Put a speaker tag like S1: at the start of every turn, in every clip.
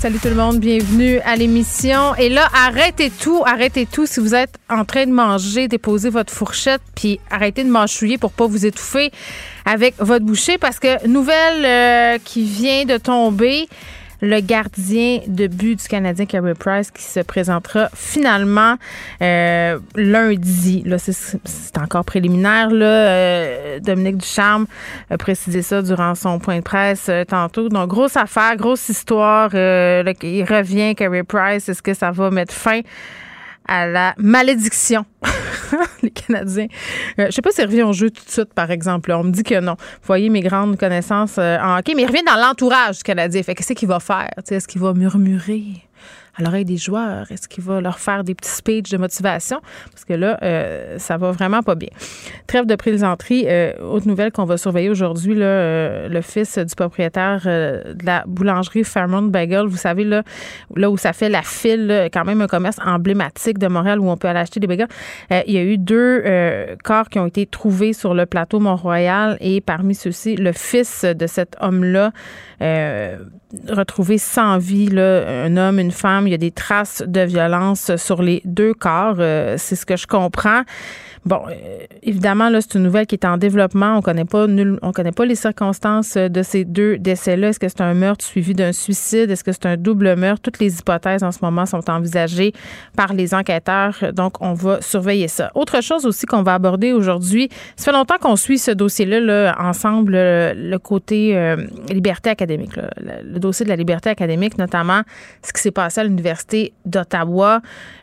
S1: Salut tout le monde, bienvenue à l'émission. Et là, arrêtez tout, arrêtez tout. Si vous êtes en train de manger, déposez votre fourchette, puis arrêtez de mâchouiller pour pas vous étouffer avec votre bouchée, parce que nouvelle euh, qui vient de tomber le gardien de but du Canadien, Carey Price, qui se présentera finalement euh, lundi. Là, c'est encore préliminaire. Là, euh, Dominique Ducharme a précisé ça durant son point de presse euh, tantôt. Donc, grosse affaire, grosse histoire. il revient, Carey Price. Est-ce que ça va mettre fin à la malédiction. les Canadiens. Euh, je sais pas s'il revient au jeu tout de suite, par exemple. On me dit que non. Vous voyez mes grandes connaissances euh, en hockey, mais revient dans l'entourage du Canadien. Fait qu'est-ce qu'il va faire? Est-ce qu'il va murmurer? À l'oreille des joueurs? Est-ce qu'il va leur faire des petits speeches de motivation? Parce que là, euh, ça va vraiment pas bien. Trêve de plaisanterie. Euh, autre nouvelle qu'on va surveiller aujourd'hui, là, euh, le fils du propriétaire de la boulangerie Fairmont Bagel, vous savez, là, là où ça fait la file, quand même un commerce emblématique de Montréal où on peut aller acheter des bagels. il y a eu deux corps qui ont été trouvés sur le plateau Mont-Royal et parmi ceux-ci, le fils de cet homme-là, retrouvé sans vie, là, un homme, une femme. Il y a des traces de violence sur les deux corps. Euh, c'est ce que je comprends. Bon, euh, évidemment, là, c'est une nouvelle qui est en développement. On connaît pas on connaît pas les circonstances de ces deux décès-là. Est-ce que c'est un meurtre suivi d'un suicide? Est-ce que c'est un double meurtre? Toutes les hypothèses en ce moment sont envisagées par les enquêteurs. Donc, on va surveiller ça. Autre chose aussi qu'on va aborder aujourd'hui. Ça fait longtemps qu'on suit ce dossier-là là, ensemble, le, côté euh, liberté académique, le, dossier de la liberté académique, notamment ce qui s'est passé à l'Université d'Ottawa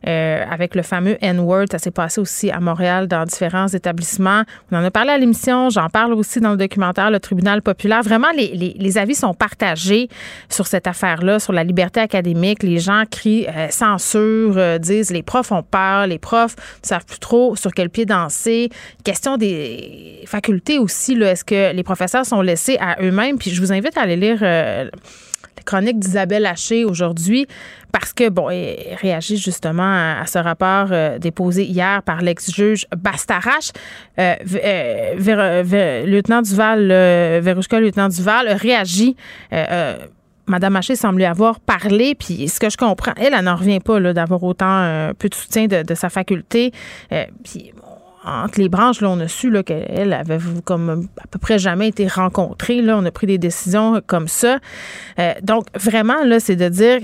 S1: euh, avec le fameux N-word. Ça s'est passé aussi à Montréal dans différents établissements. On en a parlé à l'émission, j'en parle aussi dans le documentaire Le Tribunal populaire. Vraiment, les, avis sont partagés sur cette affaire-là, sur la liberté académique. Les gens crient euh, censure, euh, disent les profs ont peur, les profs ne savent plus trop sur quel pied danser. Question des facultés aussi, est-ce que les professeurs sont laissés à eux-mêmes? Puis je vous invite à aller lire euh, chronique d'Isabelle Haché aujourd'hui parce que, bon, elle réagit justement à, ce rapport euh, déposé hier par l'ex-juge Bastarache. Euh, euh lieutenant Duval, Verouchka, lieutenant Duval, réagit. Madame Haché semble lui avoir parlé, puis ce que je comprends, elle, elle n'en revient pas d'avoir autant peu de soutien de, sa faculté. Entre les branches, là, on a su qu'elle avait comme à peu près jamais été rencontrée. Là, on a pris des décisions comme ça. Euh, donc, vraiment, là, c'est de dire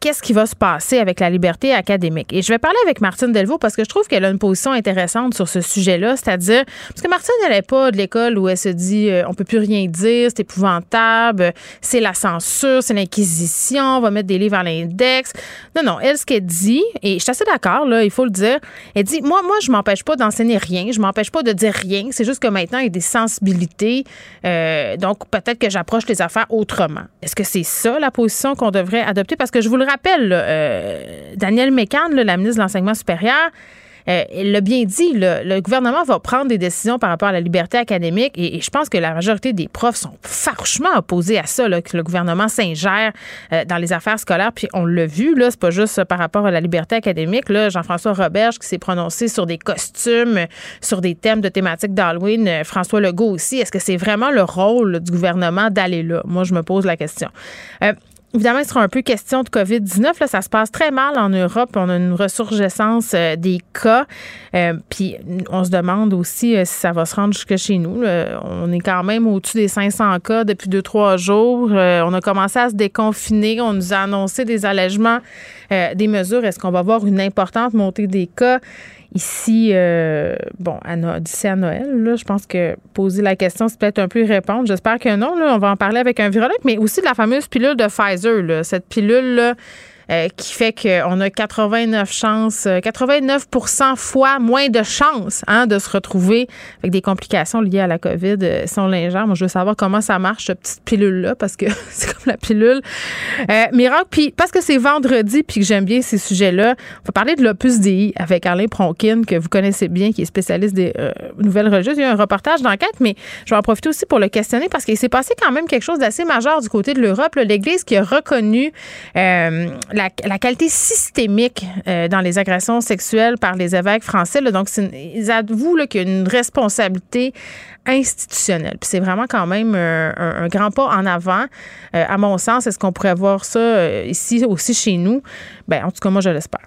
S1: qu'est-ce qui va se passer avec la liberté académique? Et je vais parler avec Martine Delvaux parce que je trouve qu'elle a une position intéressante sur ce sujet-là, c'est-à-dire parce que Martine, elle n'est pas de l'école où elle se dit euh, on peut plus rien dire, c'est épouvantable, c'est la censure, c'est l'inquisition, on va mettre des livres à l'index. Non, non, elle, ce qu'elle dit, et je suis assez d'accord, là, il faut le dire, elle dit moi, moi, je m'empêche pas d'enseigner rien, je m'empêche pas de dire rien, c'est juste que maintenant, il y a des sensibilités, euh, donc peut-être que j'approche les affaires autrement. Est-ce que c'est ça la position qu'on devrait adopter? Parce que je vous le rappelle, euh, Daniel Mécan, la ministre de l'Enseignement supérieur, euh, elle l'a bien dit, le gouvernement va prendre des décisions par rapport à la liberté académique et, je pense que la majorité des profs sont farouchement opposés à ça, que le gouvernement s'ingère euh, dans les affaires scolaires. Puis on l'a vu, là, c'est pas juste par rapport à la liberté académique. Là, Jean-François Roberge qui s'est prononcé sur des costumes, sur des thèmes de thématiques d'Halloween, François Legault aussi. Est-ce que c'est vraiment le rôle du gouvernement d'aller là? Moi, je me pose la question. Évidemment, il sera un peu question de COVID-19. Là, ça se passe très mal en Europe. On a une ressurgescence euh, des cas. Euh, puis on se demande aussi euh, si ça va se rendre jusque chez nous. On est quand même au-dessus des 500 cas depuis deux, trois jours. on a commencé à se déconfiner. On nous a annoncé des allègements des mesures. Est-ce qu'on va avoir une importante montée des cas? Ici, euh, bon, d'ici à Noël, là, je pense que poser la question, c'est peut-être un peu répondre. J'espère que non. Là, on va en parler avec un virologue, mais aussi de la fameuse pilule de Pfizer. Là. Cette pilule-là, euh, qui fait qu'on a 89 chances, 89% fois moins de chances hein, de se retrouver avec des complications liées à la COVID si on l'ingère. Moi, je veux savoir comment ça marche, cette petite pilule-là, parce que c'est comme la pilule miracle. Puis parce que c'est vendredi, puis que j'aime bien ces sujets-là, on va parler de l'Opus DI avec Alain Pronkin, que vous connaissez bien, qui est spécialiste des nouvelles religieuses. Il y a un reportage d'enquête, mais je vais en profiter aussi pour le questionner parce qu'il s'est passé quand même quelque chose d'assez majeur du côté de l'Europe. L'Église qui a reconnu euh, la, qualité systémique euh, dans les agressions sexuelles par les évêques français. Donc, ils avouent qu'il y a une responsabilité institutionnelle. Puis c'est vraiment quand même euh, un, grand pas en avant. à mon sens, est-ce qu'on pourrait voir ça ici aussi chez nous? Ben, en tout cas, moi, je l'espère.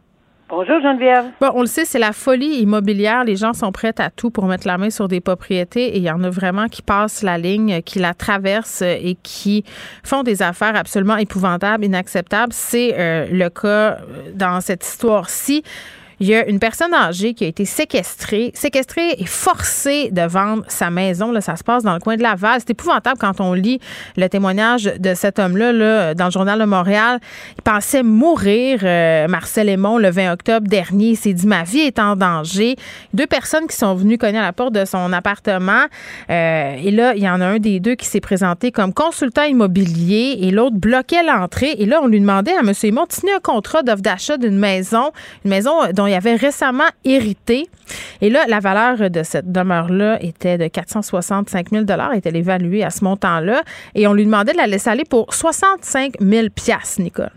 S2: Bonjour Geneviève.
S1: Bon, on le sait, c'est la folie immobilière. Les gens sont prêts à tout pour mettre la main sur des propriétés et il y en a vraiment qui passent la ligne, qui la traversent et qui font des affaires absolument épouvantables, inacceptables. C'est euh, le cas dans cette histoire-ci. Il y a une personne âgée qui a été séquestrée, séquestrée et forcée de vendre sa maison. Là, ça se passe dans le coin de Laval. C'est épouvantable quand on lit le témoignage de cet homme-là là, dans le journal de Montréal. Il pensait mourir, euh, Marcel Aymon, le 20 octobre dernier. Il s'est dit, ma vie est en danger. Deux personnes qui sont venues cogner à la porte de son appartement. Euh, et là, il y en a un des deux qui s'est présenté comme consultant immobilier et l'autre bloquait l'entrée. Et là, on lui demandait à M. Aymon de signer un contrat d'offre d'achat d'une maison, une maison dont il avait récemment hérité. Et là, la valeur de cette demeure-là était de 465 000 était évaluée à ce montant-là. Et on lui demandait de la laisser aller pour 65 000 Nicole.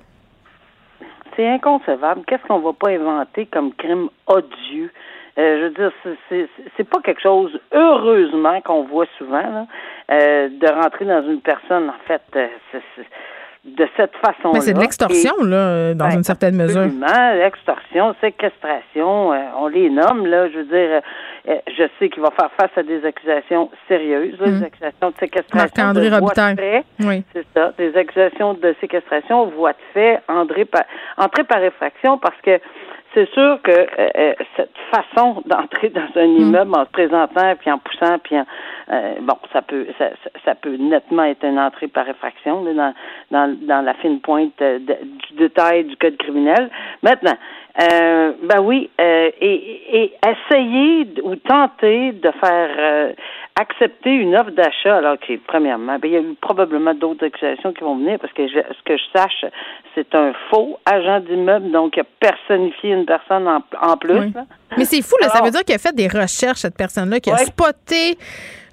S2: C'est inconcevable. Qu'est-ce qu'on va pas inventer comme crime odieux? Euh, je veux dire, c'est pas quelque chose, heureusement, qu'on voit souvent, euh, de rentrer dans une personne, en fait, euh, de cette façon-là.
S1: Mais c'est de l'extorsion, là, dans ben, une certaine mesure.
S2: L'extorsion, séquestration, euh, on les nomme, là, je veux dire, euh, je sais qu'il va faire face à des accusations sérieuses, des mm. accusations de séquestration.
S1: Marc-André
S2: Robitaille. Oui. C'est ça, des accusations de séquestration, voie de fait, André par, entrée par effraction, parce que c'est sûr que euh, euh, cette façon d'entrer dans un mm. immeuble en se présentant puis en poussant puis en, euh, bon ça peut ça, ça, peut nettement être une entrée par effraction dans, dans, dans la fine pointe du détail du code criminel. Maintenant, euh, ben oui, euh, et, et, essayer ou tenter de faire euh, accepter une offre d'achat, alors que premièrement, ben, il y a eu probablement d'autres accusations qui vont venir parce que je, ce que je sache, c'est un faux agent d'immeuble, donc il a personnifié une personne en, en plus.
S1: Mais c'est fou, là, ça veut dire qu'il a fait des recherches, cette personne-là, qui a spoté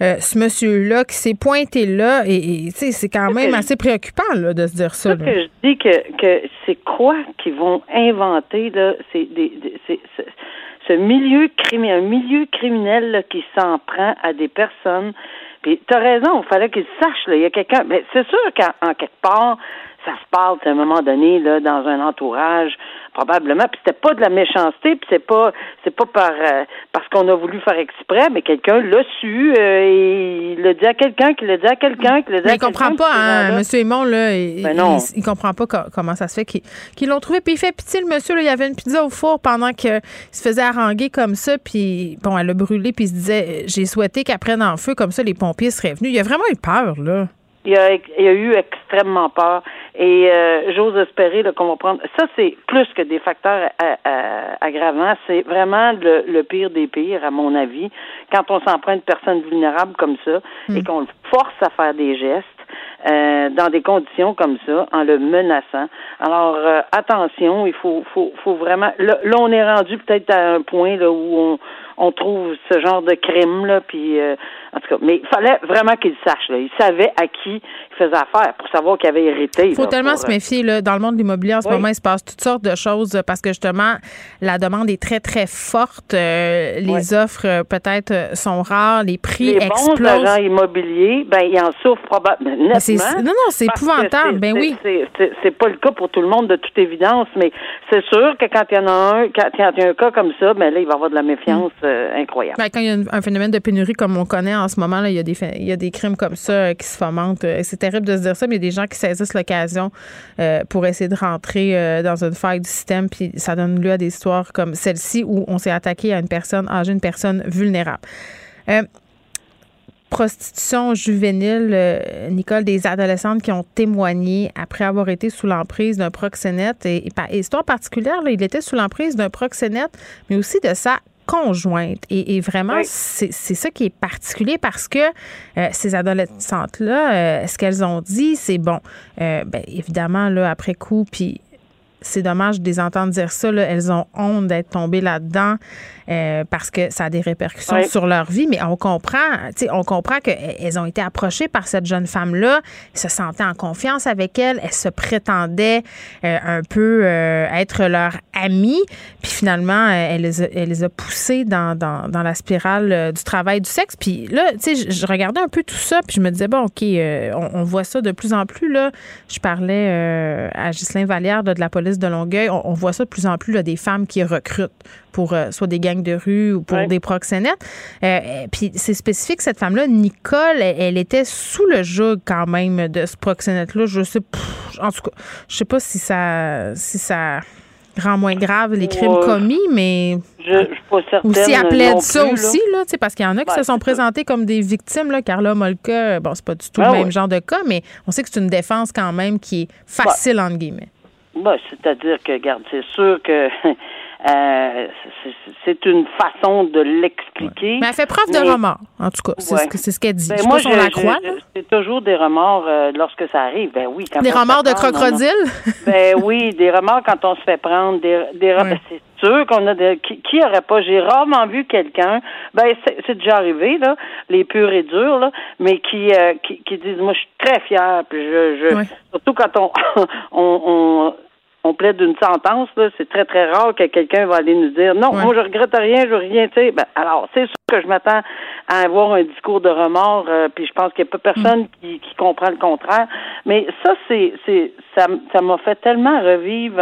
S1: euh, ce monsieur-là, qui s'est pointé là. Et, c'est quand même assez préoccupant là, de se dire ça.
S2: que je dis que, que c'est quoi qu'ils vont inventer, là? C'est des, milieu criminel, un milieu criminel qui s'en prend à des personnes. Puis tu as raison, il fallait qu'ils sachent, là, il y a quelqu'un. Mais c'est sûr qu'en quelque part, ça se parle à un moment donné là dans un entourage probablement. Puis c'était pas de la méchanceté puis c'est pas c'est pas par euh, parce qu'on a voulu faire exprès mais quelqu'un l'a su euh, et il l'a dit à quelqu'un qui l'a dit à quelqu'un qui l'a dit
S1: mais il comprend pas hein, monsieur Aymon là il, ben Il, comprend pas comment ça se fait qu'ils l'ont trouvé. Puis il fait pitié le monsieur là il y avait une pizza au four pendant qu'il se faisait haranguer comme ça puis bon elle a brûlé puis il se disait j'ai souhaité qu'elle prenne en feu comme ça les pompiers seraient venus il a vraiment eu peur là.
S2: Il a, il a eu extrêmement peur. Et euh, j'ose espérer qu'on va prendre. Ça, c'est plus que des facteurs aggravants. C'est vraiment le, le, pire des pires, à mon avis. Quand on s'en prend une personne vulnérable comme ça et hmm. qu'on le force à faire des gestes. Euh, dans des conditions comme ça, en le menaçant. Alors euh, attention, il faut, faut, faut vraiment. Là, là, on est rendu peut-être à un point là où on, on trouve ce genre de crime là, puis euh, en tout cas, mais il fallait vraiment qu'il sache. Là. Il savait à qui il faisait affaire pour savoir qu'il avait hérité.
S1: Il faut tellement se méfier là, dans le monde de l'immobilier en ce moment. Il se passe toutes sortes de choses parce que justement la demande est très très forte. Euh, les offres euh, peut-être sont rares, les prix
S2: les
S1: explosent.
S2: bons agents immobiliers, ben ils en souffrent probablement.
S1: C'est non, non, c'est épouvantable. Ben oui.
S2: C'est pas le cas pour tout le monde de toute évidence, mais c'est sûr que quand il y en a un, quand, il y a un cas comme ça, ben là, il va y avoir de la méfiance mm. euh, incroyable.
S1: Ben, quand il y a un, phénomène de pénurie comme on connaît en ce moment, là, il y a des il y a des crimes comme ça euh, qui se fomentent. Euh, c'est terrible de se dire ça, mais il y a des gens qui saisissent l'occasion pour essayer de rentrer dans une faille du système, puis ça donne lieu à des histoires comme celle-ci où on s'est attaqué à une personne âgée, une personne vulnérable prostitution juvénile, euh, Nicole, des adolescentes qui ont témoigné après avoir été sous l'emprise d'un proxénète. Et, histoire particulière, il était sous l'emprise d'un proxénète, mais aussi de sa conjointe. Et, vraiment, c'est ça qui est particulier parce que euh, ces adolescentes-là, euh, ce qu'elles ont dit, c'est bon, ben, évidemment, là, après coup, puis c'est dommage de les entendre dire ça. Elles ont honte d'être tombées là-dedans. Euh, parce que ça a des répercussions sur leur vie. Mais on comprend, on comprend qu'elles ont été approchées par cette jeune femme-là, se sentaient en confiance avec elle, elles se prétendaient euh, un peu euh, être leur amie, puis finalement, elle les a, elle les a poussées dans, dans, dans, la spirale du travail du sexe. Puis là, tu sais, je, regardais un peu tout ça, puis je me disais, bon, OK, on, voit ça de plus en plus, là. Je parlais à Ghislain Vallière de, la police de Longueuil, on, on voit ça de plus en plus, là, des femmes qui recrutent pour euh, soit des gangs de rue ou pour des proxénètes. Euh, puis c'est spécifique, cette femme-là, Nicole, elle, était sous le joug quand même de ce proxénète-là. Je sais, en tout cas, je sais pas si ça, si ça rend moins grave les crimes commis, mais
S2: je, je suis pas certaine.
S1: Ou si elle plaide ça aussi, là, parce qu'il y en a qui se sont présentés comme des victimes. Là, Carla Molka, bon, c'est pas du tout le même genre de cas, mais on sait que c'est une défense quand même qui est facile, entre guillemets.
S2: Ben, c'est-à-dire que, regarde, c'est sûr que Euh, c'est une façon de l'expliquer.
S1: Mais elle fait preuve de remords, en tout cas. C'est ce, qu'elle dit. Ben, je moi, je, la croix.
S2: C'est toujours des remords euh, lorsque ça arrive. Ben oui.
S1: des remords de crocodile?
S2: ben oui, des remords quand on se fait prendre. Des, des C'est sûr qu'on a des. Qui, qui aurait pas? J'ai rarement vu quelqu'un. Ben c'est déjà arrivé là, les purs et durs là, mais qui euh, qui, qui, disent moi je suis très fière. Puis je, je surtout quand on, on, on on plaide d'une sentence, c'est très, très rare que quelqu'un va aller nous dire non, moi je regrette rien, je veux rien, tu sais. Ben, alors, c'est sûr que je m'attends à avoir un discours de remords, euh, puis je pense qu'il n'y a pas personne mm. qui, qui comprend le contraire. Mais ça, c'est, c'est, ça, ça m'a fait tellement revivre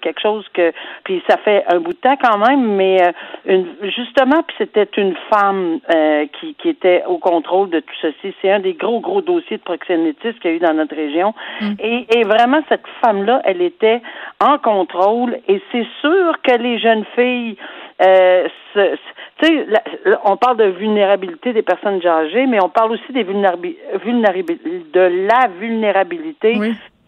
S2: quelque chose que, puis ça fait un bout de temps quand même, mais euh, une, justement, puis c'était une femme euh, qui, qui était au contrôle de tout ceci. C'est un des gros, gros dossiers de proxénétisme qu'il y a eu dans notre région. Mm. Et, et vraiment, cette femme-là, elle était en contrôle et c'est sûr que les jeunes filles euh, tu sais, on parle de vulnérabilité des personnes âgées, mais on parle aussi des de la vulnérabilité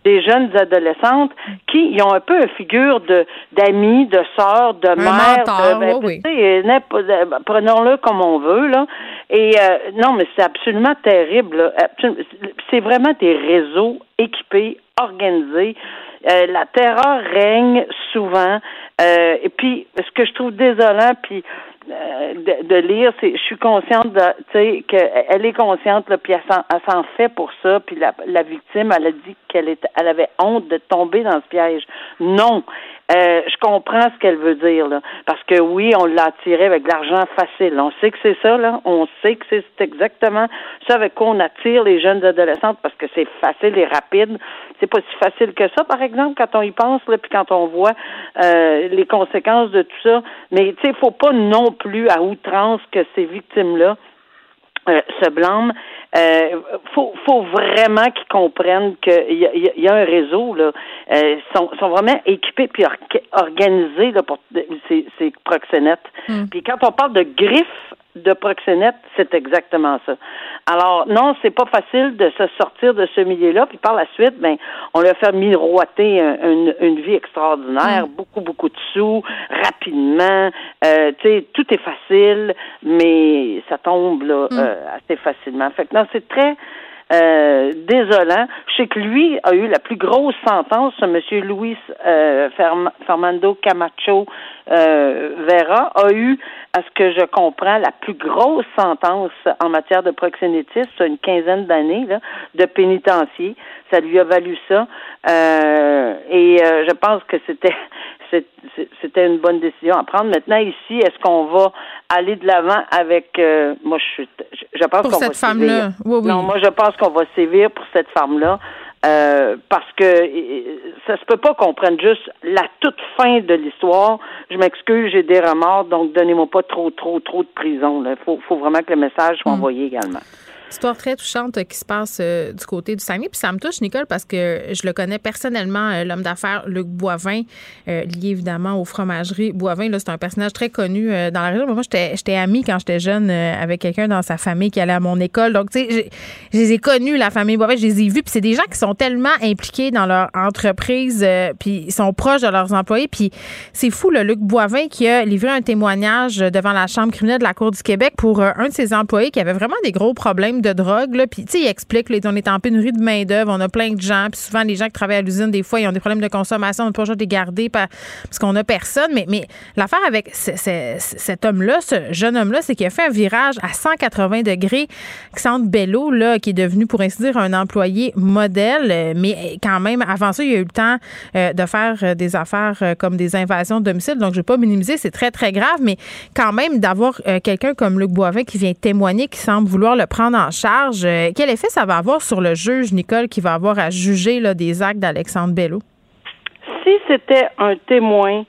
S2: des jeunes adolescentes qui ont un peu une figure de d'amis, de sœurs, de mères, de, ben, prenons-le comme on veut là. Et euh, non, mais c'est absolument terrible. C'est vraiment des réseaux équipés, organisés. Euh, la terreur règne souvent. Euh, et puis, ce que je trouve désolant, puis euh, de, lire, c'est, je suis consciente de, tu sais, qu'elle est consciente, là, puis elle s'en, fait pour ça, puis la, la victime, elle a dit qu'elle elle avait honte de tomber dans ce piège. Non, euh, je comprends ce qu'elle veut dire, là. Parce que oui, on l'a attiré avec de l'argent facile. On sait que c'est ça, là. On sait que c'est exactement ça avec quoi on attire les jeunes adolescentes parce que c'est facile et rapide. C'est pas si facile que ça, par exemple, quand on y pense, là, puis quand on voit euh, les conséquences de tout ça. Mais tu sais, faut pas non plus à outrance que ces victimes-là euh, se blâment euh, faut, faut vraiment qu'ils comprennent qu'il y, y, y, a un réseau là. Euh, sont, sont vraiment équipés puis organisés là, pour ces, ces proxénètes. Hmm. Puis quand on parle de griffes de proxénètes, c'est exactement ça. Alors non, c'est pas facile de se sortir de ce milieu-là. Puis par la suite, ben, on leur fait miroiter une, une vie extraordinaire, hmm. beaucoup beaucoup de sous, rapidement. Euh, tu sais, tout est facile, mais ça tombe là hmm. euh, assez facilement. Fait que non, c'est très euh, désolant. Je sais que lui a eu la plus grosse sentence, ce monsieur Luis euh, Fernando Camacho euh, Vera a eu, à ce que je comprends, la plus grosse sentence en matière de proxénétisme, une quinzaine d'années de pénitencier. Ça lui a valu ça. Euh, et je pense que c'était c'était une bonne décision à prendre. Maintenant, ici, est-ce qu'on va aller de l'avant avec euh, moi je suis je pense
S1: Pour
S2: qu'on
S1: cette
S2: va
S1: femme-là.
S2: sévir.
S1: Oui, oui.
S2: Non, moi je pense qu'on va sévir pour cette femme-là. euh, parce que euh, ça se peut pas qu'on prenne juste la toute fin de l'histoire. Je m'excuse, j'ai des remords, donc donnez-moi pas trop, trop, trop de prison. Il faut, faut vraiment que le message soit
S1: Mm.
S2: envoyé également.
S1: Histoire très touchante euh, qui se passe euh, du côté du Saguenay. Puis ça me touche, Nicole, parce que je le connais personnellement, euh, l'homme d'affaires Luc Boivin, lié évidemment aux fromageries Boivin. C'est un personnage très connu dans la région. Moi, j'étais, amie quand j'étais jeune avec quelqu'un dans sa famille qui allait à mon école. Donc, tu sais, je les ai connus, la famille Boivin, je les ai vus. Puis c'est des gens qui sont tellement impliqués dans leur entreprise, puis ils sont proches de leurs employés. Puis c'est fou, le Luc Boivin qui a livré un témoignage devant la Chambre criminelle de la Cour du Québec pour un de ses employés qui avait vraiment des gros problèmes de drogue. Là. Puis, tu sais, il explique, là, on est en pénurie de main-d'œuvre, on a plein de gens. Puis souvent, les gens qui travaillent à l'usine, des fois, ils ont des problèmes de consommation, on ne peut pas les garder par- parce qu'on n'a personne. Mais, mais l'affaire avec ce- ce- cet homme-là, ce jeune homme-là, c'est qu'il a fait un virage à 180 degrés. Xandre Bello, là, qui est devenu, pour ainsi dire, un employé modèle. Mais quand même, avant ça, il a eu le temps euh, de faire euh, des affaires euh, comme des invasions de domicile. Donc, je ne vais pas minimiser, c'est très, très grave. Mais quand même, d'avoir quelqu'un comme Luc Boivin qui vient témoigner, qui semble vouloir le prendre en charge, euh, quel effet ça va avoir sur le juge, Nicole, qui va avoir à juger là, des actes d'Alexandre Bello?
S2: Si c'était un témoin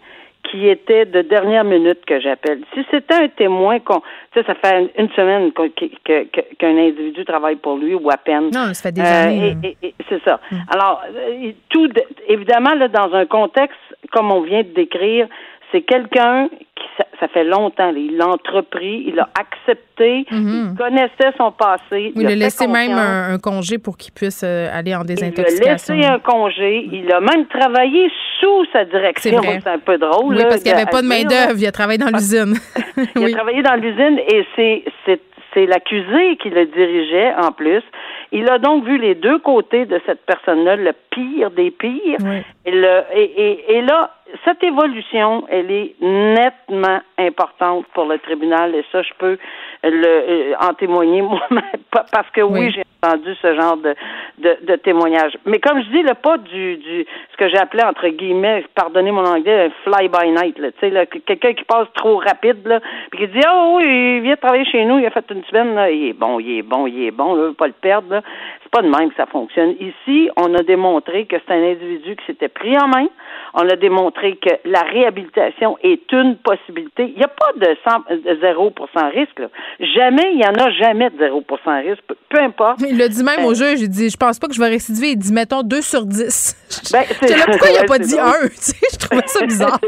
S2: qui était de dernière minute que j'appelle, si c'était un témoin qu'on, tu sais, ça fait une semaine qu'un individu travaille pour lui ou à peine.
S1: Non, ça fait des
S2: Euh,
S1: années.
S2: et- et c'est ça. Alors, euh, tout, de- évidemment, là, dans un contexte comme on vient de décrire, c'est quelqu'un qui, ça, ça fait longtemps, il l'a entrepris, il l'a accepté, il connaissait son passé.
S1: il
S2: a
S1: a laissé même un, un congé pour qu'il puisse euh, aller en
S2: Il a
S1: désintoxication.
S2: laissé un congé. Il a même travaillé sous sa direction.
S1: C'est
S2: un peu drôle.
S1: oui,
S2: là,
S1: parce qu'il n'y avait pas de main-d'œuvre. Il a travaillé dans l'usine.
S2: Il
S1: oui.
S2: a travaillé dans l'usine et c'est c'est c'est l'accusé qui le dirigeait en plus. Il a donc vu les deux côtés de cette personne-là, le pire des pires.
S1: Oui.
S2: Et, le, et, et, et là, cette évolution, elle est nettement importante pour le tribunal et ça, je peux le, euh, en témoigner moi-même pa- parce que oui,
S1: Oui.
S2: j'ai entendu ce genre de, de, témoignage. Mais comme je dis, le pas du, du ce que j'ai appelé entre guillemets, pardonnez mon anglais, un fly by night, là, tu sais, là, que- quelqu'un qui passe trop rapide, là, puis qui dit oh oui, il vient travailler chez nous, il a fait une semaine, là, il est bon, il est bon, il est bon, là, pas le perdre, là. C'est pas de même que ça fonctionne. Ici, on a démontré que c'est un individu qui s'était pris en main. On a démontré que la réhabilitation est une possibilité. Il n'y a pas de, 100, de 0% risque. Là. Jamais, il n'y en a jamais de 0% risque. Peu importe.
S1: Il l'a dit même
S2: Ben-
S1: au juge. Il dit Je pense pas que je vais récidiver. Il dit Mettons 2 sur 10.
S2: Ben,
S1: là, pourquoi il n'a pas dit
S2: drôle.
S1: 1 Tu sais, Je trouvais ça bizarre.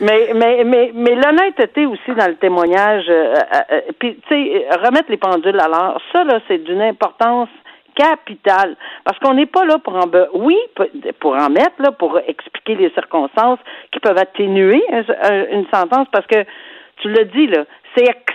S2: Mais mais mais mais l'honnêteté aussi dans le témoignage euh, euh, euh, puis tu sais remettre les pendules à l'heure ça là c'est d'une importance capitale parce qu'on n'est pas là pour en oui pour en mettre là pour expliquer les circonstances qui peuvent atténuer un- un- une sentence parce que tu le dis là c'est extrêmement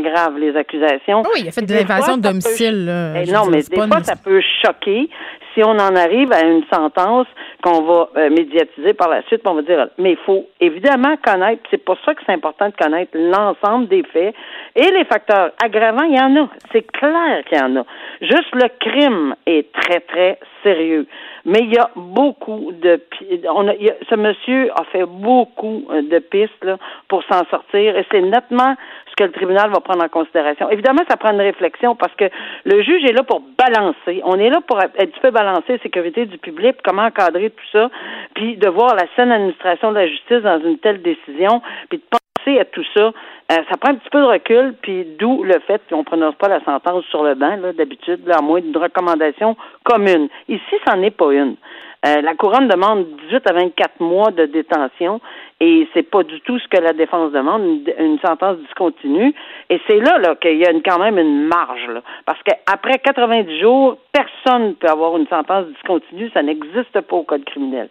S2: grave les accusations
S1: Oui, il a fait de l'invasion de
S2: peut
S1: domicile. là.
S2: eh non, mais des fois, ça peut choquer si on en arrive à une sentence qu'on va euh, médiatiser par la suite. On va dire, mais il faut évidemment connaître. C'est pour ça que c'est important de connaître l'ensemble des faits et les facteurs aggravants. Il y en a. C'est clair qu'il y en a. Juste le crime est très très sérieux. Mais il y a beaucoup de on a, a- ce monsieur a fait beaucoup euh, de pistes là, pour s'en sortir et c'est nettement ce que le tribunal va prendre en considération. Évidemment, ça prend une réflexion parce que le juge est là pour balancer. On est là pour un petit peu balancer la sécurité du public, comment encadrer tout ça, puis de voir la saine administration de la justice dans une telle décision, puis de penser à tout ça. Euh, ça prend un petit peu de recul, puis d'où le fait qu'on ne prononce pas la sentence sur le banc, d'habitude, à moins d'une recommandation commune. Ici, ça n'est pas une. Euh, la couronne demande 18 à 24 mois de détention et c'est pas du tout ce que la défense demande, une, une sentence discontinue. Et c'est là, là qu'il y a quand même une marge, là. parce qu'après 90 jours, personne ne peut avoir une sentence discontinue, ça n'existe pas au code criminel.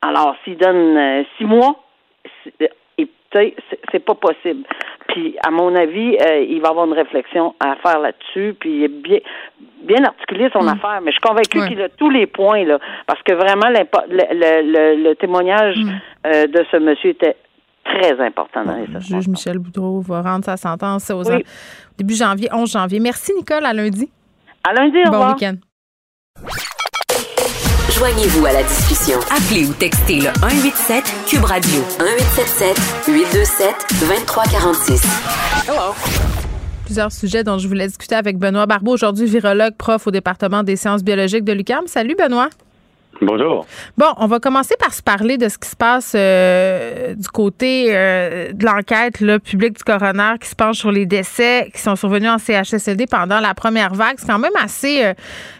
S2: Alors, s'il donne euh, six mois, c'est- pas possible. Puis, à mon avis, euh, il va avoir une réflexion à faire là-dessus, puis il est bien, bien articulé son affaire, mais je suis convaincue
S1: Ouais.
S2: qu'il a tous les points, là, parce que vraiment, le, le, le, le témoignage euh, de ce monsieur était très important dans les
S1: Le juge Michel Boudreau va rendre sa sentence aux
S2: Oui.
S1: début janvier, 11 janvier. Merci, Nicole. À lundi.
S2: À lundi, au
S1: Bon
S2: revoir.
S1: week-end.
S3: Joignez-vous à la discussion. Appelez ou textez le 187 Cube Radio 1877 827 2346.
S1: Hello. Plusieurs sujets dont je voulais discuter avec Benoît Barbeau, aujourd'hui virologue, prof au département des sciences biologiques de l'UQAM. Salut Benoît.
S4: Bonjour.
S1: Bon, on va commencer par se parler de ce qui se passe euh, du côté euh, de l'enquête publique du coroner qui se penche sur les décès qui sont survenus en CHSLD pendant la première vague. C'est quand même assez euh,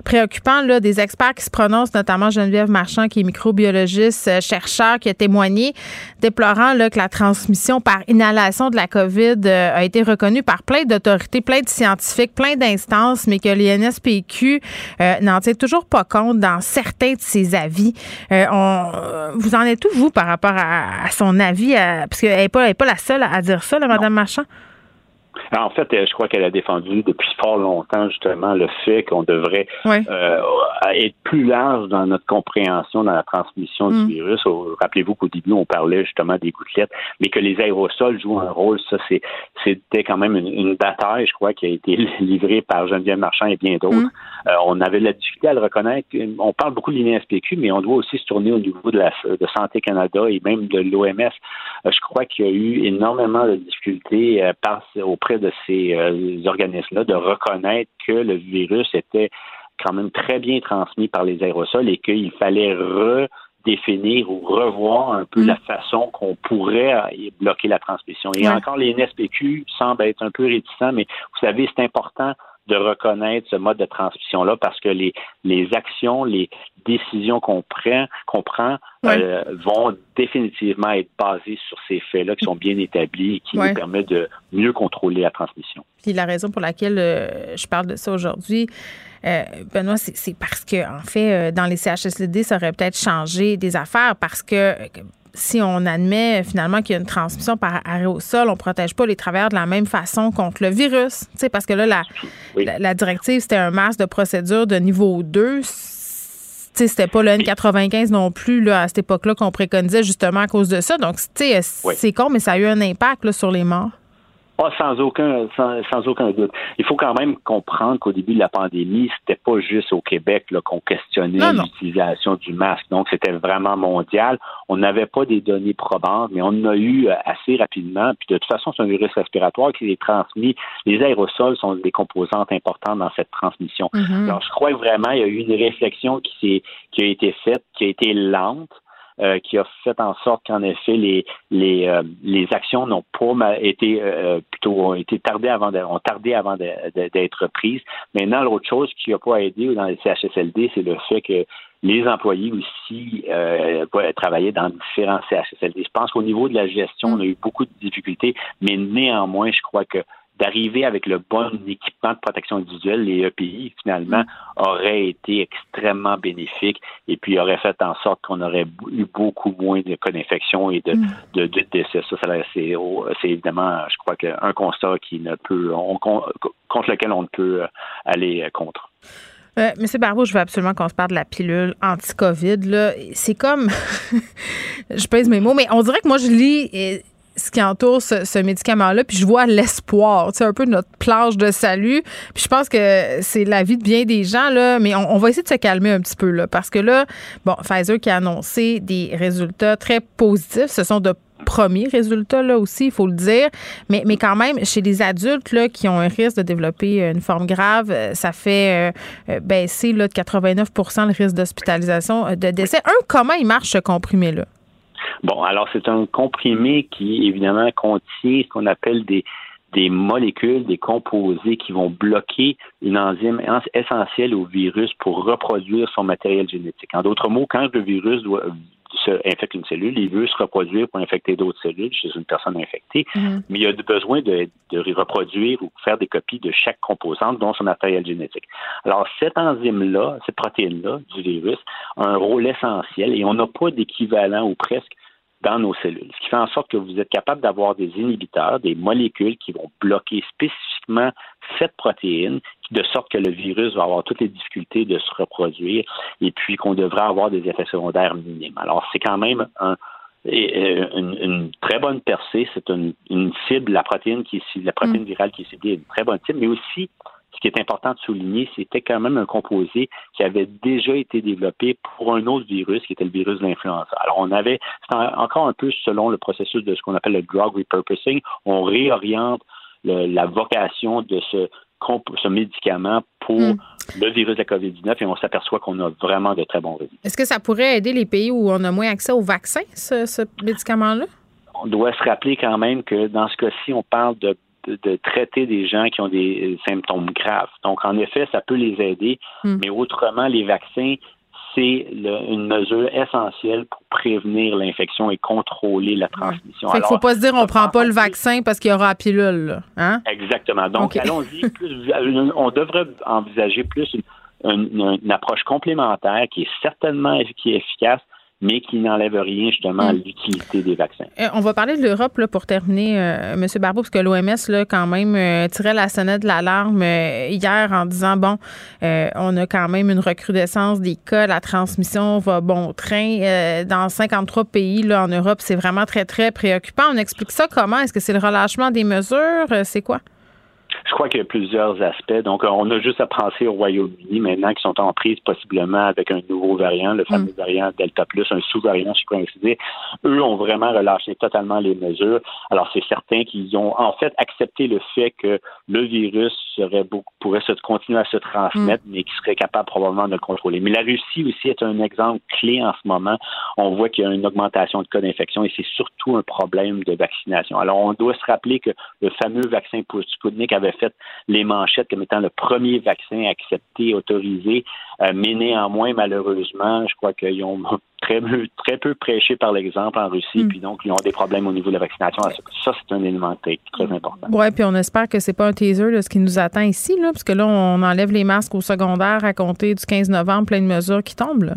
S1: préoccupant. Là, des experts qui se prononcent, notamment Geneviève Marchand, qui est microbiologiste, chercheur, qui a témoigné, déplorant là, que la transmission par inhalation de la COVID a été reconnue par plein d'autorités, plein de scientifiques, plein d'instances, mais que l'INSPQ n'en tient toujours pas compte dans certains de ses avis. Euh, on, vous en êtes où, vous, par rapport à, son avis? parce qu'elle n'est pas, pas, la seule à dire ça, Mme Marchand?
S4: En fait, je crois qu'elle a défendu depuis fort longtemps justement le fait qu'on devrait euh, être plus large dans notre compréhension dans la transmission du mm. virus. Rappelez-vous qu'au début, on parlait justement des gouttelettes, mais que les aérosols jouent un rôle. Ça, c'était quand même une, bataille, je crois, qui a été livrée par Geneviève Marchand et bien d'autres. Mm. Euh, on avait la difficulté à le reconnaître. On parle beaucoup de l'INSPQ, mais on doit aussi se tourner au niveau de la de Santé Canada et même de l'OMS. Euh, je crois qu'il y a eu énormément de difficultés par, auprès de ces euh, organismes-là de reconnaître que le virus était quand même très bien transmis par les aérosols et qu'il fallait redéfinir ou revoir un peu mm. la façon qu'on pourrait bloquer la transmission. Et encore, les NSPQ semblent être un peu réticents, mais vous savez, c'est important de reconnaître ce mode de transmission-là parce que les, les actions, les décisions qu'on prend, qu'on prend euh, vont définitivement être basées sur ces faits-là qui sont bien établis et qui nous permettent de mieux contrôler la transmission.
S1: Puis la raison pour laquelle euh, je parle de ça aujourd'hui, euh, Benoît, c'est parce que, en fait, dans les CHSLD, ça aurait peut-être changé des affaires parce que si on admet finalement qu'il y a une transmission par aérosol, on ne protège pas les travailleurs de la même façon contre le virus. Parce que là, la, la, directive, c'était un masque de procédure de niveau 2 c'était pas le N95 non plus là, à cette époque-là qu'on préconisait justement à cause de ça. Donc, c'est con, mais ça a eu un impact sur les morts
S4: sans aucun, sans, aucun doute. Il faut quand même comprendre qu'au début de la pandémie, c'était pas juste au Québec qu'on questionnait l'utilisation du masque. Donc, c'était vraiment mondial. On n'avait pas des données probantes, mais on en a eu euh, assez rapidement. Puis de toute façon, c'est un virus respiratoire qui est transmis. Les aérosols sont des composantes importantes dans cette transmission. Alors, je crois vraiment il y a eu une réflexion qui, qui a été faite, qui a été lente euh, qui a fait en sorte qu'en effet les les, euh, les actions n'ont pas été euh, plutôt ont été tardées avant de, ont tardé avant d'être prises. Maintenant, l'autre chose qui n'a pas aidé dans les CHSLD, c'est le fait que les employés aussi euh, travailler dans différents CHSLD. Je pense qu'au niveau de la gestion, on a eu beaucoup de difficultés, mais néanmoins, je crois que d'arriver avec le bon équipement de protection individuelle, les EPI, finalement, aurait été extrêmement bénéfique et puis aurait fait en sorte qu'on aurait eu beaucoup moins de co-infections et de, mm. de, de, décès. Ça, c'est évidemment, je crois, un constat qui ne peut, contre lequel on ne peut aller contre.
S1: Euh, Monsieur Barbeau, je veux absolument qu'on se parle de la pilule anti-COVID. C'est comme, je pèse mes mots, mais on dirait que moi, je lis ce qui entoure ce, médicament-là, puis je vois l'espoir, c'est un peu notre plage de salut. Puis je pense que c'est la vie de bien des gens, là, mais on, va essayer de se calmer un petit peu, là, parce que là, bon, Pfizer qui a annoncé des résultats très positifs, ce sont de premiers résultats là aussi, il faut le dire. Mais, mais quand même, chez les adultes là, qui ont un risque de développer une forme grave, euh, ça fait euh, euh, baisser là, de 89% le risque d'hospitalisation, de décès. Un, comment il marche ce comprimé-là?
S4: Bon, alors c'est un comprimé qui évidemment contient ce qu'on appelle des des molécules, des composés qui vont bloquer une enzyme essentielle au virus pour reproduire son matériel génétique. En d'autres mots, quand le virus doit, se infecte une cellule, il veut se reproduire pour infecter d'autres cellules chez une personne infectée, mm-hmm. mais il a besoin de, de, reproduire ou faire des copies de chaque composante, dont son matériel génétique. Alors, cette enzyme-là, cette protéine-là du virus, a un rôle essentiel et on n'a pas d'équivalent ou presque dans nos cellules. Ce qui fait en sorte que vous êtes capable d'avoir des inhibiteurs, des molécules qui vont bloquer spécifiquement cette protéine, de sorte que le virus va avoir toutes les difficultés de se reproduire et puis qu'on devrait avoir des effets secondaires minimes. Alors, c'est quand même un, euh, une, très bonne percée. C'est une, cible, la protéine qui est la protéine mm. virale qui est ciblée, une très bonne cible, mais aussi ce qui est important de souligner, c'était quand même un composé qui avait déjà été développé pour un autre virus, qui était le virus de l'influenza. Alors, on avait, c'est encore un peu selon le processus de ce qu'on appelle le drug repurposing, on réoriente la vocation de ce, ce médicament pour hmm. le virus de la COVID-19 et on s'aperçoit qu'on a vraiment de très bons résultats.
S1: Est-ce que ça pourrait aider les pays où on a moins accès au vaccin, ce médicament-là?
S4: On doit se rappeler quand même que dans ce cas-ci, on parle de de, traiter des gens qui ont des euh, symptômes graves. Donc, en effet, ça peut les aider, hmm. mais autrement, les vaccins, c'est une mesure essentielle pour prévenir l'infection et contrôler la transmission.
S1: Il ne faut pas se dire on prend pas le vaccin parce qu'il y aura la pilule. Hein?
S4: Exactement. Donc, allons-y. on devrait envisager plus une, une, approche complémentaire qui est certainement qui est efficace, mais qui n'enlève rien justement à hmm. l'utilité des vaccins.
S1: Euh, on va parler de l'Europe là, pour terminer, euh, M. Barbeau, parce que l'OMS, là, quand même, euh, tirait la sonnette de l'alarme hier en disant, bon, on a quand même une recrudescence des cas, la transmission va bon train. dans 53 pays là, en Europe, c'est vraiment très, très préoccupant. On explique ça comment? Est-ce que c'est le relâchement des mesures? c'est quoi?
S4: Je crois qu'il y a plusieurs aspects. Donc, on a juste à penser au Royaume-Uni maintenant qui sont en prise possiblement avec un nouveau variant, le fameux mm. variant Delta Plus, un sous-variant, je crois dire. Eux ont vraiment relâché totalement les mesures. Alors, c'est certain qu'ils ont en fait accepté le fait que le virus serait beaucoup, pourrait se, continuer à se transmettre, mm. mais qu'ils seraient capables probablement de le contrôler. Mais la Russie aussi est un exemple clé en ce moment. On voit qu'il y a une augmentation de cas d'infection et c'est surtout un problème de vaccination. Alors, on doit se rappeler que le fameux vaccin pour Sputnik avait fait les manchettes comme étant le premier vaccin accepté, autorisé, euh, mais néanmoins, malheureusement, je crois qu'ils ont très peu, très peu prêché par l'exemple en Russie, hmm. puis donc ils ont des problèmes au niveau de la vaccination. Ça, c'est un élément très, important.
S1: Oui, puis on espère que c'est pas un teaser de ce qui nous attend ici, là, parce que là, on enlève les masques au secondaire à compter du 15 novembre, plein de mesures qui tombent.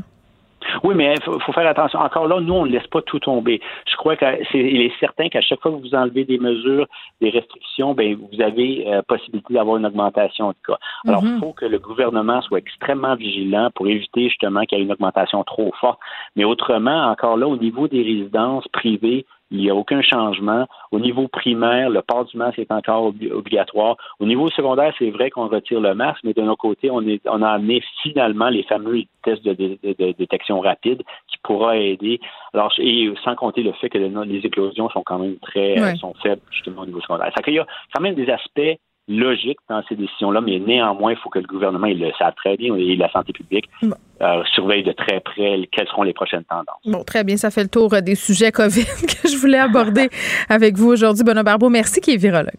S4: Oui, mais il faut, faire attention. Encore là, nous, on ne laisse pas tout tomber. Je crois qu'il est, certain qu'à chaque fois que vous enlevez des mesures, des restrictions, ben vous avez euh, possibilité d'avoir une augmentation de cas. Alors, il mm-hmm. faut que le gouvernement soit extrêmement vigilant pour éviter justement qu'il y ait une augmentation trop forte. Mais autrement, encore là, au niveau des résidences privées, il n'y a aucun changement. Au niveau primaire, le port du masque est encore obligatoire. Au niveau secondaire, c'est vrai qu'on retire le masque, mais de notre côté, on, est, on a amené finalement les fameux tests de, détection rapide qui pourra aider. Alors, et sans compter le fait que les éclosions sont quand même très sont faibles justement au niveau secondaire. Ça il y a quand même des aspects logique dans ces décisions-là, mais néanmoins, il faut que le gouvernement, il le savent très bien, et la santé publique euh, surveille de très près quelles seront les prochaines tendances.
S1: Bon, très bien, ça fait le tour euh, des sujets COVID que je voulais aborder avec vous aujourd'hui. Benoît Barbeau, merci, qui est virologue.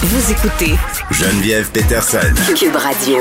S3: Vous écoutez
S5: Geneviève Peterson.
S3: Cube Radio.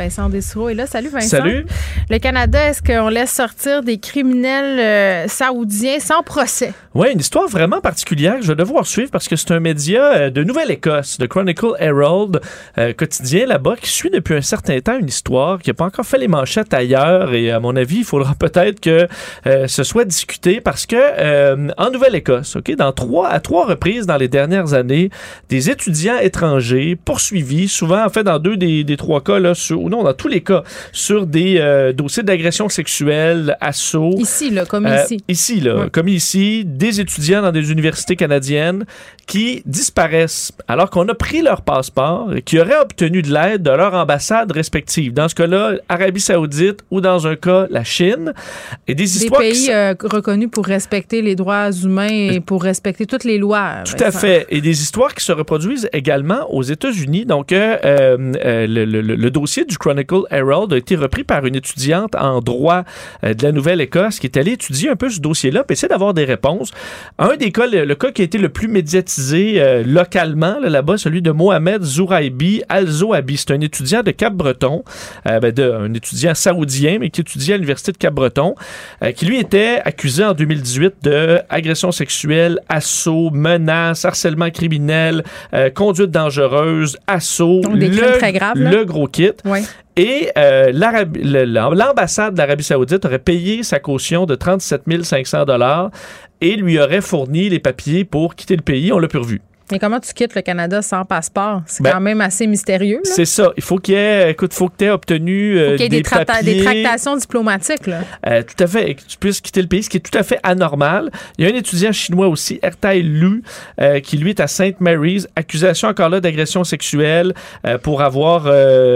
S1: Vincent Dessereau est là. Salut Vincent.
S6: Salut.
S1: Le Canada, est-ce qu'on laisse sortir des criminels euh, saoudiens sans procès?
S6: Oui, une histoire vraiment particulière que je vais devoir suivre parce que c'est un média euh, de Nouvelle-Écosse, de Chronicle Herald, euh, quotidien là-bas, qui suit depuis un certain temps une histoire qui n'a pas encore fait les manchettes ailleurs et à mon avis, il faudra peut-être que ce soit discuté parce que en Nouvelle-Écosse, ok, dans trois à trois reprises dans les dernières années, des étudiants étrangers poursuivis, souvent en fait dans deux des, des trois cas là, sur, non, dans tous les cas, sur des euh, dossiers d'agression sexuelle, assaut.
S1: Ici, là, comme euh, ici.
S6: Ici, là, comme ici, des étudiants dans des universités canadiennes qui disparaissent alors qu'on a pris leur passeport et qui auraient obtenu de l'aide de leur ambassade respective. Dans ce cas-là, Arabie Saoudite ou dans un cas, la Chine.
S1: Et des, histoires. Des pays euh, reconnus pour respecter les droits humains et pour respecter toutes les lois.
S6: Tout à fait. Et des histoires qui se reproduisent également aux États-Unis. Donc, le, le, le, dossier du Chronicle Herald a été repris par une étudiante en droit euh, de la Nouvelle-Écosse qui est allée étudier un peu ce dossier-là et essayer d'avoir des réponses. Un des cas, le, cas qui a été le plus médiatisé euh, localement là-bas, celui de Mohamed Zouraibi Al-Zoabi. C'est un étudiant de Cap-Breton, euh, ben, un étudiant saoudien, mais qui étudiait à l'Université de Cap-Breton, qui lui était accusé en 2018 de agression sexuelle, assaut, menace, harcèlement criminel, conduite dangereuse, assaut.
S1: Donc, des le, très graves,
S6: le gros kit. Et euh, l'ambassade de l'Arabie saoudite aurait payé sa caution de 37 500 dollars et lui aurait fourni les papiers pour quitter le pays. On l'a plus.
S1: Mais comment tu quittes le Canada sans passeport? C'est
S6: Ben,
S1: quand même assez mystérieux.
S6: C'est ça. Il faut qu'il y ait, écoute, faut que tu aies obtenu euh,
S1: Faut qu'il y ait des, tracta-
S6: papiers.
S1: des tractations diplomatiques. Là.
S6: Euh, tout à fait, et que tu puisses quitter le pays, ce qui est tout à fait anormal. Il y a un étudiant chinois aussi, Ertai Lu, euh, qui lui est à St. Mary's, accusation encore là d'agression sexuelle euh, pour avoir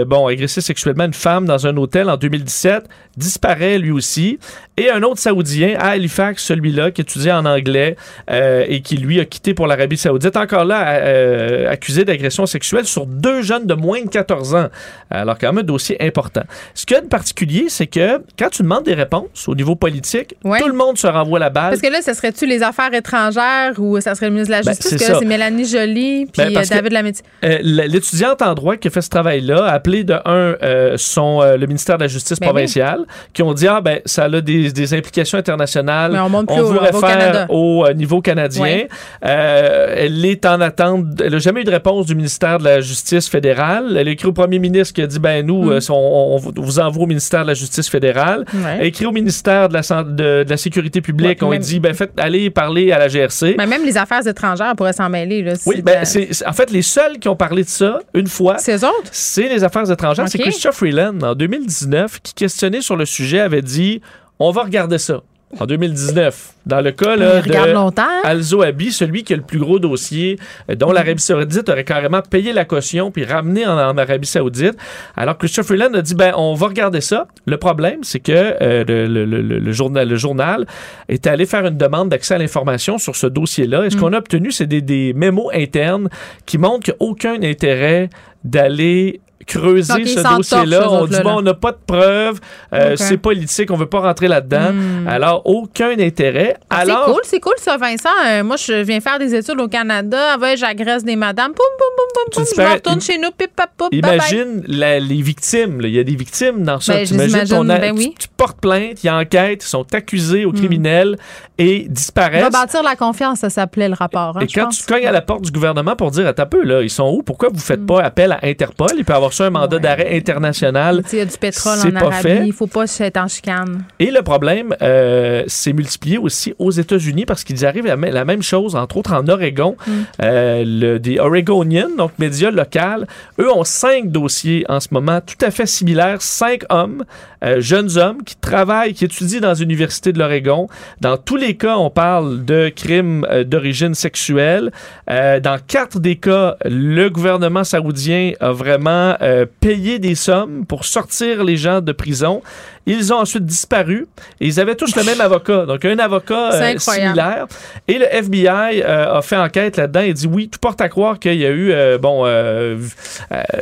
S6: bon agressé sexuellement une femme dans un hôtel en 2017, disparaît lui aussi. Et un autre Saoudien à Halifax, celui-là qui étudiait en anglais et qui lui a quitté pour l'Arabie Saoudite, encore là euh, accusé d'agression sexuelle sur deux jeunes de moins de 14 ans. Alors quand même un dossier important. Ce qu'il y a de particulier, c'est que quand tu demandes des réponses au niveau politique,
S1: Ouais.
S6: tout le monde se renvoie la balle.
S1: Parce que là, ça serait-tu les affaires étrangères ou ça serait le ministre de la
S6: Ben,
S1: Justice?
S6: c'est
S1: Parce que là, c'est Mélanie Joly puis
S6: Ben, parce
S1: euh, David Lametti?
S6: Euh, L'étudiante en droit qui a fait ce travail-là a appelé de un euh, son euh, le ministère de la Justice
S1: Ben oui.
S6: provinciale qui ont dit ah ben ça a des, des implications internationales.
S1: Mais on monte plus au Canada.
S6: au euh, niveau canadien.
S1: Ouais.
S6: Euh, elle est en attente. Elle n'a jamais eu de réponse du ministère de la Justice fédérale. Elle a écrit au premier ministre qui a dit ben nous
S1: Mm.
S6: euh, on, on vous envoie au ministère de la Justice fédérale.
S1: Ouais.
S6: Elle a écrit au ministère de la, de, de la sécurité publique.
S1: Ouais,
S6: on a
S1: même-
S6: dit ben faites aller parler à la GRC.
S1: Mais même les affaires étrangères pourraient s'en mêler. Là,
S6: oui, ben,
S1: de-
S6: c'est, c'est- en fait, les seuls qui ont parlé de ça une fois,
S1: C'est autres?
S6: c'est les affaires étrangères. C'est. Christophe Freeland, en 2019, qui questionné sur le sujet, avait dit on va regarder ça. En 2019, dans le cas là, de
S1: longtemps.
S6: Alzo Abi, celui qui a le plus gros dossier, euh, dont l'Arabie Saoudite aurait carrément payé la caution puis ramené en, en Arabie Saoudite. Alors Christophe Freeland a dit ben on va regarder ça. Le problème, c'est que euh, le, le- le- le journal, le journal est allé faire une demande d'accès à l'information sur ce dossier-là. Et ce qu'on a obtenu, c'est des, des mémos internes qui montrent qu'il n'y a aucun intérêt d'aller creuser ce dossier-là. On dit bon, on n'a pas de preuves, euh,
S1: Ok.
S6: c'est politique, on veut pas rentrer là-dedans.
S1: Hmm.
S6: Alors aucun intérêt.
S1: Ah,
S6: Alors
S1: c'est cool, c'est cool ça, Vincent. Euh, moi, je viens faire des études au Canada. Ah ouais, j'agresse des madames. Poum, poum, poum, poum. Je retourne chez nous. Pip, pap, pop, bye, bye.
S6: Imagine la- les victimes. là. Il y a des victimes dans ça.
S1: Ben,
S6: T'imagines a-
S1: ben oui. Hmm.
S6: tu, tu portes plainte, il y a enquête, ils sont accusés aux criminels et disparaissent.
S1: Rebâtir la confiance, ça s'appelait le rapport. hein,
S6: et quand
S1: pense.
S6: tu cognes à la porte du gouvernement pour dire à peu, là, ils sont où? Pourquoi vous faites pas appel à Interpol? Il peut avoir ça un mandat.
S1: Ouais.
S6: d'arrêt international.
S1: Il y a du pétrole en
S6: pas
S1: Arabie.
S6: fait.
S1: Il faut pas être en chicane.
S6: Et le problème euh, s'est multiplié aussi aux États-Unis parce qu'ils arrivent à la, même chose, entre autres en Oregon.
S1: Mm.
S6: Euh, le, des Oregonians, donc médias locaux, eux ont cinq dossiers en ce moment tout à fait similaires. Cinq hommes, euh, jeunes hommes qui travaillent, qui étudient dans l'Université de l'Oregon. Dans tous les cas, on parle de crimes euh, d'origine sexuelle. Euh, dans quatre des cas, le gouvernement saoudien a vraiment euh, payé des sommes pour sortir les gens de prison. Ils ont ensuite disparu et ils avaient tous le même avocat. Donc, un avocat
S1: C'est
S6: euh, similaire. Et le FBI euh, a fait enquête là-dedans et dit oui, tout porte à croire qu'il y a eu, euh, bon,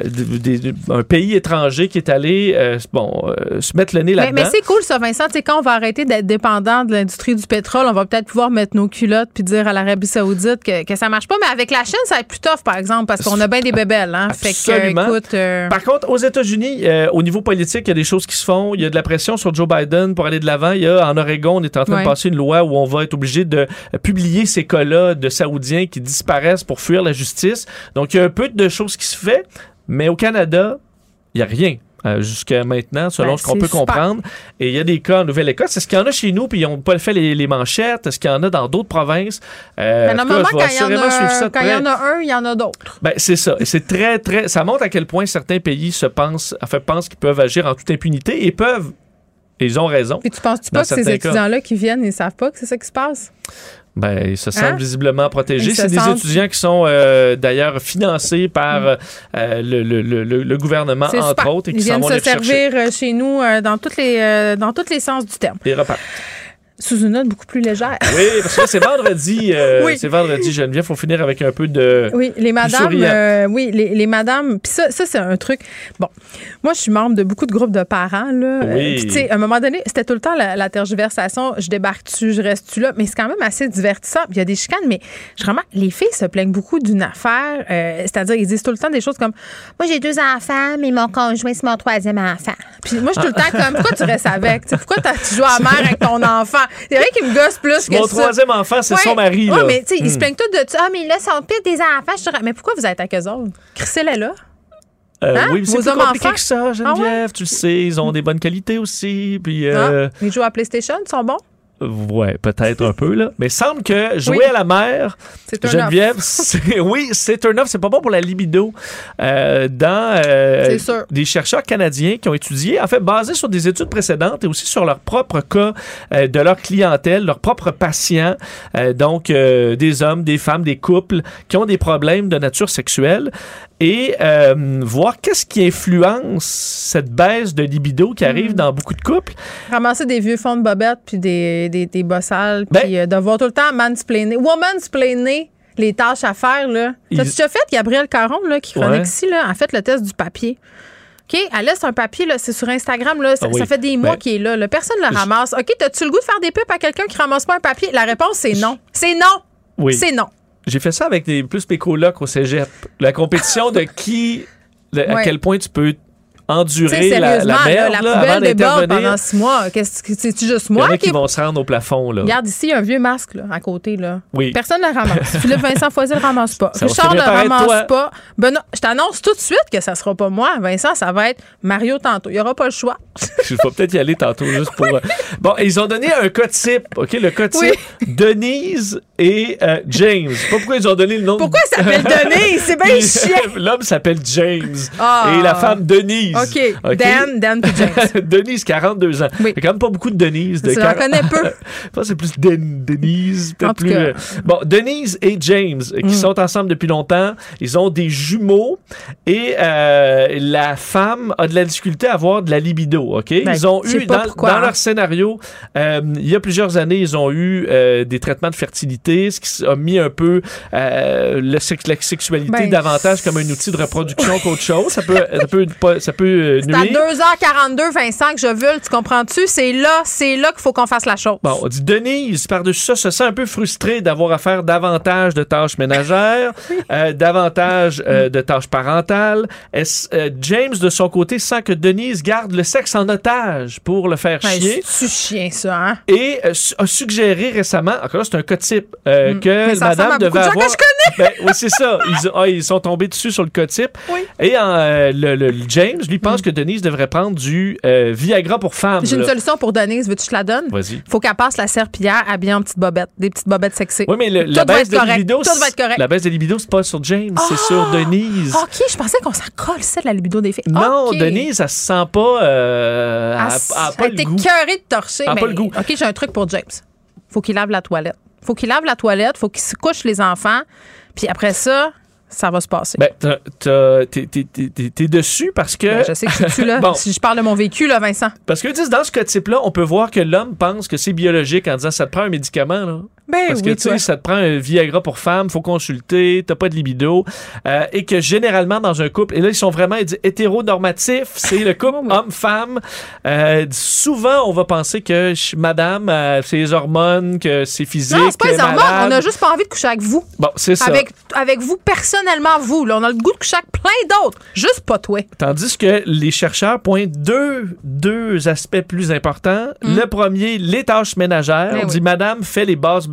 S6: des- des- un pays étranger qui est allé, bon, se mettre le nez là-dedans.
S1: mais c'est cool ça, Vincent. Sais, quand on va arrêter d'être dépendant de l'industrie du pétrole, on va peut-être pouvoir mettre nos culottes puis dire à l'Arabie Saoudite que, que ça marche pas. Mais avec la Chine, ça va être plus tough, par exemple, parce qu'on a bien des bébelles. Hein? Fait que,
S6: Absolument.
S1: écoute, euh,
S6: Par contre, aux États-Unis, au niveau politique, il y a des choses qui se font. Il y a de la pression sur Joe Biden pour aller de l'avant. Il y a en Oregon, on est en train
S1: Ouais.
S6: de passer une loi où on va être obligé de publier ces cas-là de Saoudiens qui disparaissent pour fuir la justice. Donc, il y a un peu de choses qui se fait, mais au Canada, il n'y a rien. euh, jusqu'à maintenant, selon
S1: Ben,
S6: ce qu'on peut
S1: super.
S6: comprendre. Et il y a des cas en Nouvelle-Écosse. Est-ce qu'il y en a chez nous, puis ils n'ont pas fait les, les manchettes? Est-ce qu'il y en a dans d'autres provinces? Euh,
S1: mais
S6: en tout cas,
S1: normalement, quand il y y en a un, il y en a d'autres.
S6: Ben, c'est ça. Et c'est très, très. Ça montre à quel point certains pays se pensent, enfin, pensent qu'ils peuvent agir en toute impunité et peuvent. Et ils ont raison.
S1: Puis tu penses-tu pas que ces étudiants-là qui viennent, ils savent pas que c'est ça qui se passe?
S6: Ben, ils se sentent
S1: Hein?
S6: visiblement protégés.
S1: Se
S6: C'est des
S1: sentent-
S6: étudiants qui sont euh, d'ailleurs financés par euh, euh, le, le- le- gouvernement, entre
S1: super.
S6: autres, et qui s'en vont
S1: se
S6: les
S1: servir euh, chez nous euh, dans, toutes les, dans tous les sens du terme.
S6: Et repartent.
S1: Sous une note beaucoup plus légère.
S6: Oui, parce que c'est vendredi. euh,
S1: Oui.
S6: C'est vendredi, Geneviève. Faut finir avec un peu de.
S1: Oui, les madames, euh, oui, les, les madames, puis ça, ça c'est un truc. Bon, moi, je suis membre de beaucoup de groupes de parents, là. Euh,
S6: Oui.
S1: puis, tu sais, à un moment donné, c'était tout le temps la, la tergiversation, je débarque-tu, je reste-tu là, mais c'est quand même assez divertissant. Puis il y a des chicanes, mais je vraiment, les filles se plaignent beaucoup d'une affaire, euh, c'est-à-dire, ils disent tout le temps des choses comme, moi, j'ai deux enfants, mais mon conjoint, c'est mon troisième enfant. Puis moi, je suis tout le temps comme, pourquoi tu restes avec? Pourquoi t'as- tu joues à mère avec ton enfant? C'est vrai qu'il me gosse plus que
S6: Mon
S1: ça.
S6: troisième enfant, c'est
S1: Ouais.
S6: son mari.
S1: Ouais,
S6: là.
S1: mais tu sais, ils se
S6: Hmm.
S1: plaignent tous de ça. Ah, mais là, son pire des enfants. Je dirais, mais pourquoi vous êtes avec eux autres? Crissez est là.
S6: Euh,
S1: Hein?
S6: Oui, c'est plus compliqué que ça, Geneviève. Tu le sais, ils ont des bonnes qualités aussi. Puis, euh,
S1: Ah, ils jouent à PlayStation, ils sont bons?
S6: Ouais, peut-être un peu, là. Mais semble que jouer
S1: Oui.
S6: à la mer, Geneviève, c'est- oui, c'est un offre. C'est pas bon pour la libido. Euh, dans euh, des chercheurs canadiens qui ont étudié, en fait, basés sur des études précédentes et aussi sur leur propre cas euh, de leur clientèle, leurs propres patients, donc des hommes, des femmes, des couples qui ont des problèmes de nature sexuelle et euh, voir qu'est-ce qui influence cette baisse de libido qui
S1: Mm.
S6: arrive dans beaucoup de couples.
S1: Ramasser des vieux fonds de bobettes puis des, des, des bossales,
S6: Ben-
S1: puis euh, devoir tout le temps mansplainer. Womansplainer les tâches à faire, là.
S6: Il-
S1: T'as-tu déjà fait Gabriel Caron, là, qui chronique
S6: Ouais.
S1: ici, là, a fait le test du papier? OK, elle laisse un papier, là, c'est sur Instagram, là, ça,
S6: Ah oui.
S1: ça fait des mois
S6: Ben-
S1: qu'il est là, là. Personne ne le ramasse. OK, t'as-tu le goût de faire des pubs à quelqu'un qui ramasse pas un papier? La réponse, c'est non. C'est non!
S6: Oui.
S1: C'est non.
S6: J'ai fait ça avec des, plus mes colocs au cégep. La compétition de qui, le- à quel point tu peux endurer la, la
S1: là,
S6: merde
S1: la
S6: là,
S1: poubelle
S6: avant
S1: déborde pendant six mois. Qu'est-ce que c'est-tu juste
S6: Il y en
S1: moi
S6: a
S1: qui
S6: qui vont se rendre au plafond. Là.
S1: Regarde ici, il y a un vieux masque là, à côté. Là.
S6: Oui.
S1: Personne ne le ramasse. Philippe Vincent Foisy ne le ramasse pas.
S6: Ça
S1: Richard ne le ramasse
S6: toi.
S1: pas. Benoît, je t'annonce tout de suite que ça sera pas moi. Vincent, ça va être Mario tantôt. Il n'y aura pas le choix.
S6: Je vais peut-être y aller tantôt juste pour. euh, Bon, ils ont donné un cas type. OK, le cas type Denise et euh, James. Je sais pas pourquoi ils ont donné le nom.
S1: Pourquoi il s'appelle Denis? C'est bien chiant.
S6: L'homme s'appelle James.
S1: Ah.
S6: Et la femme Denise.
S1: OK. Dan, Dan puis James.
S6: Denise, 42 ans.
S1: Oui.
S6: Il y a quand même pas beaucoup de Denise. De
S1: J'en
S6: 40
S1: connais peu.
S6: Je pense c'est plus Den- Denise, peut-être
S1: En tout
S6: plus.
S1: cas.
S6: euh, Bon, Denise et James, euh, qui
S1: Mm.
S6: sont ensemble depuis longtemps, ils ont des jumeaux et euh, la femme a de la difficulté à avoir de la libido. Ok,
S1: Ben,
S6: ils ont eu dans,
S1: pourquoi,
S6: dans
S1: hein.
S6: leur scénario, euh, il y a plusieurs années, ils ont eu euh, des traitements de fertilité, ce qui a mis un peu le la sexualité
S1: Ben,
S6: davantage comme un outil de reproduction qu'autre chose. Ça peut, ça peut, ça peut euh,
S1: C'est à
S6: nuire.
S1: 2h42, Vincent, que je veux, tu comprends-tu? C'est là, c'est là qu'il faut qu'on fasse la chose.
S6: Bon, on dit Denise, par-dessus ça, se sent un peu frustrée d'avoir à faire davantage de tâches ménagères, euh, davantage euh, de tâches parentales. Euh, James, de son côté, sent que Denise garde le sexe en otage pour le faire
S1: Ben,
S6: chier?
S1: C'est-tu chien, ça, hein?
S6: Et a suggéré récemment, encore là, c'est un cas type, que
S1: Mm. Ça
S6: madame devait
S1: de gens que
S6: avoir.
S1: je connais.
S6: Ben, oui, c'est ça. Ils, ah, ils sont tombés dessus sur le cas type.
S1: Oui.
S6: Et le, le- le James, lui, pense que Denise devrait prendre du euh, Viagra pour femmes.
S1: J'ai une solution pour Denise. Veux-tu que je te la donne?
S6: Vas-y.
S1: Faut qu'elle passe la serpillière habillée en petites bobettes. Des petites bobettes sexy.
S6: Oui, mais le- la baisse de
S1: correct.
S6: libido,
S1: Tout va être correct.
S6: la baisse de libido, c'est pas sur James, c'est sur Denise.
S1: OK, je pensais qu'on s'en colle, de la libido des filles.
S6: Non. Denise, elle se sent pas. Euh,
S1: Elle
S6: elle,
S1: s-
S6: elle a
S1: elle
S6: pas
S1: était
S6: le goût.
S1: écœurée de torcher.
S6: Elle
S1: mais-
S6: pas le goût.
S1: OK, j'ai un truc pour James. Faut qu'il lave la toilette. Faut qu'il lave la toilette, faut qu'il se couche les enfants. Puis après ça, ça va se passer.
S6: Ben, t'es dessus parce que.
S1: Ben, je sais que je suis là.
S6: Bon.
S1: Si je parle de mon vécu, là, Vincent.
S6: Parce que dans ce cas type-là, on peut voir que l'homme pense que c'est biologique en disant ça te prend un médicament. Là.
S1: Ben
S6: Parce que
S1: oui,
S6: tu sais, ça te prend un Viagra pour femme, faut consulter, t'as pas de libido. Euh, et que généralement, dans un couple, et là, ils sont vraiment ils disent, hétéronormatifs, c'est le couple homme-femme. Euh, souvent, on va penser que madame, euh, c'est les hormones, que c'est physique.
S1: Non, c'est pas les hormones.
S6: malade.
S1: On a juste pas envie de coucher avec vous.
S6: Bon, c'est ça.
S1: Avec, avec vous, personnellement, vous. Là, on a le goût de coucher avec plein d'autres. Juste pas toi.
S6: Tandis que les chercheurs pointent deux, deux aspects plus importants. Le premier, les tâches ménagères.
S1: Ben
S6: On
S1: oui.
S6: dit madame fait les basses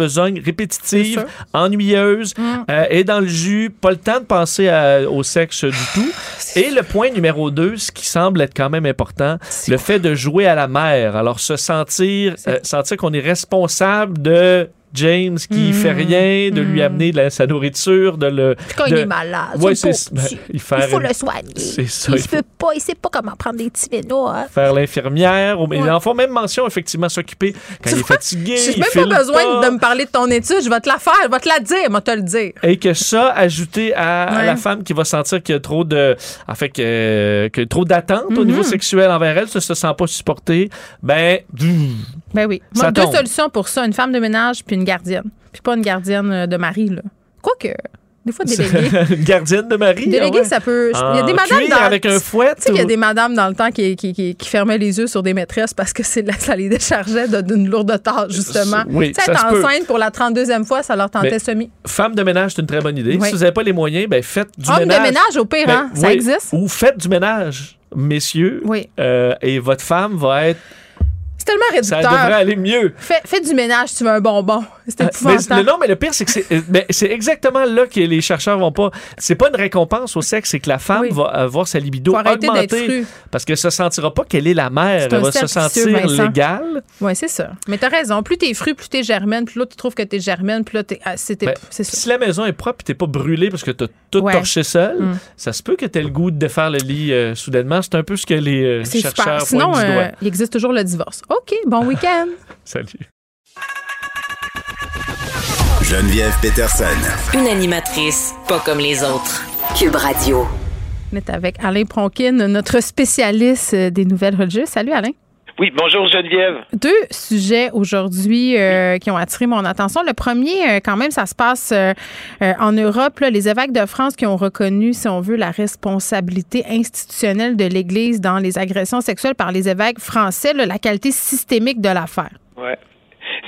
S6: répétitives,
S1: sûr.
S6: ennuyeuses,
S1: Mm.
S6: euh, est dans le jus, pas le temps de penser à- au sexe du tout. Et le point numéro deux, ce qui semble être quand même important, le fait de jouer à la mère. Alors se sentir, euh, sentir qu'on est responsable de James qui
S1: Mm.
S6: fait rien, de lui
S1: Mm.
S6: amener de la- sa nourriture, de le.
S1: Quand
S6: de-
S1: il est malade,
S6: Ouais,
S1: petit.
S6: ben, il
S1: il faut
S6: une-
S1: le soigner.
S6: C'est ça,
S1: Il
S6: il
S1: peut pas, il sait pas comment prendre des Tylenol. Hein.
S6: faire l'infirmière.
S1: Ouais.
S6: en font même mention, effectivement, s'occuper quand
S1: Tu
S6: il est fatigué.
S1: J'ai
S6: il
S1: même pas besoin
S6: pas.
S1: de me parler de ton étude. Je vais te la faire, je vais te la dire, moi te le dire.
S6: Et que ça, ajouté à, la femme qui va sentir qu'il y a trop de, en fait, que, que trop d'attente au
S1: Mhm.
S6: niveau sexuel envers elle, ça se sent pas supporté, ben,
S1: Ben oui. Moi, deux
S6: tombe.
S1: solutions pour ça une femme de ménage puis une gardienne. Puis pas une gardienne euh, de mari, là. Quoique, des fois, déléguée.
S6: une gardienne de mari.
S1: déléguée,
S6: ah ouais.
S1: ça peut. Il y a des madames
S6: cuir
S1: dans.
S6: avec un fouet.
S1: Tu sais, il y a des madames dans le temps qui, qui, qui, qui fermaient les yeux sur des maîtresses parce que ça les déchargeait d'une lourde tâche, justement.
S6: Oui,
S1: Tu sais, être
S6: peut.
S1: enceinte pour la 32e fois, ça leur tentait
S6: Mais-
S1: semi.
S6: Femme de ménage, c'est une très bonne idée.
S1: Oui.
S6: Si vous n'avez pas les moyens, ben, faites du
S1: Homme
S6: ménage.
S1: de ménage, au pire,
S6: Ben,
S1: hein? Ça
S6: oui.
S1: existe?
S6: Ou faites du ménage, messieurs.
S1: Oui.
S6: Euh, et votre femme va être
S1: C'est tellement réducteur.
S6: Ça devrait aller mieux.
S1: Fais, fais du ménage si tu veux un bonbon. C'est
S6: Euh,
S1: épouvantable.
S6: non, mais le pire, c'est que c'est, euh, ben, c'est exactement là que les chercheurs vont pas. C'est pas une récompense au sexe, c'est que la femme
S1: Oui.
S6: va avoir sa libido
S1: fru.
S6: parce que se sentira pas qu'elle est la mère. Elle va se sentir légale.
S1: Oui, c'est ça. Mais t'as raison. Plus t'es fru, plus t'es germaine, plus l'autre tu trouves que t'es germaine, plus là t'es. ah,
S6: Ben, si la maison est propre et t'es pas brûlé parce que t'as tout
S1: Ouais.
S6: torché seul,
S1: Mm.
S6: ça se peut que t'aies le goût de défaire le lit euh, soudainement. C'est un peu ce que les euh, chercheurs
S1: super. Sinon, euh, il existe toujours le divorce. OK, bon week-end.
S6: Salut.
S5: Geneviève Peterson.
S3: Une animatrice pas comme les autres. Cube Radio.
S1: On est avec Alain Pronkin, notre spécialiste euh, des nouvelles religieuses. Salut Alain.
S7: Oui, bonjour Geneviève.
S1: Deux sujets aujourd'hui euh, qui ont attiré mon attention. Le premier, euh, quand même, ça se passe euh, en Europe. là, les évêques de France qui ont reconnu, si on veut, la responsabilité institutionnelle de l'Église dans les agressions sexuelles par les évêques français, là, la qualité systémique de l'affaire.
S7: Ouais.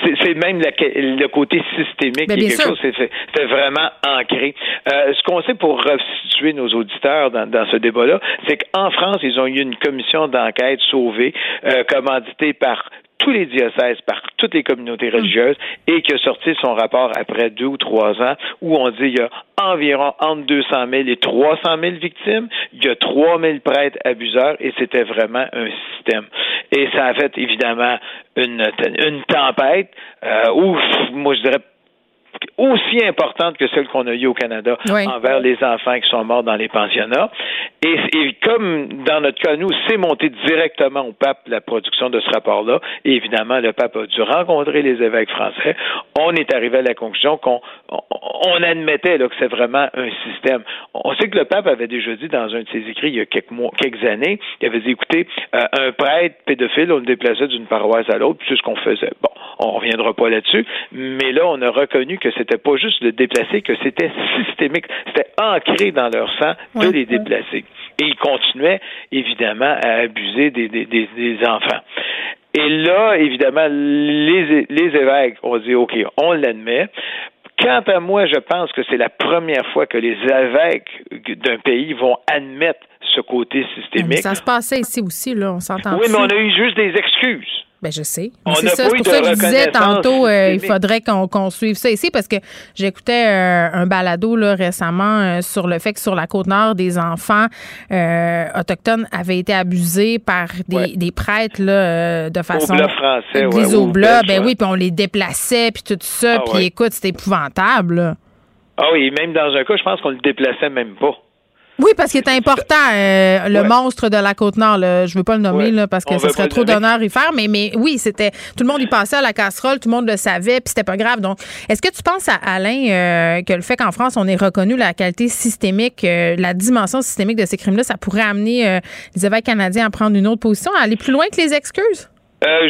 S7: C'est même la- le côté systémique
S1: Ben,
S7: qui est quelque
S1: sûr.
S7: chose, c'est vraiment ancré. Euh, ce qu'on sait pour restituer nos auditeurs dans, dans ce débat-là, c'est qu'en France, ils ont eu une commission d'enquête sauvée, euh, commanditée par tous les diocèses, par toutes les communautés
S1: Hum.
S7: religieuses, et qui a sorti son rapport après deux ou trois ans, où on dit il y a environ entre 200 000 et 300 000 victimes, il y a 3 000 prêtres abuseurs, et c'était vraiment un système. Et ça a fait évidemment une, une tempête, euh, ouf, moi je dirais aussi importante que celle qu'on a eue au Canada
S1: Oui.
S7: envers les enfants qui sont morts dans les pensionnats. Et, et comme dans notre cas, nous, c'est monté directement au pape la production de ce rapport-là. Et évidemment, le pape a dû rencontrer les évêques français. On est arrivé à la conclusion qu'on on, on admettait là, que c'est vraiment un système. On sait que le pape avait déjà dit dans un de ses écrits il y a quelques mois, quelques années, il avait dit, écoutez, euh, un prêtre pédophile, on le déplaçait d'une paroisse à l'autre, puis c'est ce qu'on faisait. Bon, on reviendra pas là-dessus, mais là, on a reconnu que c'était pas juste le déplacer, que c'était systémique, c'était ancré dans leur sang de les déplacer. Et ils continuaient, évidemment, à abuser des, des, des, des enfants. Et là, évidemment, les, les évêques ont dit, OK, on l'admet. Quant à moi, je pense que c'est la première fois que les évêques d'un pays vont admettre ce côté
S1: Mais
S7: systémique.
S1: ça se passait ici aussi, là, on s'entend.
S7: Oui, mais on a eu juste des excuses.
S1: Ben, je sais. C'est ça, c'est pour ça que je disais tantôt, euh, il faudrait qu'on qu'on suive ça ici parce que j'écoutais euh, un balado là, récemment euh, sur le fait que sur la côte nord, des enfants euh, autochtones avaient été abusés par des,
S7: Ouais.
S1: des prêtres là, euh, de façon.
S7: Oblat français, ouais,
S1: des
S7: belge,
S1: ben
S7: ouais.
S1: oui, puis on les déplaçait, puis tout ça.
S7: Ah
S1: puis écoute, c'était épouvantable. là.
S7: Ah oui, même dans un cas, je pense qu'on le déplaçait même pas.
S1: Oui, parce qu'il est important, euh, le
S7: Ouais.
S1: monstre de la Côte-Nord. Je veux pas le nommer
S7: Ouais.
S1: là, parce que ce serait trop d'honneur y faire, mais, mais oui, c'était tout le monde y passait à la casserole, tout le monde le savait, puis c'était pas grave. Donc, est-ce que tu penses, à Alain, euh, que le fait qu'en France, on ait reconnu la qualité systémique, euh, la dimension systémique de ces crimes-là, ça pourrait amener euh, les évêques canadiens à prendre une autre position, à aller plus loin que les excuses?
S7: Euh,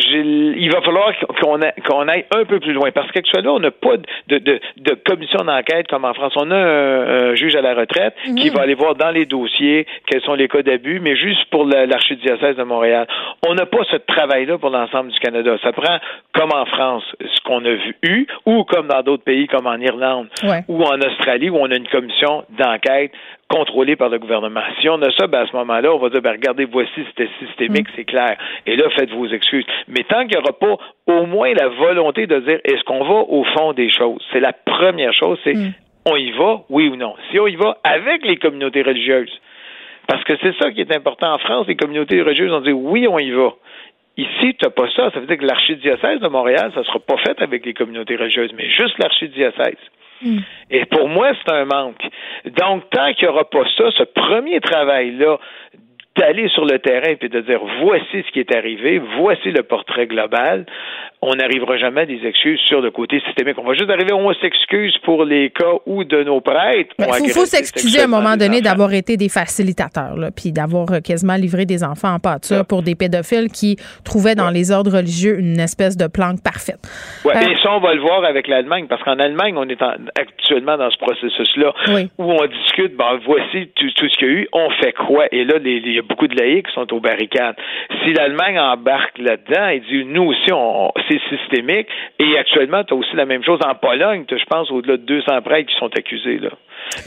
S7: il va falloir qu'on aille un peu plus loin parce qu'actuellement, on n'a pas de, de, de commission d'enquête comme en France. On a un, un juge à la retraite qui va aller voir dans les dossiers quels sont les cas d'abus, mais juste pour la- l'archidiocèse de Montréal. On n'a pas ce travail-là pour l'ensemble du Canada. Ça prend, comme en France, ce qu'on a vu, eu, ou comme dans d'autres pays comme en Irlande
S1: Ouais.
S7: ou en Australie, où on a une commission d'enquête contrôlée par le gouvernement. Si on a ça, ben à ce moment-là, on va dire, ben regardez, voici, c'était systémique, c'est clair. Et là, faites vos excuses. Mais tant qu'il n'y aura pas au moins la volonté de dire, est-ce qu'on va au fond des choses? C'est la première chose, c'est, on y va, oui ou non? Si on y va avec les communautés religieuses, parce que c'est ça qui est important en France, les communautés religieuses ont dit, oui, on y va. Ici, tu n'as pas ça. Ça veut dire que l'archidiocèse de Montréal, ça ne sera pas fait avec les communautés religieuses, mais juste l'archidiocèse. Et pour moi, c'est un manque. Donc, tant qu'il n'y aura pas ça, ce premier travail-là, d'aller sur le terrain et de dire voici ce qui est arrivé, voici le portrait global, on n'arrivera jamais à des excuses sur le côté systémique. On va juste arriver, on s'excuse pour les cas où de nos prêtres.
S1: Il faut, s'excuser à un moment donné d'avoir été des facilitateurs, là, puis d'avoir euh, quasiment livré des enfants en pâture pour des pédophiles qui trouvaient dans les ordres religieux une espèce de planque parfaite.
S7: Ouais,
S1: Euh,
S7: et ça, on va le voir avec l'Allemagne, parce qu'en Allemagne, on est en- actuellement dans ce processus-là
S1: Oui.
S7: où on discute, ben, voici tout, tout ce qu'il y a eu, on fait quoi? Et là, les- les- a beaucoup de laïcs qui sont aux barricades. Si l'Allemagne embarque là-dedans et dit, nous aussi, on, c'est systémique, et actuellement, tu as aussi la même chose en Pologne, je pense, au-delà de 200 prêtres qui sont accusés, là.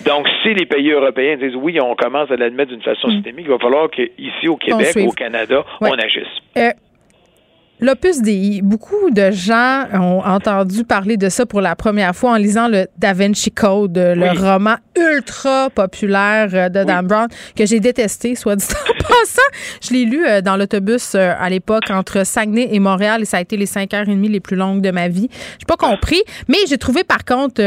S7: Donc, si les pays européens disent, oui, on commence à l'admettre d'une façon systémique, il va falloir qu'ici, au Québec, au Canada,
S1: Ouais.
S7: on agisse.
S1: Euh, L'Opus Dei, beaucoup de gens ont entendu parler de ça pour la première fois en lisant le Da Vinci Code, le roman ultra populaire euh, de Dan Brown que j'ai détesté, soit dit en passant. Je l'ai lu euh, dans l'autobus euh, à l'époque entre Saguenay et Montréal et ça a été les cinq heures et demie les plus longues de ma vie. J'ai pas compris, mais j'ai trouvé par contre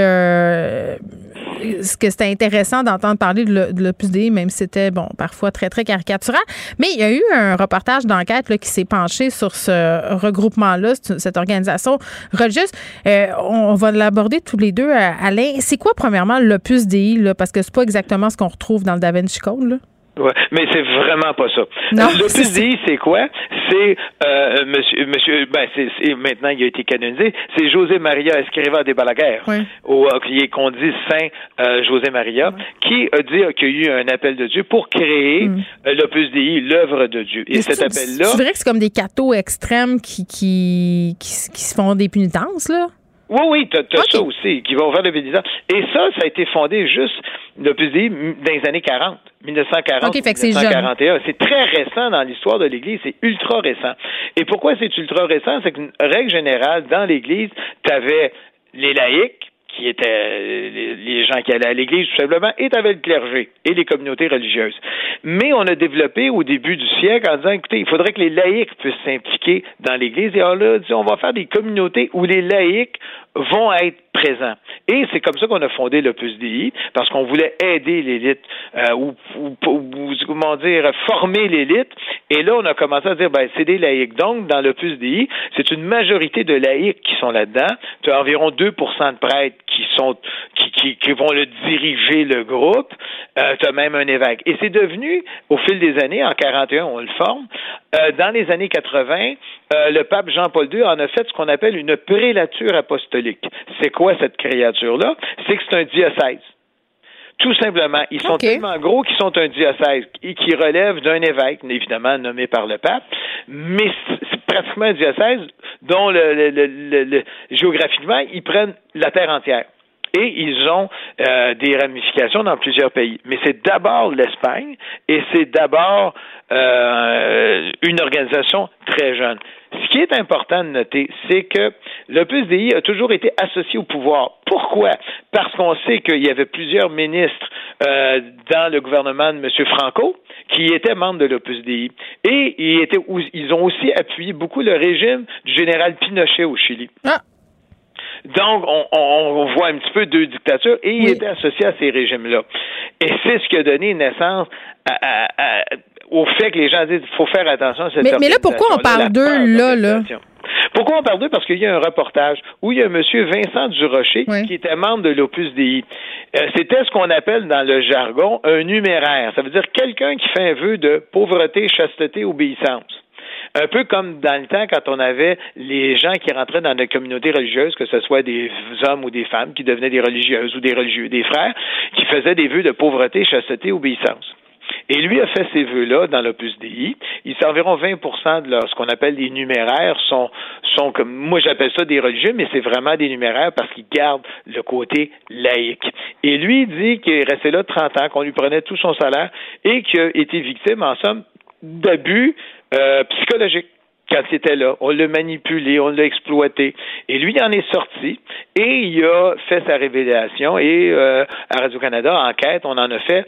S1: ce que c'était intéressant d'entendre parler de l'Opus Dei, même si c'était bon parfois très très caricatural. Mais il y a eu un reportage d'enquête qui s'est penché sur ce regroupement-là, cette organisation religieuse. on, va l'aborder tous les deux, Alain. C'est quoi premièrement l'Opus Dei là, parce que c'est pas exactement ce qu'on retrouve dans le Da Vinci.
S7: Ouais, mais c'est vraiment pas ça. L'Opus Dei, c'est quoi? C'est euh, monsieur, monsieur, ben c'est maintenant il a été canonisé. C'est José Maria Escriva de Balaguer, oui. au, qui est qu'on dit Saint euh, José Maria, qui a dit qu'il y a eu un appel de Dieu pour créer mm. euh, l'Opus Dei, l'œuvre de Dieu. Et cet appel-là,
S1: c'est vrai que c'est comme des cathos extrêmes qui qui, qui, qui se font des pénitences là?
S7: Oui, oui, tu as, ça aussi, qui va faire le pénitence. Et ça, ça a été fondé juste, Dei, dans les années 40. 1940, 1941. C'est très récent dans l'histoire de l'Église, c'est ultra récent. Et pourquoi c'est ultra récent? C'est qu'une règle générale, dans l'Église, tu avais les laïcs, qui étaient les gens qui allaient à l'Église tout simplement, et avais le clergé et les communautés religieuses. Mais on a développé au début du siècle en disant, écoutez, il faudrait que les laïcs puissent s'impliquer dans l'Église. Et on a dit, on va faire des communautés où les laïcs vont être présents. Et c'est comme ça qu'on a fondé l'Opus Dei, parce qu'on voulait aider l'élite, euh, ou, ou, comment dire, former l'élite. Et là, on a commencé à dire, ben, c'est des laïcs. Donc, dans l'Opus Dei, c'est une majorité de laïcs qui sont là-dedans. Tu as environ 2 de prêtres qui sont qui, qui, qui, vont le diriger le groupe. Euh, tu as même un évêque. Et c'est devenu, au fil des années, en 41, on le forme. Euh, dans les années 80, euh, le pape Jean-Paul II en a fait ce qu'on appelle une prélature apostolique. C'est quoi cette créature-là? C'est que c'est un diocèse. Tout simplement. Ils sont tellement gros qu'ils sont un diocèse et qui relèvent d'un évêque, évidemment nommé par le pape, mais c'est pratiquement un diocèse dont le, géographiquement, ils prennent la terre entière et ils ont euh, des ramifications dans plusieurs pays. Mais c'est d'abord l'Espagne et c'est d'abord euh, une organisation très jeune. Ce qui est important de noter, c'est que l'Opus Dei a toujours été associé au pouvoir. Pourquoi? Parce qu'on sait qu'il y avait plusieurs ministres euh, dans le gouvernement de M. Franco qui étaient membres de l'Opus. Et ils, étaient, ils ont aussi appuyé beaucoup le régime du général Pinochet au Chili. Ah. Donc, on, on, voit un petit peu deux dictatures et il était associé à ces régimes-là. Et c'est ce qui a donné naissance au fait que les gens disent qu'il faut faire attention à cette
S1: Mais, mais là, pourquoi on parle d'eux, là, là?
S7: Pourquoi on parle d'eux? Parce qu'il y a un reportage où il y a un monsieur Vincent Durocher qui était membre de l'Opus Dei. Euh, c'était ce qu'on appelle dans le jargon un numéraire. Ça veut dire quelqu'un qui fait un vœu de pauvreté, chasteté, obéissance. Un peu comme dans le temps quand on avait les gens qui rentraient dans la communauté religieuse, que ce soit des hommes ou des femmes qui devenaient des religieuses ou des religieux, des frères, qui faisaient des vœux de pauvreté, chasteté, obéissance. Et lui a fait ces vœux-là dans l'Opus Dei. Il environ 20% de ce qu'on appelle des numéraires sont, sont comme, moi j'appelle ça des religieux, mais c'est vraiment des numéraires parce qu'ils gardent le côté laïque. Et lui dit qu'il est resté là 30 ans, qu'on lui prenait tout son salaire et qu'il a été victime, en somme, d'abus euh, psychologique quand il était là. On l'a manipulé, on l'a exploité. Et lui, il en est sorti et il a fait sa révélation. Et euh, à Radio-Canada, enquête, on en a fait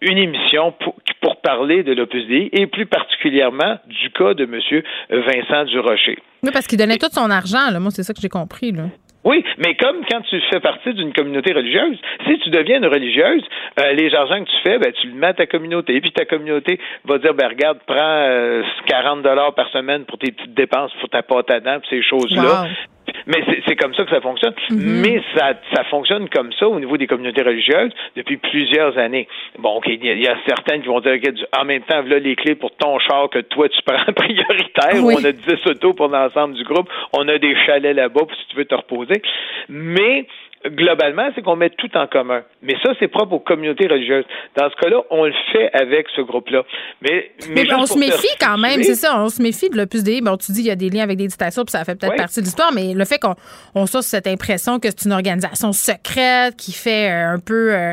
S7: une émission pour, parler de l'Opus et plus particulièrement du cas de M. Vincent Durocher.
S1: Parce qu'il donnait tout son argent. Là. Moi, c'est ça que j'ai compris. Là.
S7: Oui, mais comme quand tu fais partie d'une communauté religieuse, si tu deviens une religieuse, euh, les argent que tu fais, ben, tu le mets à ta communauté. Et puis ta communauté va dire, ben regarde, prends euh, 40 dollars par semaine pour tes petites dépenses, pour ta pâte à dents, ces choses-là. Mais c'est comme ça que ça fonctionne. Mm-hmm. Mais ça, ça fonctionne comme ça au niveau des communautés religieuses depuis plusieurs années. Bon, OK, il y, a certaines qui vont dire, en même temps, voilà les clés pour ton char que toi, tu prends prioritaire. On a 10 autos pour l'ensemble du groupe. On a des chalets là-bas si tu veux te reposer. Mais globalement, c'est qu'on met tout en commun. Mais ça, c'est propre aux communautés religieuses. Dans ce cas-là, on le fait avec ce groupe-là. Mais,
S1: mais, on se méfie quand même, c'est ça, on se méfie de l'Opus Dei. Bon, tu dis qu'il y a des liens avec des dictatures, puis ça fait peut-être partie de l'histoire, mais le fait qu'on on sorte cette impression que c'est une organisation secrète qui fait euh, un peu euh,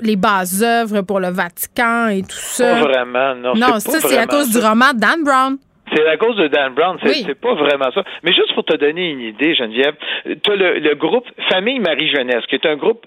S1: les bases œuvres pour le Vatican et tout ça.
S7: Pas vraiment, non.
S1: Non, ça, c'est à cause du roman de Dan Brown.
S7: C'est la cause de Dan Brown. C'est pas vraiment ça. Mais juste pour te donner une idée, Geneviève, tu as le, groupe Famille Marie-Jeunesse, qui est un groupe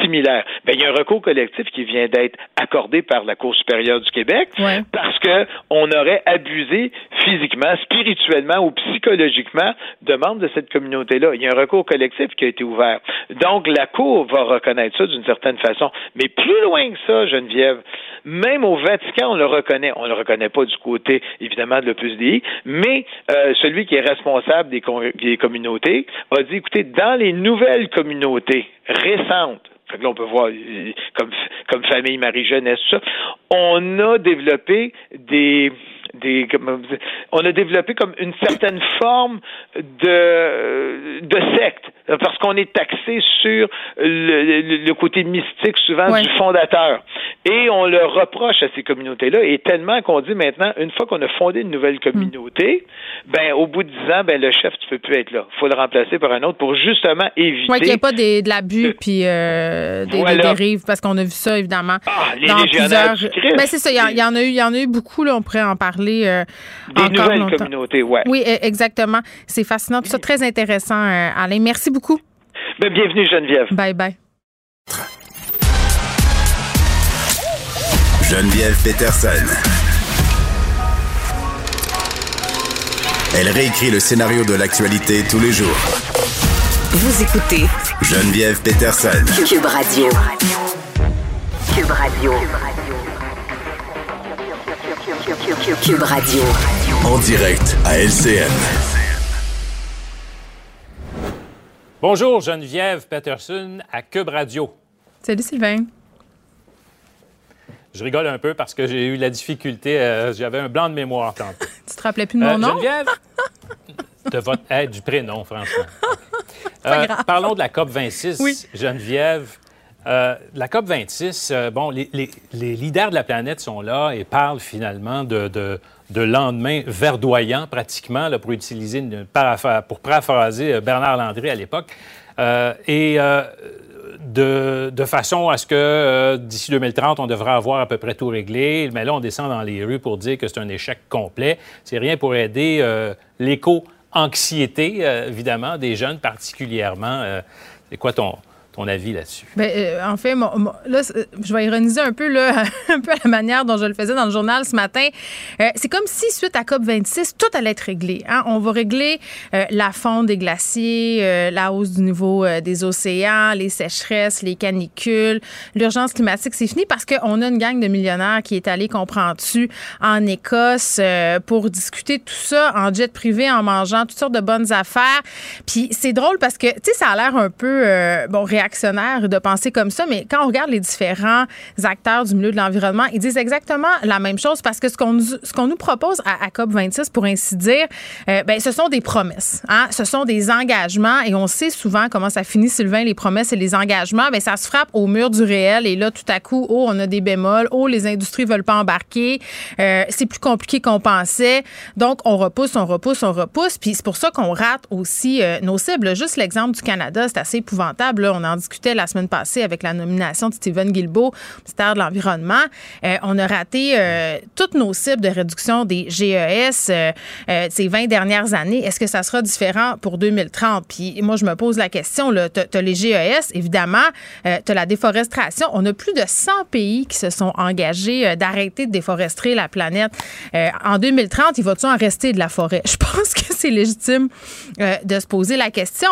S7: similaire. Ben, il y a un recours collectif qui vient d'être accordé par la Cour supérieure du Québec parce que on aurait abusé physiquement, spirituellement ou psychologiquement de membres de cette communauté-là. Il y a un recours collectif qui a été ouvert. Donc, la Cour va reconnaître ça d'une certaine façon. Mais plus loin que ça, Geneviève, même au Vatican, on le reconnaît. On ne le reconnaît pas du côté, évidemment, de l'Opus mais euh, celui qui est responsable des, des communautés a dit, écoutez, dans les nouvelles communautés récentes, fait que là, on peut voir comme, comme famille Marie-Jeunesse, ça. On a développé des, des on a développé comme une certaine forme de de secte parce qu'on est taxé sur le, le, côté mystique souvent du fondateur et on le reproche à ces communautés-là et tellement qu'on dit maintenant une fois qu'on a fondé une nouvelle communauté ben au bout de dix ans ben le chef tu peux plus être là faut le remplacer par un autre pour justement éviter
S1: qu'il n'y ait pas des, de l'abus puis euh, des, dérives parce qu'on a vu ça évidemment
S7: ah, les dans plusieurs
S1: ben c'est ça il y, en a eu il y en a eu beaucoup là on pourrait en parler
S7: euh, Des nouvelles communautés, ouais.
S1: Oui, e, exactement. C'est fascinant. Tout ça très intéressant, euh, Alain. Merci beaucoup.
S7: Ben, bienvenue, Geneviève.
S1: Bye bye.
S5: Geneviève Peterson. Elle réécrit le scénario de l'actualité tous les jours.
S3: Vous écoutez
S5: Geneviève Peterson.
S3: Cube Radio. Cube Radio. Cube Radio.
S5: En direct à LCN.
S8: Bonjour, Geneviève Peterson à Cube Radio.
S1: Salut Sylvain.
S8: Je rigole un peu parce que j'ai eu la difficulté, euh, j'avais un blanc de mémoire tantôt.
S1: tu te rappelais plus de mon euh, nom?
S8: Geneviève? de votre aide, du prénom, franchement. Euh, parlons de la COP 26. Oui. Geneviève, la COP 26, euh, bon, les, leaders de la planète sont là et parlent finalement de, de, lendemain verdoyant, pratiquement, là, pour utiliser une, pour paraphraser euh, Bernard Landry à l'époque. et de, de, façon à ce que d'ici 2030, on devrait avoir à peu près tout réglé. Mais là, on descend dans les rues pour dire que c'est un échec complet. C'est rien pour aider l'éco-anxiété, évidemment, des jeunes particulièrement. c'est quoi ton, ton avis là-dessus?
S1: Bien, euh, en fait, là, je vais ironiser un peu, là, un peu à la manière dont je le faisais dans le journal ce matin. Euh, c'est comme si, suite à COP26, tout allait être réglé. Hein? On va régler euh, la fonte des glaciers, la hausse du niveau des océans, les sécheresses, les canicules, l'urgence climatique, c'est fini parce qu'on a une gang de millionnaires qui est allée, comprends-tu, en Écosse pour discuter de tout ça en jet privé, en mangeant toutes sortes de bonnes affaires. Puis c'est drôle parce que, tu sais, ça a l'air un peu, bon, de penser comme ça, mais quand on regarde les différents acteurs du milieu de l'environnement, ils disent exactement la même chose parce que ce qu'on nous propose à, COP 26, pour ainsi dire, euh, ben, ce sont des promesses, hein? ce sont des engagements et on sait souvent comment ça finit, Sylvain, les promesses et les engagements, ben, ça se frappe au mur du réel et là, tout à coup, oh, on a des bémols, oh, les industries veulent pas embarquer, euh, c'est plus compliqué qu'on pensait, donc on repousse, on repousse, on repousse, puis c'est pour ça qu'on rate aussi euh, nos cibles. Juste l'exemple du Canada, c'est assez épouvantable. On en discutait la semaine passée avec la nomination de Stephen Guilbeault, ministère de l'Environnement. Euh, on a raté euh, toutes nos cibles de réduction des GES euh, ces 20 dernières années. Est-ce que ça sera différent pour 2030? Puis moi, je me pose la question. Tu as, les GES, évidemment. tu as la déforestation. On a plus de 100 pays qui se sont engagés d'arrêter de déforester la planète. en 2030, il va-t-il en rester de la forêt? Je pense que c'est légitime de se poser la question.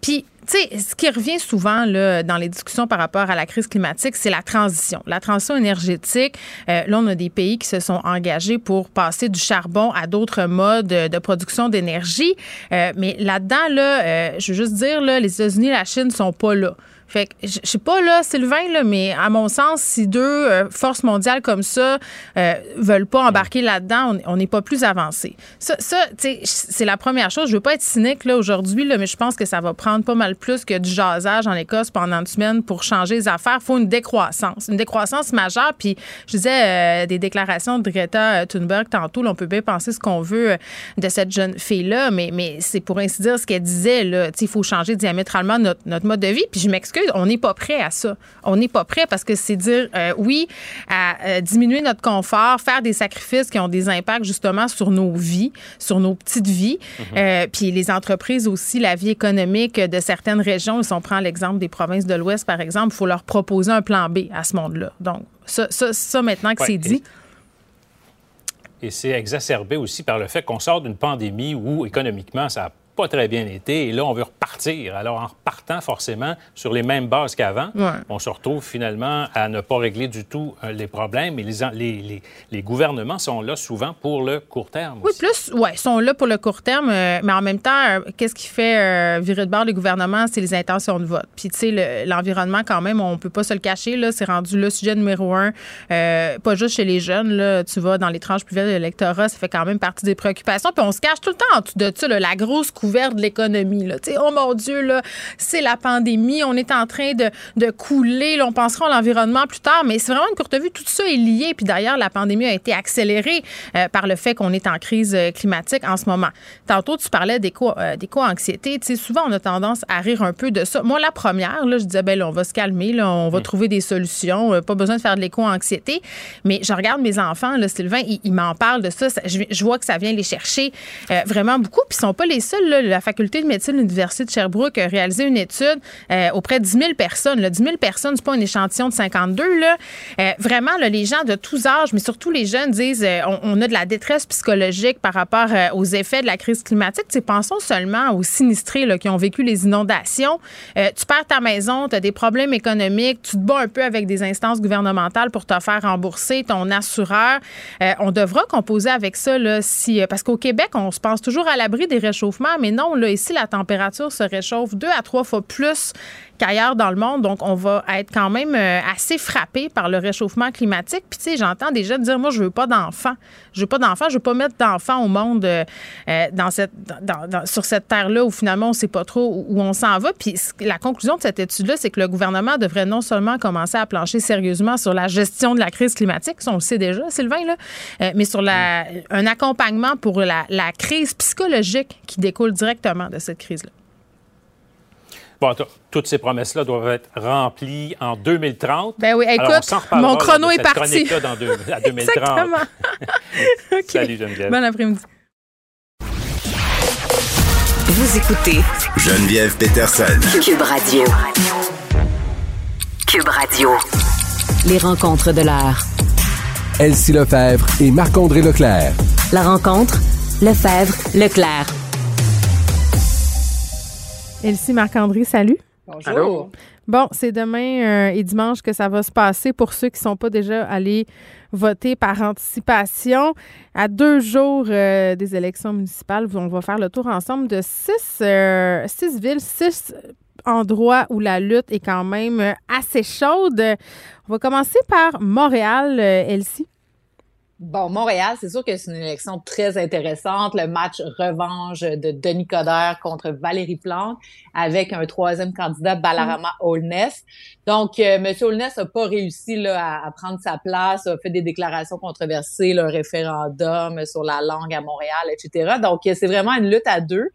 S1: Puis tu sais, ce qui revient souvent là, dans les discussions par rapport à la crise climatique, c'est la transition. La transition énergétique, euh, là, on a des pays qui se sont engagés pour passer du charbon à d'autres modes de production d'énergie. Euh, mais là-dedans, là, euh, je veux juste dire, là, les États-Unis et la Chine sont pas là. Fait que, je sais pas, là, Sylvain, là, mais à mon sens, si deux euh, forces mondiales comme ça euh, veulent pas embarquer là-dedans, on n'est pas plus avancé. Ça, ça c'est la première chose. Je veux pas être cynique, là, aujourd'hui, là, mais je pense que ça va prendre pas mal plus que du jasage en Écosse pendant une semaine pour changer les affaires. faut une décroissance. Une décroissance majeure. Puis, je disais euh, des déclarations de Greta Thunberg tantôt, là, on peut bien penser ce qu'on veut de cette jeune fille-là, mais, mais c'est pour ainsi dire ce qu'elle disait, là. Il faut changer diamétralement notre, notre mode de vie. Puis, je m'excuse m'excuse, on n'est pas prêt à ça. On n'est pas prêt parce que c'est dire euh, oui à euh, diminuer notre confort, faire des sacrifices qui ont des impacts justement sur nos vies, sur nos petites vies. Mhm. puis les entreprises aussi, la vie économique de certaines régions, si on prend l'exemple des provinces de l'Ouest, par exemple, il faut leur proposer un plan B à ce monde-là. Donc, ça, ça, ça maintenant que c'est dit.
S8: Et c'est exacerbé aussi par le fait qu'on sort d'une pandémie où économiquement, ça pas très bien été et là, on veut repartir. Alors, en repartant forcément sur les mêmes bases qu'avant, on se retrouve finalement à ne pas régler du tout euh, les problèmes et les, les, les, gouvernements sont là souvent pour le court terme.
S1: Oui, plus, oui, sont là pour le court terme, euh, mais en même temps, euh, qu'est-ce qui fait virer de bord les gouvernements? C'est les intentions de vote. Puis, tu sais, l'environnement, quand même, on peut pas se le cacher, là, c'est rendu le sujet numéro un, pas juste chez les jeunes, là, tu vas dans les tranches plus vieilles de l'électorat, ça fait quand même partie des préoccupations. Puis, on se cache tout le temps en dessous de ça, la grosse couvert de l'économie. Oh mon Dieu, là, c'est la pandémie, on est en train de, de couler, on pensera à l'environnement plus tard, mais c'est vraiment une courte vue, tout ça est lié. Puis d'ailleurs, la pandémie a été accélérée euh, par le fait qu'on est en crise euh, climatique en ce moment. Tantôt, tu parlais d'éco-anxiété. Euh, souvent, on a tendance à rire un peu de ça. Moi, la première, là, je disais, ben, on va se calmer, là, on va mm. trouver des solutions, pas besoin de faire de l'éco-anxiété. Mais je regarde mes enfants, là, Sylvain, ils, m'en parlent de ça. Je, vois que ça vient les chercher vraiment beaucoup. Puis ils sont pas les seuls. La faculté de médecine de l'Université de Sherbrooke a réalisé une étude euh, auprès de 10 000 personnes. Là. 10 000 personnes, c'est pas un échantillon de 52. Là. Euh, vraiment, les gens de tous âges, mais surtout les jeunes, disent euh, on, a de la détresse psychologique par rapport aux effets de la crise climatique. T'sais, pensons seulement aux sinistrés qui ont vécu les inondations. tu perds ta maison, tu as des problèmes économiques, tu te bats un peu avec des instances gouvernementales pour te faire rembourser ton assureur. on devra composer avec ça parce qu'au Québec, on se pense toujours à l'abri des réchauffements, mais non, là, ici, la température se réchauffe deux à trois fois plus qu'ailleurs dans le monde. Donc, on va être quand même euh, assez frappé par le réchauffement climatique. Puis, tu sais, j'entends des jeunes dire, moi, je veux pas d'enfants. Je veux pas d'enfants. Je veux pas mettre d'enfants au monde euh, euh, dans cette, sur cette terre-là où finalement, on sait pas trop où on s'en va. Puis, la conclusion de cette étude-là, c'est que le gouvernement devrait non seulement commencer à plancher sérieusement sur la gestion de la crise climatique, ça, on le sait déjà, Sylvain, là, mais sur la, un accompagnement pour la, la crise psychologique qui découle directement de cette crise-là.
S8: Bon, toutes ces promesses-là doivent être remplies en 2030.
S1: Ben oui, écoute, mon chrono est parti.
S8: Dans à 2030. Exactement. Salut Geneviève.
S1: Bon après-midi.
S3: Vous écoutez
S5: Geneviève Peterson.
S3: Cube Radio. Cube Radio. Les rencontres de l'heure.
S9: Elsie Lefebvre et Marc-André Leclerc.
S3: La rencontre, Lefebvre, Leclerc.
S1: Elsie Marc-André, salut.
S10: Bonjour.
S1: Bon, c'est demain euh, et dimanche que ça va se passer pour ceux qui ne sont pas déjà allés voter par anticipation. À deux jours euh, des élections municipales, on va faire le tour ensemble de six, euh, six villes, six endroits où la lutte est quand même assez chaude. On va commencer par Montréal, Elsie.
S10: Bon, Montréal, c'est sûr que c'est une élection très intéressante. Le match revanche de Denis Coderre contre Valérie Plante avec un troisième candidat, Balarama mm. Holness. Donc, euh, M. Holness n'a pas réussi là, à, prendre sa place, a fait des déclarations controversées, le référendum sur la langue à Montréal, etc. Donc, c'est vraiment une lutte à deux.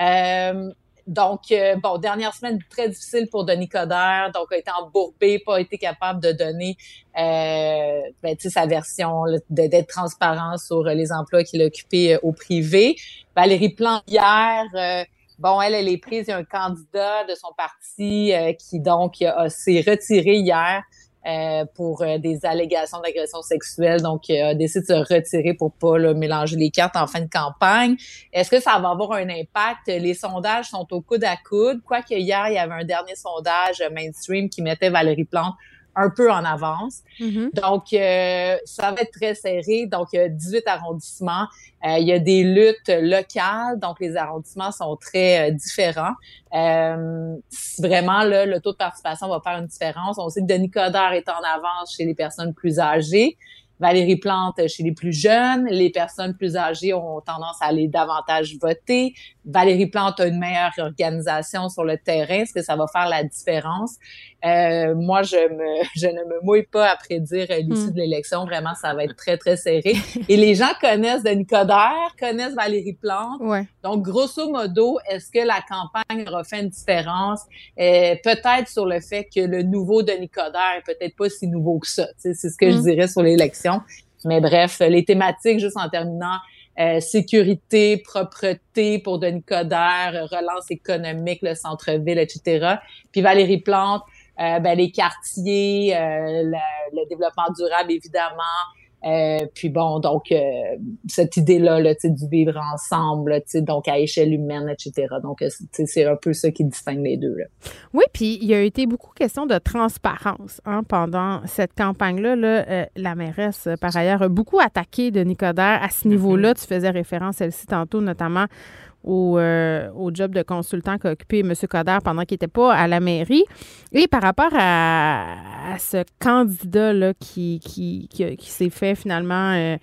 S10: Euh, donc, euh, bon, dernière semaine très difficile pour Denis Coderre, donc a été embourbé, pas été capable de donner euh, ben, sa version, d'être transparent sur les emplois qu'il a occupés euh, au privé. Valérie Plante, hier, euh, bon, elle, elle est prise, il y a un candidat de son parti qui donc s'est retiré hier euh, pour euh, des allégations d'agression sexuelle, donc euh, a décidé de se retirer pour pas mélanger les cartes en fin de campagne. Est-ce que ça va avoir un impact? Les sondages sont au coude à coude, quoique hier, il y avait un dernier sondage mainstream qui mettait Valérie Plante un peu en avance. Mm-hmm. Donc, euh, ça va être très serré. Donc, il y a 18 arrondissements. Euh, il y a des luttes locales. Donc, les arrondissements sont très euh, différents. vraiment, là, le taux de participation va faire une différence. On sait que Denis Coderre est en avance chez les personnes plus âgées. Valérie Plante chez les plus jeunes, les personnes plus âgées ont tendance à aller davantage voter. Valérie Plante a une meilleure organisation sur le terrain, est-ce que ça va faire la différence? Euh, moi, je, me, je ne me mouille pas à prédire l'issue hmm. de l'élection. Vraiment, ça va être très, très serré. Et les gens connaissent Denis Coderre, connaissent Valérie Plante.
S1: Ouais.
S10: Donc, grosso modo, est-ce que la campagne aura fait une différence? Euh, peut-être sur le fait que le nouveau Denis Coderre est peut-être pas si nouveau que ça. C'est ce que je hmm. dirais sur l'élection. Mais bref, les thématiques, juste en terminant, euh, sécurité, propreté pour Denis Coderre, relance économique, le centre-ville, etc. Puis Valérie Plante, euh, ben, les quartiers, euh, le, développement durable, évidemment, euh, puis bon, donc euh, cette idée-là, là, du vivre ensemble, donc à échelle humaine, etc. Donc euh, c'est un peu ça qui distingue les deux. Là.
S1: Oui, puis il y a été beaucoup question de transparence hein, pendant cette campagne-là. Là, la mairesse, par ailleurs, a beaucoup attaqué de Nicodère à ce niveau-là. Mm-hmm. Tu faisais référence, celle-ci, tantôt, notamment au, au, job de consultant qu'a occupé M. Coder pendant qu'il n'était pas à la mairie. Et par rapport à, ce candidat-là qui, qui, qui, qui s'est fait finalement euh,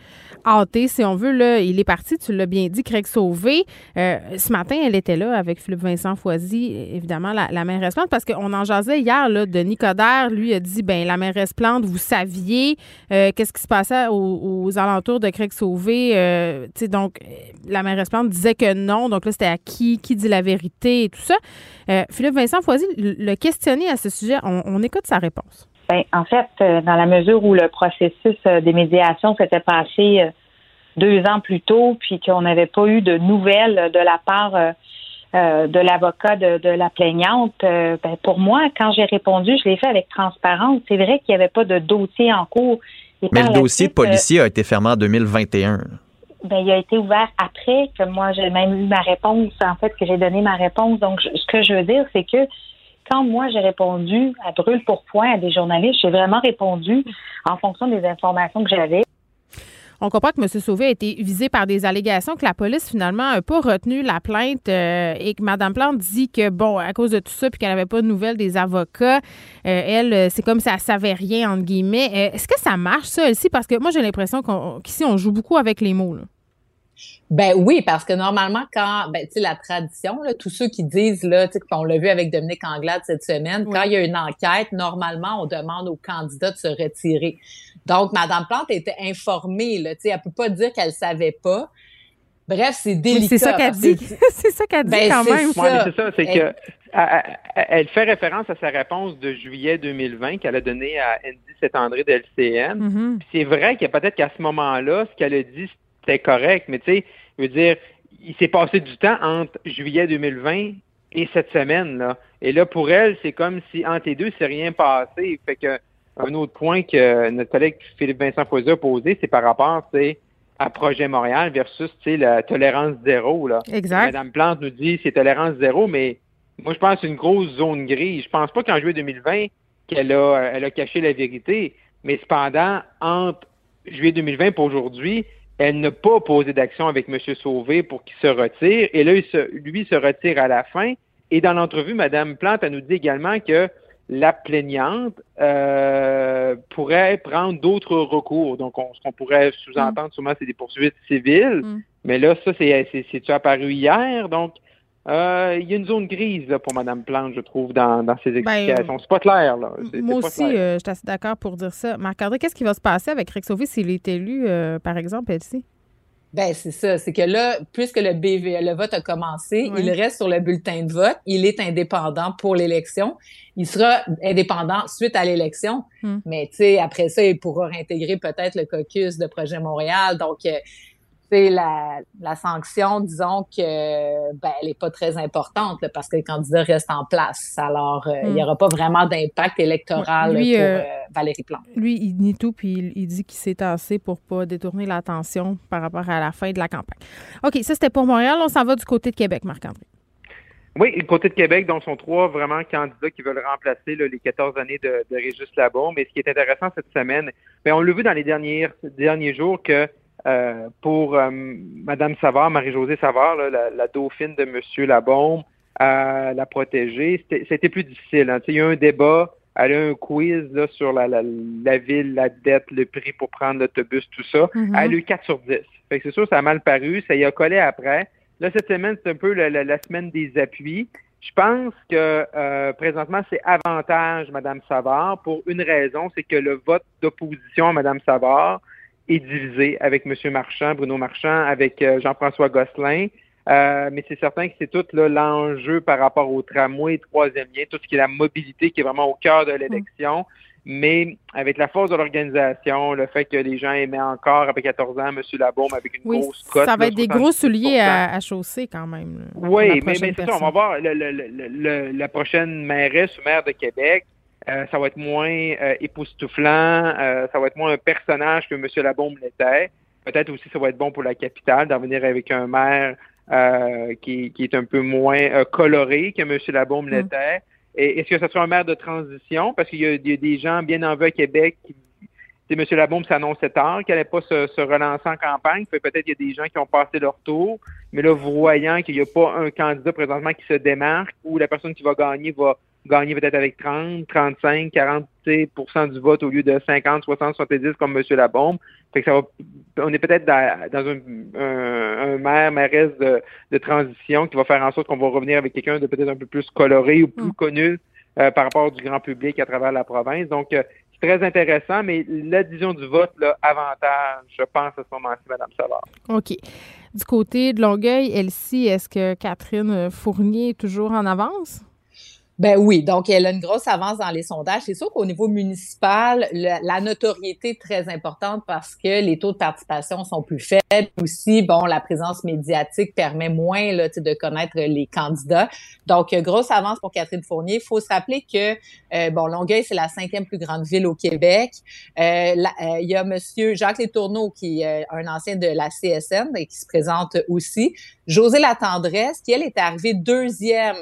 S1: hâter, si on veut, là, il est parti, tu l'as bien dit, Craig Sauvé. Euh, ce matin, elle était là avec Philippe Vincent Foisy, évidemment, la, la mairesse Plante, parce qu'on en jasait hier, là, Denis Coderre, lui, a dit, ben la mairesse Plante, vous saviez euh, qu'est-ce qui se passait aux, alentours de Craig Sauvé. Euh, donc, la mairesse Plante disait que non, donc là, c'était à qui, qui dit la vérité et tout ça. Philippe Vincent Foisy le questionné à ce sujet. on écoute sa réponse.
S11: Ben, en fait, euh, dans la mesure où le processus euh, des médiations s'était passé euh, deux ans plus tôt, puis qu'on n'avait pas eu de nouvelles de la part de l'avocat de, la plaignante, ben, pour moi, quand j'ai répondu, je l'ai fait avec transparence. C'est vrai qu'il n'y avait pas de dossier en cours.
S12: Mais le dossier de policier a été fermé en 2021.
S11: Ben, il a été ouvert après que moi j'ai même eu ma réponse, en fait, que j'ai donné ma réponse. Donc, ce que je veux dire, c'est que quand moi j'ai répondu à brûle pour point à des journalistes, j'ai vraiment répondu en fonction des informations que j'avais.
S1: On comprend que M. Sauvé a été visé par des allégations que la police, finalement, n'a pas retenu la plainte euh, et que Mme Plante dit que, bon, à cause de tout ça, puis qu'elle n'avait pas de nouvelles des avocats, euh, elle, euh, c'est comme si elle savait rien, entre guillemets. Est-ce que ça marche, ça, elle-ci? Parce que moi, j'ai l'impression qu'ici, on joue beaucoup avec les mots. Là.
S10: Ben oui, parce que normalement, quand, ben, tu sais, la tradition, là, tous ceux qui disent, là, tu sais, on l'a vu avec Dominique Anglade cette semaine, quand il y a une enquête, normalement, on demande aux candidats de se retirer. Donc, Madame Plante était informée, là, tu sais, elle peut pas dire qu'elle savait pas. Bref, c'est délicat.
S1: c'est ça qu'elle dit. c'est ça qu'elle dit ben, quand même.
S13: c'est ça, c'est que elle fait référence à sa réponse de juillet 2020 qu'elle a donnée à Andy Saint-André de LCN. Mm-hmm. C'est vrai qu'il y a peut-être qu'à ce moment-là, ce qu'elle a dit, c'était correct, mais tu sais, je veux dire, il s'est passé du temps entre juillet 2020 et cette semaine là. Et là pour elle, c'est comme si entre les deux, c'est rien passé. Fait que un autre point que notre collègue Philippe Vincent Foisy a posé, c'est par rapport, c'est à Projet Montréal versus, tu sais, la tolérance zéro là.
S1: Exact.
S13: Madame Plante nous dit c'est tolérance zéro, mais moi je pense que c'est une grosse zone grise. Je pense pas qu'en juillet 2020 qu'elle a, elle a caché la vérité, mais cependant entre juillet 2020 pour aujourd'hui, elle n'a pas posé d'action avec M. Sauvé pour qu'il se retire. Et là, lui se retire à la fin. Et dans l'entrevue, Mme Plante, elle nous dit également que la plaignante euh, pourrait prendre d'autres recours. Donc, on, ce qu'on pourrait sous-entendre, sûrement, c'est des poursuites civiles. Mm. Mais là, ça, c'est apparu hier? Donc, euh, il y a une zone grise là, pour Mme Plante, je trouve, dans, dans ses ben, explications. c'est pas clair. Là.
S1: moi aussi, euh, je suis assez d'accord pour dire ça. Marc-André, qu'est-ce qui va se passer avec Rick Sauvé s'il est élu, euh, par exemple, Elsie?
S10: Ben c'est ça, c'est que là, puisque le BV, le vote a commencé, il reste sur le bulletin de vote, il est indépendant pour l'élection, il sera indépendant suite à l'élection, hmm. mais tu sais après ça, il pourra réintégrer peut-être le caucus de Projet Montréal, donc la, la sanction, disons que ben, elle n'est pas très importante parce que le candidat reste en place. Alors, euh, il n'y hmm. aura pas vraiment d'impact électoral pour euh, euh, Valérie Plante.
S1: Lui, il nie tout, puis il, dit qu'il s'est tassé pour pas détourner l'attention par rapport à la fin de la campagne. OK, ça c'était pour Montréal. On s'en va du côté de Québec, Marc-André.
S13: Oui, du côté de Québec, donc, sont trois vraiment candidats qui veulent remplacer les 14 années de, de Régis Labon. Mais ce qui est intéressant cette semaine, bien, on l'a vu dans les derniers, derniers jours que euh, pour euh, Madame Savard, Marie-Josée Savard, la, dauphine de Monsieur Labombe, à la protéger, c'était plus difficile. Hein. Il y a eu un débat elle a un quiz là, sur la, la, la, ville, la dette, le prix pour prendre l'autobus, tout ça.
S1: Mhm.
S13: Elle a eu 4 sur 10. Fait que c'est sûr, ça a mal paru. Ça y a collé après. Là, cette semaine, c'est un peu la, la, semaine des appuis. Je pense que euh, présentement, c'est avantage Mme Savard pour une raison, c'est que le vote d'opposition à Mme Savard est divisé avec M. Marchand, Bruno Marchand, avec euh, Jean-François Gosselin. Euh, mais c'est certain que c'est tout l'enjeu par rapport au tramway, troisième lien, tout ce qui est la mobilité qui est vraiment au cœur de l'élection. Mais avec la force de l'organisation, le fait que les gens aimaient encore après 14 ans M. Labaume avec une grosse cote.
S1: Ça va être des gros souliers à, à, chausser quand même.
S13: oui, mais, mais c'est ça. On va voir le, le, le, la prochaine mairesse ou maire de Québec. Euh, ça va être moins euh, époustouflant, euh, ça va être moins un personnage que M. Labaume l'était. Peut-être aussi ça va être bon pour la capitale d'en venir avec un maire euh, qui, qui, est un peu moins euh, coloré que M. Mm. l'était. Est-ce que ce sera un maire de transition? Parce qu'il y, y, a des gens bien en vue à Québec qui M. Labaume s'annonçait tard qu'il n'allait pas se, se, relancer en campagne. Peut-être qu'il y a des gens qui ont passé leur tour, mais là, voyant qu'il n'y a pas un candidat présentement qui se démarque ou la personne qui va gagner va gagner peut-être avec 30, 35, 40% du vote au lieu de 50, 60, 70 comme M. Labombe. Fait que ça va, on est peut-être dans, dans un, un, un, maire, mairesse de, de, transition qui va faire en sorte qu'on va revenir avec quelqu'un de peut-être un peu plus coloré ou plus mm. connu euh, par rapport du grand public à travers la province. Donc, euh, c'est très intéressant, mais la division du vote, là, avantage, je pense, à ce moment-ci, Mme Savard.
S1: OK. Du côté de Longueuil, Elsie, est-ce que Catherine Fournier est toujours en avance?
S10: Ben oui, donc elle a une grosse avance dans les sondages. C'est sûr qu'au niveau municipal, la notoriété est très importante parce que les taux de participation sont plus faibles. Aussi, bon, la présence médiatique permet moins là, de connaître les candidats. Donc, grosse avance pour Catherine Fournier. Il faut se rappeler que, euh, bon, Longueuil, c'est la cinquième plus grande ville au Québec. Euh, euh, il y a Monsieur Jacques Létourneau, qui est un ancien de la CSN et qui se présente aussi. José Latendresse, qui, elle, est arrivée deuxième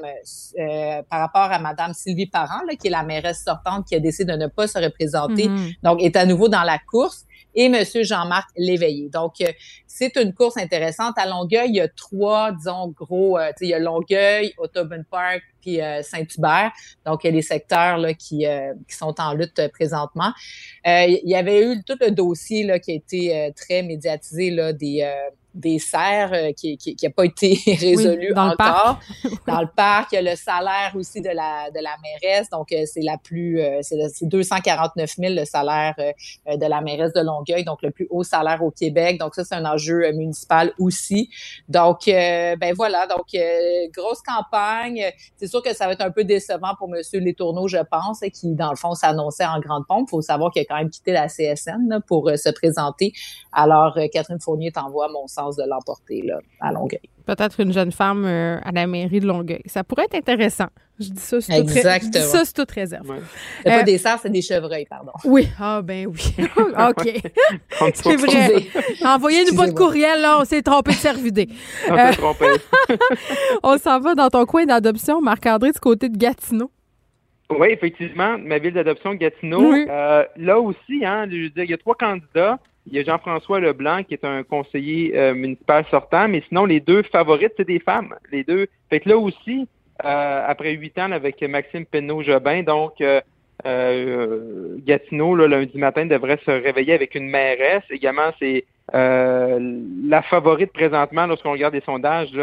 S10: par rapport à Madame Sylvie Parent, là, qui est la mairesse sortante qui a décidé de ne pas se représenter, mhm. donc est à nouveau dans la course, et Monsieur Jean-Marc Léveillé. Donc, euh, c'est une course intéressante. À Longueuil, il y a trois, disons, gros, euh, il y a Longueuil, Audubon Park, puis euh, Saint-Hubert. Donc, il y a des secteurs là, qui, qui sont en lutte présentement. il y avait eu tout le dossier là, qui a été très médiatisé là, des des serres euh, qui n'a pas été résolu encore. dans le parc, il y a le salaire aussi de la, de la mairesse. Donc, euh, c'est la plus, euh, c'est 249 000 le salaire de la mairesse de Longueuil, donc le plus haut salaire au Québec. Donc, ça, c'est un enjeu municipal aussi. Donc, ben voilà, donc grosse campagne. C'est sûr que ça va être un peu décevant pour Monsieur Letourneau, je pense, qui, dans le fond, s'annonçait en grande pompe. Il faut savoir qu'il a quand même quitté la CSN pour se présenter. Alors, Catherine Fournier t'envoie, mon sens, de l'emporter là, à Longueuil.
S1: Peut-être une jeune femme euh, à la mairie de Longueuil. Ça pourrait être intéressant. Je dis ça, c'est toute, ça, c'est toute réserve.
S10: Ouais. C'est pas euh, des cerfs, c'est des chevreuils, pardon.
S1: Oui. Ah, ben oui. OK. c'est vrai. Envoyez-nous pas de courriel, là. On s'est trompé de cervidé.
S13: On s'est trompé.
S1: on s'en va dans ton coin d'adoption, Marc-André, du côté de Gatineau.
S13: Oui, effectivement, ma ville d'adoption, Gatineau. Euh, là aussi, hein, je veux dire, il y a trois candidats. Il y a Jean-François Leblanc qui est un conseiller euh, municipal sortant, mais sinon les deux favorites, c'est des femmes. Les deux. Fait que là aussi, euh, après huit ans avec Maxime Penneau-Jobin, donc euh, euh Gatineau, là, lundi matin, devrait se réveiller avec une mairesse. Également, c'est la favorite présentement, lorsqu'on regarde les sondages,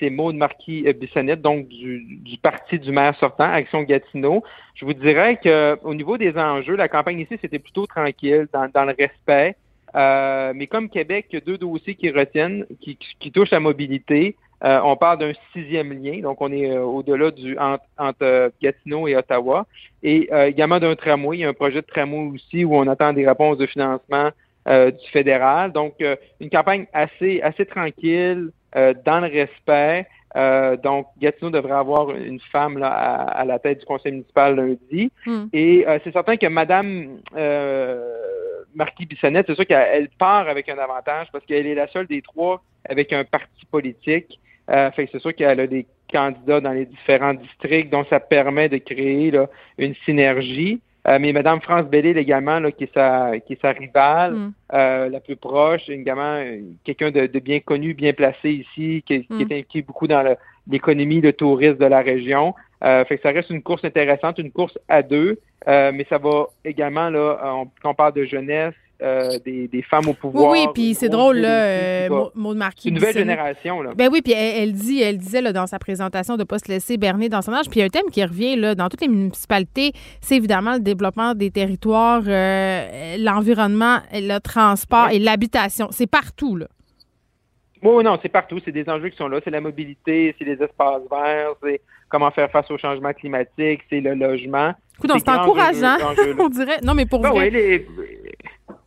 S13: c'est Maude Marquis-Bissonnette, donc du, du, parti du maire sortant, Action Gatineau. Je vous dirais que au niveau des enjeux, la campagne ici, c'était plutôt tranquille, dans, dans le respect. Euh, mais comme Québec, il y a deux dossiers qui retiennent, qui, qui touchent la mobilité. Euh, on parle d'un sixième lien, donc on est euh, au-delà du entre, Gatineau et Ottawa. Et également d'un tramway, il y a un projet de tramway aussi où on attend des réponses de financement du fédéral. Donc, une campagne assez assez tranquille, dans le respect. donc, Gatineau devrait avoir une femme là, à, la tête du conseil municipal lundi. Hmm. Et c'est certain que Madame Marquis Bissonnette, c'est sûr qu'elle part avec un avantage parce qu'elle est la seule des trois avec un parti politique. Euh, fait c'est sûr qu'elle a des candidats dans les différents districts, dont ça permet de créer là, une synergie. Euh, mais Madame France Bellil également, là, qui est sa qui est sa rivale, mm. euh, la plus proche, également quelqu'un de, bien connu, bien placé ici, qui, qui, est mm. impliqué beaucoup dans le, l'économie, le tourisme de la région. fait que ça reste une course intéressante, une course à deux, mais ça va également, là, on, quand on parle de jeunesse, euh, des, femmes au pouvoir.
S1: Oui, oui, puis c'est drôle, là, euh, Maud Marquis.
S13: Une nouvelle génération, là.
S1: Ben oui, puis elle, dit, elle disait là, dans sa présentation de ne pas se laisser berner dans son âge. Puis il y a un thème qui revient là, dans toutes les municipalités, c'est évidemment le développement des territoires, euh, l'environnement, le transport et l'habitation. C'est partout, là.
S13: Oui, non, c'est partout. C'est des enjeux qui sont là. C'est la mobilité, c'est les espaces verts, c'est comment faire face au changement climatique, c'est le logement.
S1: Écoute, c'est encourageant, on dirait. Non, mais pour ben vrai.
S13: les,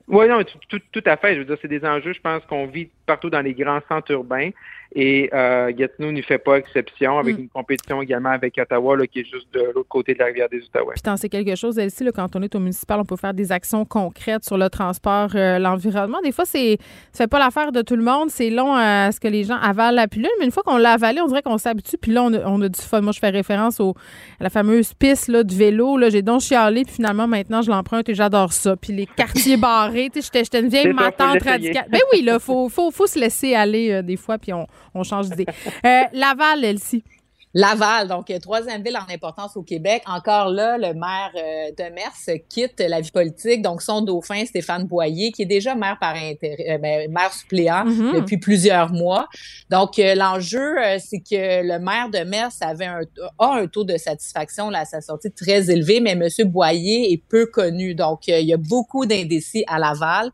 S13: oui, non, tout, tout, à fait. Je veux dire, c'est des enjeux, je pense, qu'on vit partout dans les grands centres urbains. Et euh, Gatineau n'y fait pas exception avec mm. une compétition également avec Ottawa là, qui est juste de l'autre côté de la rivière des Outaouais.
S1: Puis t'en sais quelque chose, Elsie, là, quand on est au municipal, on peut faire des actions concrètes sur le transport, euh, l'environnement. Des fois, c'est ça fait pas l'affaire de tout le monde. C'est long à ce que les gens avalent la pilule, mais une fois qu'on l'a avalée, on dirait qu'on s'habitue. Puis là, on a, on a, du fun. Moi, je fais référence au, à la fameuse piste là, de vélo. Là, j'ai donc chialé, puis finalement, maintenant, je l'emprunte et j'adore ça. Puis les quartiers barrés, j'étais une vieille matante radicale. Ben oui, là, faut, faut, faut se laisser aller euh, des fois, puis on, on change d'idée. Euh, Laval, Elsie.
S10: Laval, donc troisième ville en importance au Québec. Encore là, le maire euh, de Mers quitte la vie politique. Donc son dauphin Stéphane Boyer, qui est déjà maire par intérêt, euh, ben, maire suppléant mm-hmm. depuis plusieurs mois. Donc l'enjeu, c'est que le maire de Mers avait un, a un taux de satisfaction là, à sa sortie très élevé, mais Monsieur Boyer est peu connu. Donc il y a beaucoup d'indécis à Laval.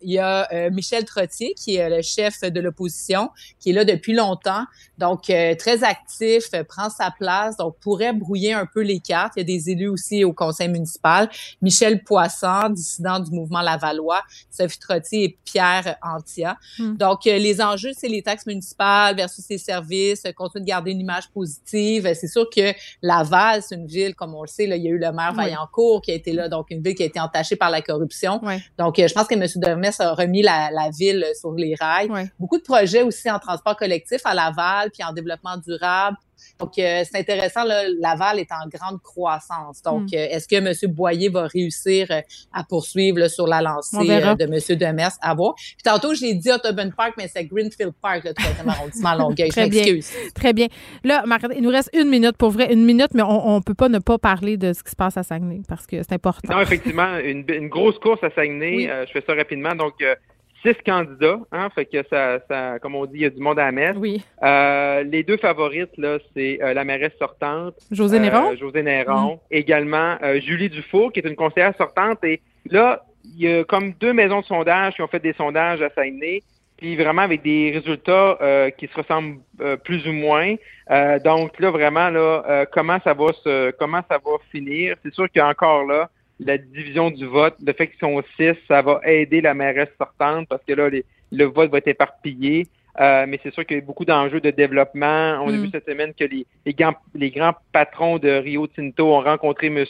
S10: Il y a euh, Michel Trottier, qui est le chef de l'opposition, qui est là depuis longtemps, donc euh, très actif, euh, prend sa place, donc pourrait brouiller un peu les cartes. Il y a des élus aussi au conseil municipal. Michel Poisson, dissident du mouvement Lavallois, Sophie Trottier et Pierre Antia. Hmm. Donc, les enjeux, c'est les taxes municipales versus les services, continuer de garder une image positive. C'est sûr que Laval, c'est une ville, comme on le sait, là, il y a eu le maire Vaillancourt qui a été là, donc une ville qui a été entachée par la corruption. Donc, je pense que M. Dermet a remis la, ville sur les rails. Beaucoup de projets aussi en transport collectif à Laval, puis en développement durable. Donc, euh, c'est intéressant, là, Laval est en grande croissance. Donc, hmm. euh, est-ce que M. Boyer va réussir euh, à poursuivre sur la lancée de M. Demers? À voir. Puis tantôt, j'ai dit Audubon Park, mais c'est Greenfield Park, le troisième arrondissement à Longueuil.
S1: Très bien. Très bien. Là, Marc, il nous reste une minute, pour vrai, une minute, mais on ne peut pas ne pas parler de ce qui se passe à Saguenay parce que c'est important.
S13: Non, effectivement, une, grosse course à Saguenay. je fais ça rapidement. Donc, six candidats, hein, fait que ça, ça, comme on dit, il y a du monde à la messe.
S1: Oui.
S13: Euh, les deux favorites, là, c'est euh, la mairesse sortante.
S1: José Néron?
S13: Euh, José Néron. Mm. Également, Julie Dufour, qui est une conseillère sortante. Et là, il y a comme deux maisons de sondage qui ont fait des sondages à Saguenay, puis vraiment avec des résultats qui se ressemblent plus ou moins. donc là, vraiment, là, comment ça va se, comment ça va finir? C'est sûr qu'il y a encore là, la division du vote, le fait qu'ils sont six, ça va aider la mairesse sortante parce que là, le vote va être éparpillé. Euh, mais c'est sûr qu'il y a beaucoup d'enjeux de développement. On a mm. vu cette semaine que les, les, grands, les grands patrons de Rio Tinto ont rencontré M.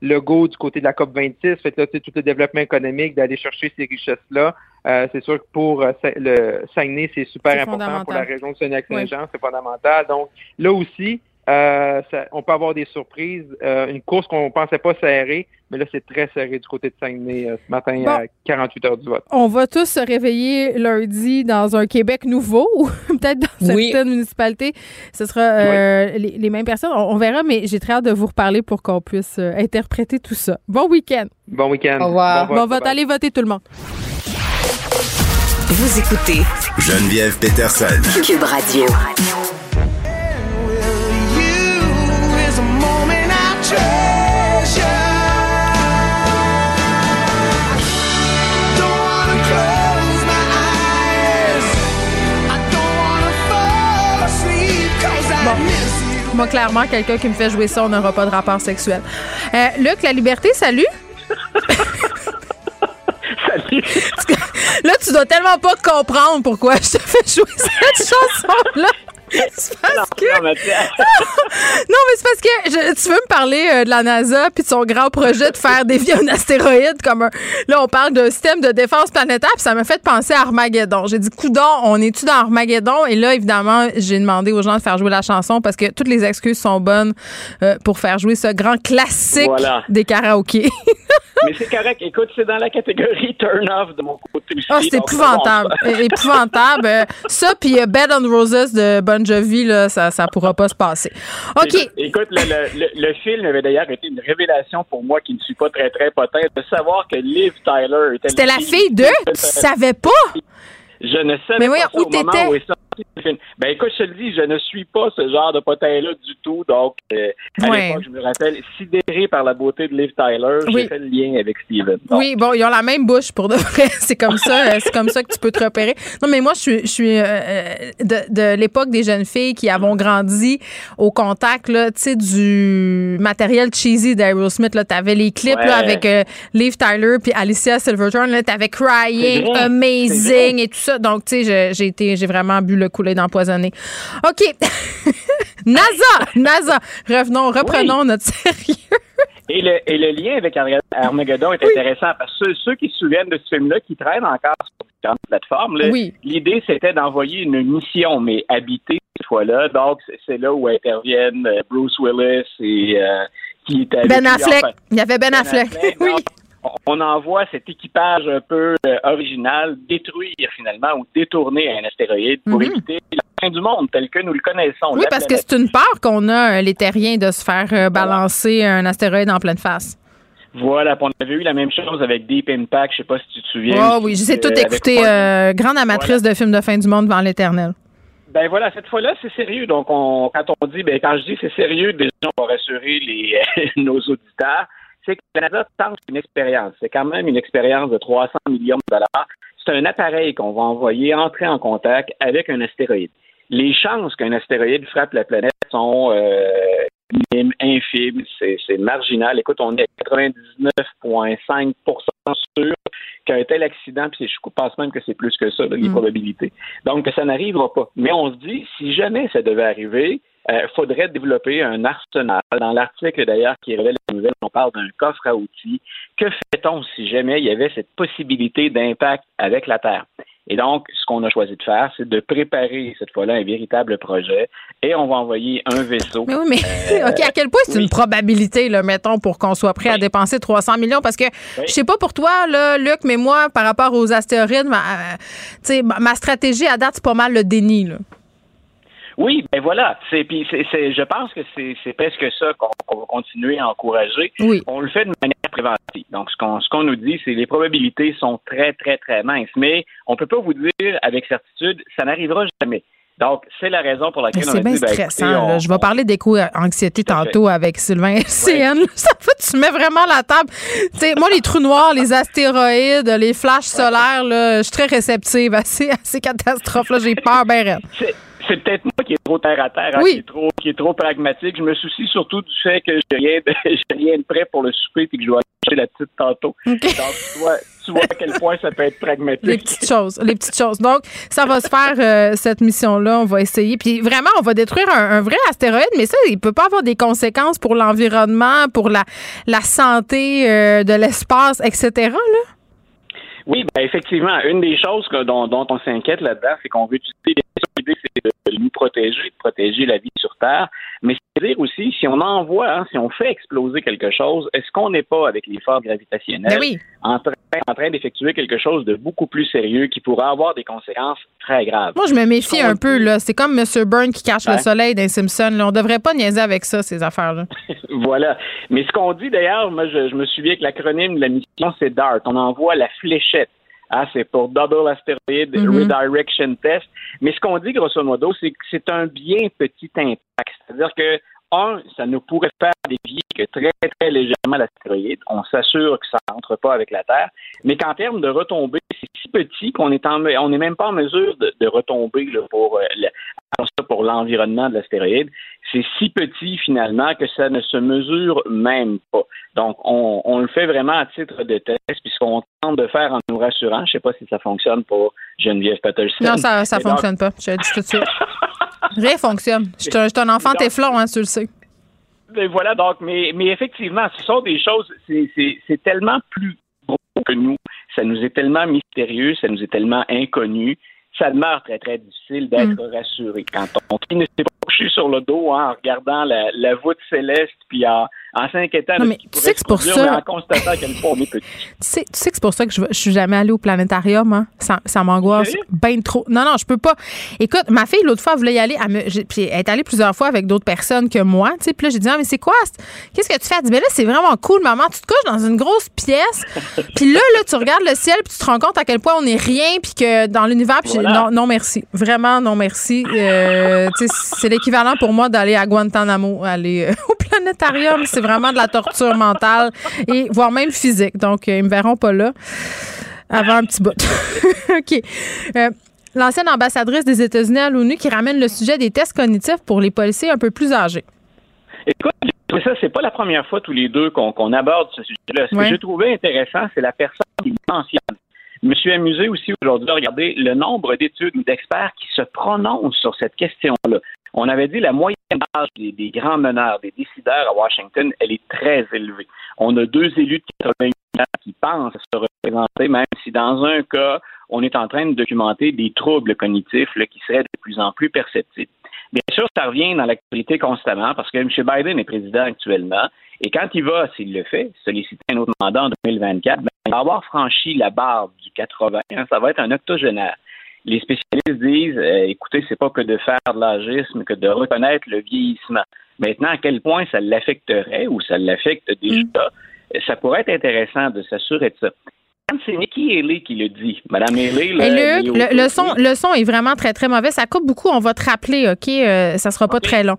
S13: Legault du côté de la COP 26. Fait que là, c'est tout le développement économique d'aller chercher ces richesses-là. Euh, c'est sûr que pour euh, le Saguenay, c'est super important pour la région de Saguenay-Saint-Jean, c'est fondamental. Donc là aussi, euh, on peut avoir des surprises. Euh, une course qu'on pensait pas serrée, mais là, c'est très serré du côté de Saguenay euh, ce matin à 48 heures du vote.
S1: On va tous se réveiller lundi dans un Québec nouveau ou peut-être dans certaines municipalités. Ce sera les, mêmes personnes. On, verra, mais j'ai très hâte de vous reparler pour qu'on puisse interpréter tout ça. Bon week-end.
S13: Bon week-end.
S10: Au revoir.
S1: Bon, on va aller voter tout le monde.
S3: Vous écoutez
S5: Geneviève Peterson.
S3: Cube Radio.
S1: Moi, clairement, quelqu'un qui me fait jouer ça, on n'aura pas de rapport sexuel. Euh, Luc, la liberté, salut.
S13: salut.
S1: Là, tu dois tellement pas comprendre pourquoi je te fais jouer cette chanson-là. C'est parce que. non, mais c'est parce que tu veux me parler euh, de la NASA puis de son grand projet de faire dévier un astéroïde comme un. Là, on parle d'un système de défense planétaire, puis ça m'a fait penser à Armageddon. J'ai dit, coudon, on est-tu dans Armageddon? Et là, évidemment, j'ai demandé aux gens de faire jouer la chanson parce que toutes les excuses sont bonnes euh, pour faire jouer ce grand classique des karaokés.
S4: Mais c'est correct. Écoute, c'est dans la catégorie turn off de mon côté aussi.
S1: Ah, c'est épouvantable. épouvantable. Ça, puis Bed on Roses de Bon Jovi, là, ça ne pourra pas se passer. OK.
S4: Écoute, le, film avait d'ailleurs été une révélation pour moi qui ne suis pas très, très potin de savoir que Liv Tyler
S1: était... C'était la fille d'eux? Tu savais pas?
S4: Je ne savais pas ça au moment où est ben écoute, je te le dis, je ne suis pas ce genre de potin-là du tout. Donc, euh, à l'époque, je me rappelle, sidéré par la beauté de Liv Tyler, j'ai fait le lien avec Steven.
S1: Oui, bon, ils ont la même bouche pour de vrai. c'est comme ça, euh, c'est comme ça que tu peux te repérer. Non, mais moi, je suis, je suis euh, de, de l'époque des jeunes filles qui avons grandi au contact, là, tu sais, du matériel cheesy d'Aerosmith. Là, t'avais les clips là, avec Liv Tyler puis Alicia Silverton. Là, t'avais Crying, Amazing et tout ça. Donc, tu sais, j'ai été, j'ai vraiment bu le couler d'empoisonner. OK. NASA, NASA. Revenons, reprenons notre sérieux.
S4: Et le, et le, lien avec Armageddon est intéressant parce que ceux, qui se souviennent de ce film-là, qui traînent encore sur différentes plateformes, l'idée c'était d'envoyer une mission, mais habitée cette fois-là. Donc, c'est là où interviennent euh, Bruce Willis et euh, qui était
S1: Ben Affleck. Il y avait Ben, ben Affleck. oui
S4: on envoie cet équipage un peu euh, original détruire finalement ou détourner un astéroïde pour mhm. éviter la fin du monde tel que nous le connaissons.
S1: Oui, parce que c'est une peur qu'on a, euh, les terriens, de se faire euh, balancer un astéroïde en pleine face.
S4: Voilà, on avait eu la même chose avec Deep Impact, je sais pas si tu te souviens.
S1: Oh oui, j'ai tout écouté. grande amatrice de films de fin du monde devant l'éternel.
S4: Ben voilà, cette fois-là, c'est sérieux. Donc, on, quand on dit, ben quand je dis c'est sérieux, déjà, on va rassurer les, nos auditeurs c'est que le Canada tente une expérience. C'est quand même une expérience de 300 millions de dollars. C'est un appareil qu'on va envoyer entrer en contact avec un astéroïde. Les chances qu'un astéroïde frappe la planète sont euh, infimes, c'est marginal. Écoute, on est à 99,5% sûr qu'un tel accident, puis je pense même que c'est plus que ça, les mm. probabilités. Donc, que ça n'arrivera pas. Mais on se dit, si jamais ça devait arriver, il euh, faudrait développer un arsenal. Dans l'article d'ailleurs qui révèle la nouvelle, on parle d'un coffre à outils. Que fait-on si jamais il y avait cette possibilité d'impact avec la Terre? Et donc, ce qu'on a choisi de faire, c'est de préparer cette fois-là un véritable projet et on va envoyer un vaisseau.
S1: Mais oui, mais euh, OK, à quel point c'est une probabilité, là, mettons, pour qu'on soit prêt à dépenser 300 millions? Parce que je sais pas pour toi, là, Luc, mais moi, par rapport aux astéroïdes, ma, euh, ma stratégie à date, c'est pas mal le déni. Là.
S4: Oui, ben voilà. C'est, puis c'est, je pense que c'est, c'est presque ça qu'on, va continuer à encourager.
S1: Oui.
S4: On le fait de manière préventive. Donc, ce qu'on, ce qu'on nous dit, c'est que les probabilités sont très, très, très minces. Mais on peut pas vous dire avec certitude, ça n'arrivera jamais. Donc, c'est la raison pour laquelle on
S1: a
S4: bien
S1: dit, ben, stressant. je vais parler d'éco-anxiété tantôt avec Sylvain CN. Ça fait, tu mets vraiment la table. sais, moi, les trous noirs, les astéroïdes, les flashs solaires, là, je suis très réceptive à ces, à ces catastrophes-là. J'ai peur, ben
S4: c'est peut-être moi qui est trop terre à terre, hein, qui, est trop, qui est trop pragmatique. Je me soucie surtout du fait que j'ai rien, de, rien de prêt pour le souper et que je dois acheter la petite tantôt. Donc, tu vois, tu vois à quel point ça peut être pragmatique.
S1: Les petites choses, les petites choses. Donc, ça va se faire, euh, cette mission-là. On va essayer. Puis vraiment, on va détruire un, vrai astéroïde, mais ça, il peut pas avoir des conséquences pour l'environnement, pour la, la santé euh, de l'espace, etc., là?
S4: Oui, ben effectivement, une des choses dont, dont, on s'inquiète là-dedans, c'est qu'on veut utiliser l'idée, c'est de nous protéger, de protéger la vie sur Terre, mais c'est dire aussi, si on envoie, hein, si on fait exploser quelque chose, est-ce qu'on n'est pas, avec les forces gravitationnelles,
S1: ben
S4: en train, en train d'effectuer quelque chose de beaucoup plus sérieux qui pourrait avoir des conséquences très graves?
S1: Moi, je me méfie un peu, là. C'est comme M. Byrne qui cache le soleil d'un Simpson. Là. On devrait pas niaiser avec ça, ces affaires-là.
S4: voilà. Mais ce qu'on dit, d'ailleurs, moi, je, me souviens que l'acronyme de la mission, c'est DART. On envoie la fléchette. Ah, c'est pour Double Asteroid mm-hmm. Redirection Test. Mais ce qu'on dit, grosso modo, c'est que c'est un bien petit impact. C'est-à-dire que un, ça nous pourrait faire dévier que très, très légèrement l'astéroïde. On s'assure que ça rentre pas avec la Terre. Mais qu'en termes de retombées, c'est si petit qu'on est en, on n'est même pas en mesure de, de retomber là, pour, euh, pour l'environnement de l'astéroïde. C'est si petit finalement que ça ne se mesure même pas. Donc, on, on le fait vraiment à titre de test, puisqu'on tente de faire en nous rassurant. Je sais pas si ça fonctionne pour Geneviève Patterson.
S1: Non, ça ne fonctionne pas. Je le dis tout de suite. Rien fonctionne. Je suis un enfant téflon, hein, tu le sais.
S4: Ben voilà, donc, mais, mais effectivement, ce sont des choses, c'est tellement plus gros que nous, ça nous est tellement mystérieux, ça nous est tellement inconnu, ça demeure très, très difficile d'être mm. rassuré. Quand on ne s'est pas couché sur le dos hein, en regardant la, la voûte céleste, puis en, en s'inquiétant
S1: de qui tu sais que c'est pour ça.
S4: en constatant est. Tu
S1: sais, tu sais que c'est pour ça que je, je suis jamais allée au planétarium. Hein? Ça, ça m'angoisse bien trop. Non, non, je peux pas. Écoute, ma fille, l'autre fois, elle voulait y aller. Elle, me, puis elle est allée plusieurs fois avec d'autres personnes que moi. Tu sais, puis là, j'ai dit, ah, mais c'est quoi? Qu'est-ce que tu fais? Elle dit, mais là, c'est vraiment cool, maman. Tu te couches dans une grosse pièce. puis là, là, tu regardes le ciel, puis tu te rends compte à quel point on n'est rien, puis que dans l'univers, puis non, non, merci. Vraiment, non, merci. Euh, c'est l'équivalent pour moi d'aller à Guantanamo, aller euh, au planétarium. C'est vraiment de la torture mentale et voire même physique. Donc, euh, ils me verront pas là avant un petit bout. OK. Euh, l'ancienne ambassadrice des États-Unis à l'ONU qui ramène le sujet des tests cognitifs pour les policiers un peu plus âgés.
S4: Écoute, ça, c'est pas la première fois tous les deux qu'on aborde ce sujet-là. Ce que j'ai trouvé intéressant, c'est la personne qui mentionne. Je me suis amusé aussi aujourd'hui de regarder le nombre d'études ou d'experts qui se prononcent sur cette question-là. On avait dit la moyenne âge des, grands meneurs, des décideurs à Washington, elle est très élevée. On a deux élus de 80 ans qui pensent se représenter, même si dans un cas, on est en train de documenter des troubles cognitifs qui seraient de plus en plus perceptibles. Bien sûr, ça revient dans l'actualité constamment parce que M. Biden est président actuellement et quand il va, s'il le fait, solliciter un autre mandat en 2024, ben, il va avoir franchi la barre du 80, ça va être un octogénaire les spécialistes disent euh, écoutez, c'est pas que de faire de l'âgisme, que de reconnaître le vieillissement. Maintenant, à quel point ça l'affecterait ou ça l'affecte déjà, mm. ça pourrait être intéressant de s'assurer de ça c'est Nikki Haley qui le dit. Madame Haley,
S1: le, le, son, le son est vraiment très, très mauvais. Ça coupe beaucoup. On va te rappeler, OK? Euh, ça sera pas très long.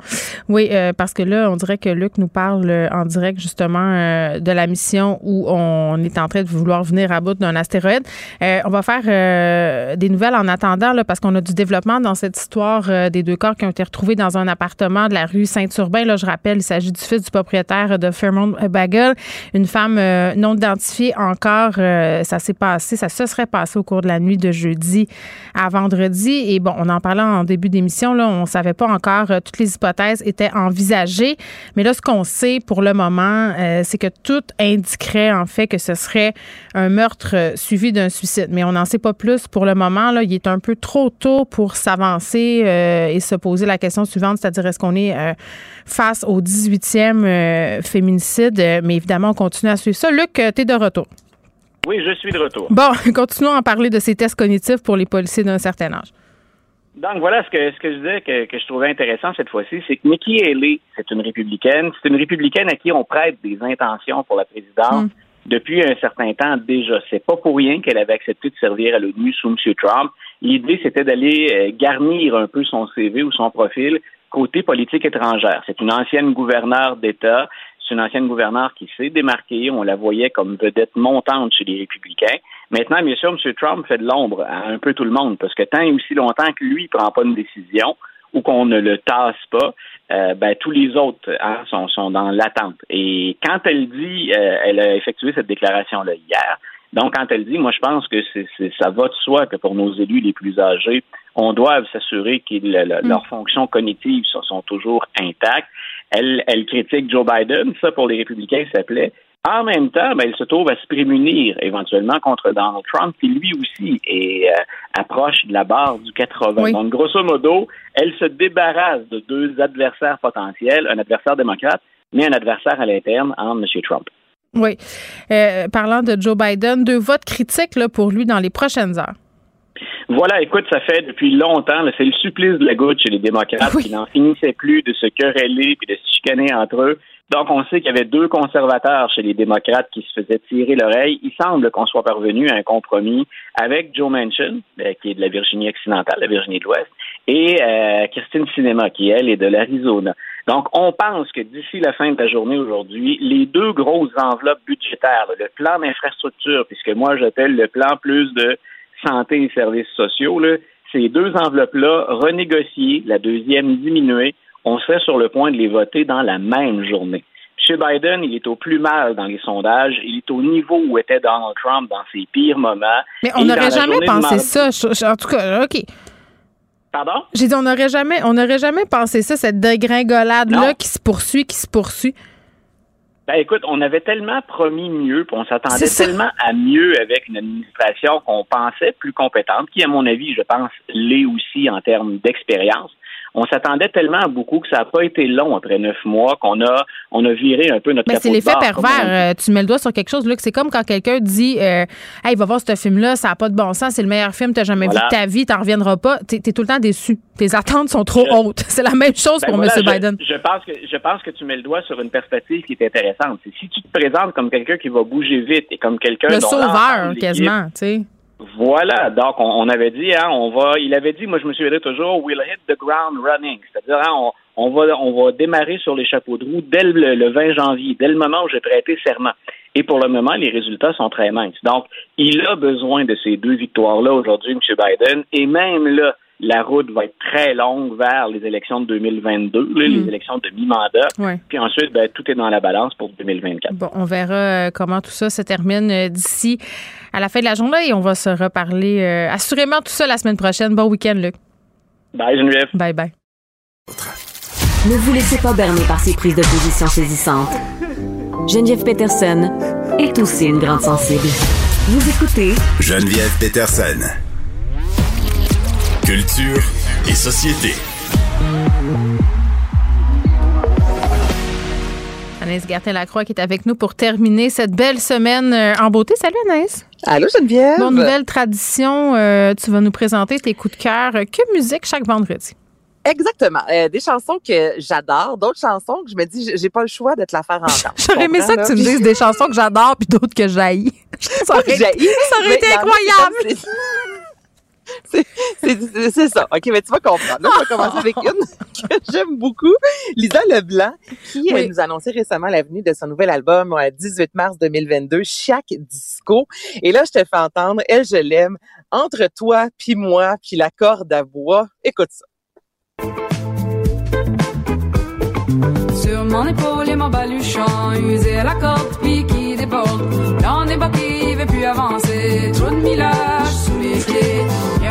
S1: Oui, euh, parce que là, on dirait que Luc nous parle euh, en direct, justement, de la mission où on est en train de vouloir venir à bout d'un astéroïde. on va faire des nouvelles en attendant, là, parce qu'on a du développement dans cette histoire des deux corps qui ont été retrouvés dans un appartement de la rue Saint-Urbain. Là, je rappelle, il s'agit du fils du propriétaire de Fairmont Bagel, une femme non identifiée encore ça s'est passé, ça se serait passé au cours de la nuit de jeudi à vendredi. Et bon, on en parlait en début d'émission, là, on savait pas encore, euh, toutes les hypothèses étaient envisagées. Mais là, ce qu'on sait pour le moment, euh, c'est que tout indiquerait en fait que ce serait un meurtre euh, suivi d'un suicide. Mais on n'en sait pas plus pour le moment. Là, il est un peu trop tôt pour s'avancer et se poser la question suivante, c'est-à-dire est-ce qu'on est face au 18e féminicide? Mais évidemment, on continue à suivre ça. Luc, tu es de retour.
S4: Oui, je suis de retour.
S1: Bon, continuons à parler de ces tests cognitifs pour les policiers d'un certain âge.
S4: Donc voilà ce que ce que je disais que, je trouvais intéressant cette fois-ci, c'est que Nikki Haley, c'est une républicaine, c'est une républicaine à qui on prête des intentions pour la présidence hmm. depuis un certain temps déjà. C'est pas pour rien qu'elle avait accepté de servir à l'ONU sous M. Trump. L'idée c'était d'aller euh, garnir un peu son CV ou son profil côté politique étrangère. C'est une ancienne gouverneure d'État c'est une ancienne gouverneure qui s'est démarquée. On la voyait comme vedette montante chez les républicains. Maintenant, bien sûr, M. Trump fait de l'ombre à un peu tout le monde parce que tant et aussi longtemps que lui ne prend pas une décision ou qu'on ne le tasse pas, euh, ben, tous les autres hein, sont, sont, dans l'attente. Et quand elle dit, euh, elle a effectué cette déclaration-là hier, donc quand elle dit, moi je pense que c'est, ça va de soi que pour nos élus les plus âgés, on doit s'assurer que mm. leurs fonctions cognitives sont toujours intactes. Elle, elle critique Joe Biden, ça pour les républicains, ça plaît. En même temps, ben, elle se trouve à se prémunir éventuellement contre Donald Trump, qui lui aussi est euh, approche de la barre du 80. Donc, grosso modo, elle se débarrasse de deux adversaires potentiels, un adversaire démocrate, mais un adversaire à l'interne entre M. Trump.
S1: Oui. Euh, parlant de Joe Biden, deux votes critiques là, pour lui dans les prochaines heures.
S4: Voilà, écoute, ça fait depuis longtemps, c'est le supplice de la gauche chez les démocrates qui n'en finissaient plus de se quereller puis de se chicaner entre eux. Donc, on sait qu'il y avait deux conservateurs chez les démocrates qui se faisaient tirer l'oreille. Il semble qu'on soit parvenu à un compromis avec Joe Manchin, euh, qui est de la Virginie occidentale, la Virginie de l'Ouest, et euh, Christine Sinema, qui, elle, est de l'Arizona. Donc, on pense que d'ici la fin de la journée aujourd'hui, les deux grosses enveloppes budgétaires, le plan d'infrastructure, puisque moi j'appelle le plan plus de santé et services sociaux, ces deux enveloppes-là renégociées, la deuxième diminuée, on serait sur le point de les voter dans la même journée. Chez Biden, il est au plus mal dans les sondages. Il est au niveau où était Donald Trump dans ses pires moments.
S1: Mais on n'aurait jamais pensé ça. En tout cas, OK.
S4: Pardon?
S1: J'ai dit, on n'aurait jamais, on n'aurait jamais pensé ça, cette dégringolade-là qui se poursuit, qui se poursuit.
S4: Ben écoute, on avait tellement promis mieux, puis on s'attendait tellement à mieux avec une administration qu'on pensait plus compétente, qui, à mon avis, je pense, l'est aussi en termes d'expérience on s'attendait tellement à beaucoup que ça n'a pas été long après neuf mois qu'on a on a viré un peu notre.
S1: Mais c'est l'effet pervers. Euh, tu mets le doigt sur quelque chose là que c'est comme quand quelqu'un dit euh, Hey, va voir ce film-là, ça n'a pas de bon sens, c'est le meilleur film que tu as jamais vu de ta vie, tu n'en reviendras pas. Tu es, tout le temps déçu. Tes attentes sont trop hautes. C'est la même chose
S4: ben
S1: pour M. Biden.
S4: Je pense que je pense que tu mets le doigt sur une perspective qui est intéressante. C'est si tu te présentes comme quelqu'un qui va bouger vite et comme quelqu'un
S1: le sauveur quasiment, tu sais.
S4: Voilà, donc on, avait dit, hein, on va, il avait dit, moi je me souviendrai toujours, we'll hit the ground running, c'est-à-dire hein, on, va, on va démarrer sur les chapeaux de roue dès le, 20 janvier, dès le moment où j'ai prêté serment. Et pour le moment, les résultats sont très minces. Donc, il a besoin de ces deux victoires-là aujourd'hui, M. Biden, et même là, la route va être très longue vers les élections de 2022, les mm. élections de mi-mandat. Puis ensuite, ben, tout est dans la balance pour 2024.
S1: Bon, on verra euh, comment tout ça se termine euh, d'ici à la fin de la journée et on va se reparler euh, assurément tout ça la semaine prochaine. Bon week-end, Luc.
S4: Bye, Geneviève.
S1: Bye, bye.
S3: Ne vous laissez pas berner par ces prises de position saisissantes. Geneviève Peterson est aussi une grande sensible. Vous écoutez
S5: Geneviève Peterson. Culture et société.
S1: Anaïs Gertin-Lacroix qui est avec nous pour terminer cette belle semaine euh, en beauté. Salut Anaïs.
S14: Allô Geneviève.
S1: Bon, nouvelle tradition, euh, tu vas nous présenter tes coups de cœur. Que musique chaque vendredi?
S14: Exactement. Euh, des chansons que j'adore, d'autres chansons que je me dis, j'ai pas le choix de te la faire entendre.
S1: J'aurais aimé ça que tu me dises des chansons que j'adore puis d'autres que j'haïs.
S14: Ça aurait, ça
S1: aurait été incroyable.
S14: C'est ça. OK, mais tu vas comprendre. Là, on va commencer avec une que j'aime beaucoup. Lisa Leblanc, qui euh, nous a annoncé récemment la venue de son nouvel album le 18 mars 2022, Chaque Disco. Et là, je te fais entendre Elle, je l'aime, Entre toi puis moi puis la corde à bois. Écoute ça.
S15: Sur mon épaule et mon baluchon, usé à la corde puis qui déborde. Dans des bas qui veut plus avancer, trop de millage sous les pieds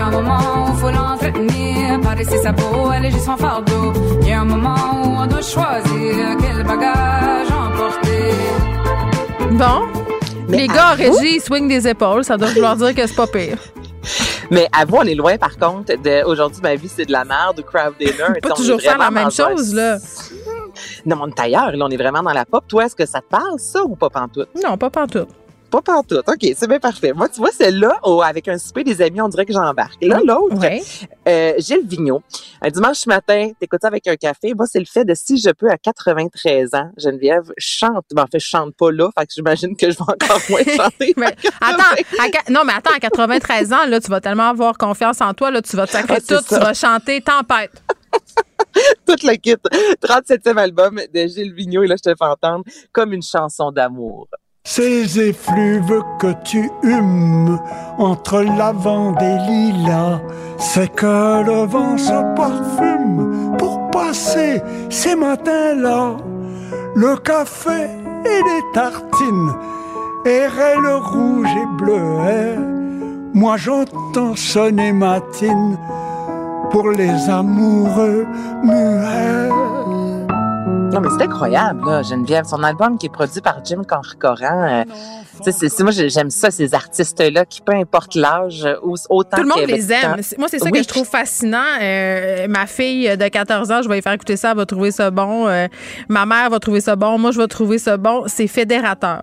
S15: un moment où faut l'entretenir, pas laisser sa peau, elle est juste en fardeau. Il y a un moment où on doit choisir quel bagage emporter.
S1: Bon. les gars, Régie, swing des épaules, ça doit vouloir dire que c'est pas pire.
S14: Mais à vous, on est loin, par contre, de aujourd'hui, ma vie, c'est de la merde ou crowd dinner.
S1: pas toujours faire la même chose, là.
S14: Non, on est ailleurs. Là, on est vraiment dans la pop. Toi, est-ce que ça te parle, ça, ou pas pantoute?
S1: Non, pas pantoute.
S14: Pas partout. OK, c'est bien parfait. Moi, tu vois, celle-là, oh, avec un souper des amis, on dirait que j'embarque. Là, l'autre, euh, Gilles Vigneault. Un dimanche matin, t'écoutes ça avec un café. Moi, c'est le fait de si je peux à 93 ans, Geneviève, chante. Ben, en fait, je chante pas là. Fait que j'imagine que je vais encore moins chanter.
S1: mais, attends, non, mais attends, à 93 ans, là, tu vas tellement avoir confiance en toi, là, tu vas te sacrer ah, tout, tu vas chanter Tempête.
S14: Toute la kit. 37e album de Gilles Vigneault. Et là, je te fais entendre comme une chanson d'amour.
S16: Ces effluves que tu humes entre lavande et lilas, c'est que le vent se parfume pour passer ces matins-là. Le café et les tartines, erraient le rouge et bleuet. Moi j'entends sonner matine pour les amoureux muets.
S14: Non, mais c'est incroyable, là, Geneviève. Son album qui est produit par Jim Corcoran. Euh, c'est, moi, j'aime ça, ces artistes-là, qui, peu importe l'âge, autant
S1: Tout le monde les aime. Moi, c'est ça que je trouve fascinant. Euh, ma fille de 14 ans, je vais lui faire écouter ça, elle va trouver ça bon. Euh, ma mère va trouver ça bon. Moi, je vais trouver ça bon. C'est fédérateur.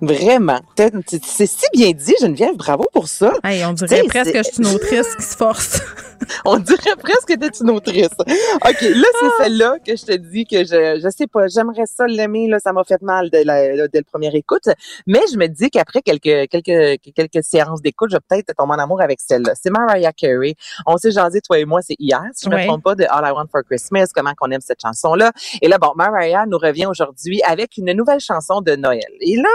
S14: Vraiment. C'est si bien dit, Geneviève. Bravo pour ça.
S1: on dirait presque que je suis une autrice qui se force.
S14: on dirait presque que tu es une autrice. OK, là, c'est ah. celle-là que je te dis que je, je sais pas, j'aimerais ça l'aimer. Là, ça m'a fait mal dès la, dès le première écoute. Mais je me dis qu'après quelques, quelques, quelques séances d'écoute, je vais peut-être tomber en amour avec celle-là. C'est Mariah Carey. On s'est jasé, toi et moi, c'est hier, si je ne me trompe pas, de All I Want for Christmas, comment qu'on aime cette chanson-là. Et là, bon, Mariah nous revient aujourd'hui avec une nouvelle chanson de Noël. Et là,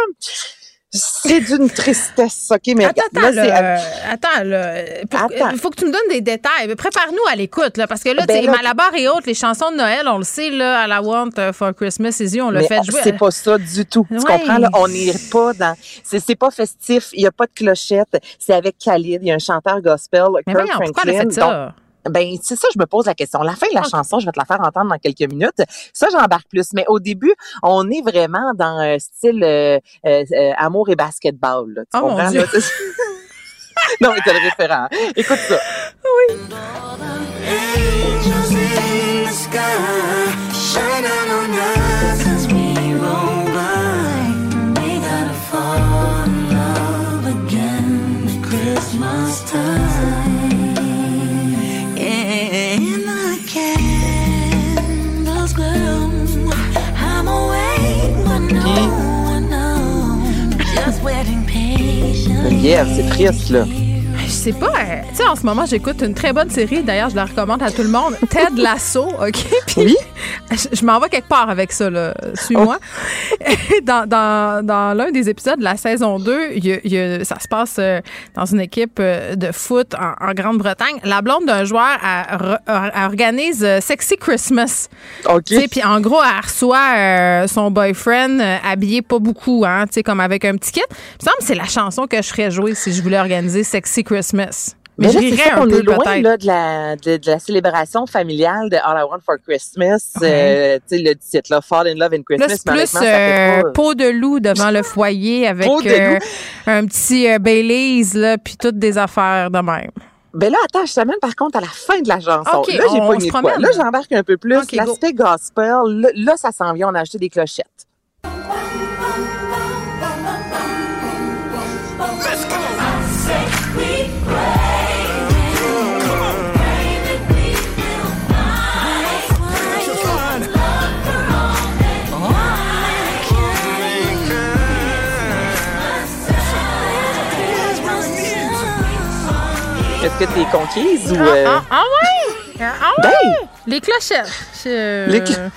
S14: c'est d'une tristesse, OK? Mais
S1: attends, attends, là, attends, là, il faut que tu me donnes des détails. Prépare-nous à l'écoute, là, parce que là, ben Malabar et autres, les chansons de Noël, on le sait, là, à la Want for Christmas Is You, on l'a fait jouer.
S14: c'est pas ça du tout. Tu comprends, là? On n'est pas dans... C'est pas festif, il n'y a pas de clochette. C'est avec Khalid, il y a un chanteur gospel,
S1: mais Kirk Franklin. Pourquoi elle a fait ça?
S14: Ben, c'est ça, je me pose la question. La fin de la chanson, je vais te la faire entendre dans quelques minutes. Ça, j'embarque plus. Mais au début, on est vraiment dans un style euh, euh, euh, amour et basketball. Là, tu
S1: Oh, mon
S14: comprends?
S1: Dieu.
S14: là? non, mais t'as le référent. Écoute ça.
S1: Oui.
S14: Geneviève, c'est triste, là.
S1: Je sais pas. euh, Tu sais, en ce moment, j'écoute une très bonne série. D'ailleurs, je la recommande à tout le monde. Ted Lasso, OK? Puis, je, je m'en vais quelque part avec ça, là. Suis-moi. dans dans, dans l'un des épisodes de la saison 2, il y a- il y a- ça se passe euh, dans une équipe euh, de foot en, en Grande-Bretagne. La blonde d'un joueur organise Sexy Christmas.
S14: OK.
S1: Tu sais, Puis en gros, elle reçoit euh, son boyfriend euh, habillé pas beaucoup, hein, tu sais, comme avec un petit kit. Il me semble que c'est la chanson que je ferais jouer si je voulais organiser Sexy Christmas. Mais,
S14: Mais
S1: je
S14: là,
S1: rirais
S14: ça,
S1: un
S14: on
S1: peu
S14: est loin là, de, la, de, de la célébration familiale de All I Want for Christmas. Euh, tu sais, le titre, là, Fall in Love in
S1: Là,
S14: Christmas.
S1: c'est
S14: mais
S1: plus euh,
S14: pas-
S1: peau de loup devant le foyer avec euh, un petit euh, Baileys, là, puis toutes des affaires de même.
S14: Ben là, attends, je t'amène par contre à la fin de la chanson.
S1: OK,
S14: là, j'ai pas une quoi. Là, j'embarque un peu plus.
S1: OK, go.
S14: L'aspect gospel, là, là, ça s'en vient, on a acheté des clochettes. Est-ce que t'es conquise ou... euh,
S1: Ah, ah ouais? Ah ouais?
S14: Ben!
S1: Les clochettes.
S14: Les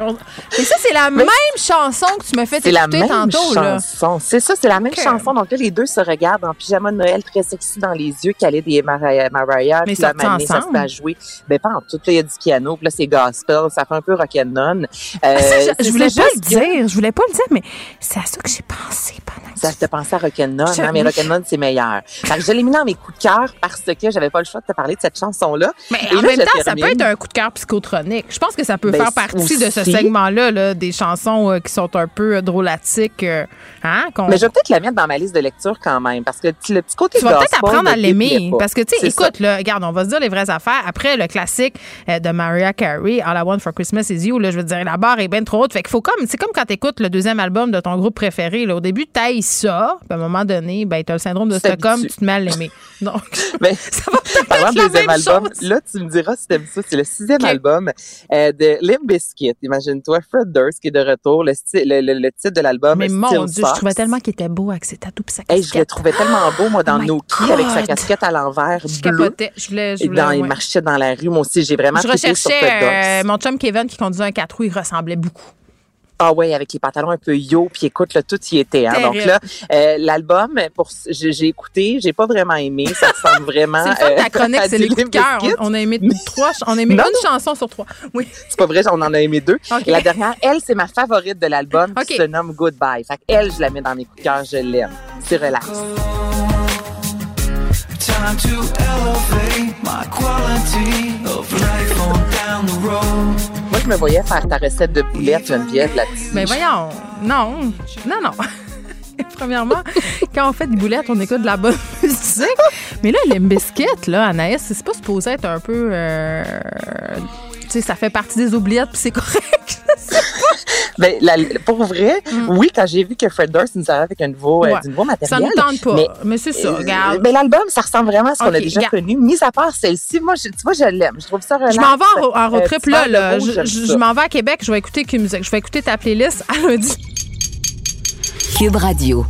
S1: On- Mais ça, c'est la même chanson que tu m'as fait
S14: C'est la
S1: écouter
S14: même
S1: tantôt, là.
S14: chanson. C'est ça, c'est la même chanson. Donc là, les deux se regardent en pyjama de Noël très sexy dans les yeux, calé des Mariah. Mariah
S1: Mais
S14: puis manée, ça se met à jouer. Ben pas en tout. Là, il y a du piano, puis là, c'est gospel. Ça fait un peu rock'n'none. Euh,
S1: Ah, ça, je, je voulais pas le dire, je voulais pas le dire, mais c'est à ça que j'ai pensé pendant que
S14: Ça te fait penser à rock'n'none,
S1: Je-
S14: hein, mais rock'n'none, c'est meilleur. Fait que je l'ai mis dans mes coups de cœur parce que j'avais pas le choix de te parler de cette chanson-là.
S1: Mais
S14: Et
S1: en
S14: là,
S1: même
S14: je
S1: temps, ça peut être un coup de cœur psychotronique. Je pense que ça peut
S14: Ben,
S1: faire partie de ce segment-là, là, des chansons euh, qui sont un peu euh, drôlatiques. euh, hein,
S14: Mais je vais peut-être la mettre dans ma liste de lecture quand même, parce que le petit- côté
S1: tu vas peut-être apprendre à l'aimer. Parce que, tu sais,
S14: ça.
S1: écoute, là, regarde, on va se dire les vraies affaires. Après le classique de Mariah Carey, All I Want for Christmas is You, là, je veux dire, la barre est bien trop haute. Fait qu'il faut comme, c'est comme quand t'écoutes le deuxième album de ton groupe préféré, là. Au début, t'ailles ça, puis à un moment donné, ben, t'as le syndrome de. Stockholm, tu te mets à l'aimer. Donc,
S14: Mais, Parlant
S1: être
S14: de
S1: la
S14: deuxième
S1: même
S14: album,
S1: chose.
S14: là, tu me diras si t'aimes ça. C'est le sixième album euh, de Limp Bizkit. Imagine-toi, Fred Durst qui est de retour. Le, le, le- le titre de l'album
S1: mais mon Dieu, je trouvais tellement qu'il était beau avec ses tatous pis sa
S14: Hey, je le
S1: casquette.
S14: trouvais tellement beau, moi, dans
S1: Oh
S14: Noki, avec sa casquette à l'envers
S1: Je
S14: bleu.
S1: capotais. Je voulais, je
S14: Et
S1: voulais,
S14: dans, il marchait dans la rue. Moi aussi, j'ai vraiment
S1: Je
S14: trippé sur
S1: recherchais
S14: Fred Durst.
S1: euh, mon chum Kevin qui conduisait un 4 roues, il ressemblait beaucoup.
S14: Ah ouais, avec les pantalons un peu yo, puis écoute, là, tout y était. Hein. Donc là, euh, l'album, pour j'ai écouté, j'ai pas vraiment aimé. Ça ressemble vraiment.
S1: C'est
S14: euh,
S1: ta chronique,
S14: à
S1: c'est les coups de cœur. On, a aimé trois, on a aimé
S14: Non,
S1: une chanson sur trois. Oui.
S14: C'est pas vrai, on en a aimé deux. Et la dernière, elle, c'est ma favorite de l'album qui se nomme Goodbye. Fait elle, je la mets dans mes coups de cœur, je l'aime. C'est relax.
S17: Time to elevate my quality of life on down the road.
S14: Je me voyais faire ta recette de boulettes, Geneviève, là-dessus.
S1: Mais voyons, non, non, non. Premièrement, quand on fait des boulettes, on écoute de la bonne musique. Mais là, les biscuits, là, Anaïs, c'est pas supposé être un peu. euh, sais, ça fait partie des oubliettes, puis c'est correct.
S14: Ben, la- pour vrai, oui, quand j'ai vu que Fred Durst nous arrivait avec un nouveau, euh,
S1: Mm. Ouais.
S14: du nouveau
S1: Ça
S14: matériel.
S1: nous tente pas. Mais, c'est ça,
S14: euh,
S1: regarde.
S14: ben, l'album, ça ressemble vraiment à ce qu'on a déjà
S1: regarde.
S14: connu. Mis à part celle-ci, moi, je, tu vois, je l'aime. Je trouve ça relax.
S1: Je m'en vais en, en road
S14: Euh,
S1: trip
S14: tu
S1: là.
S14: beau, ça.
S1: je m'en vais à Québec, je vais écouter que musique. Je vais écouter ta playlist à lundi.
S3: Cube Radio.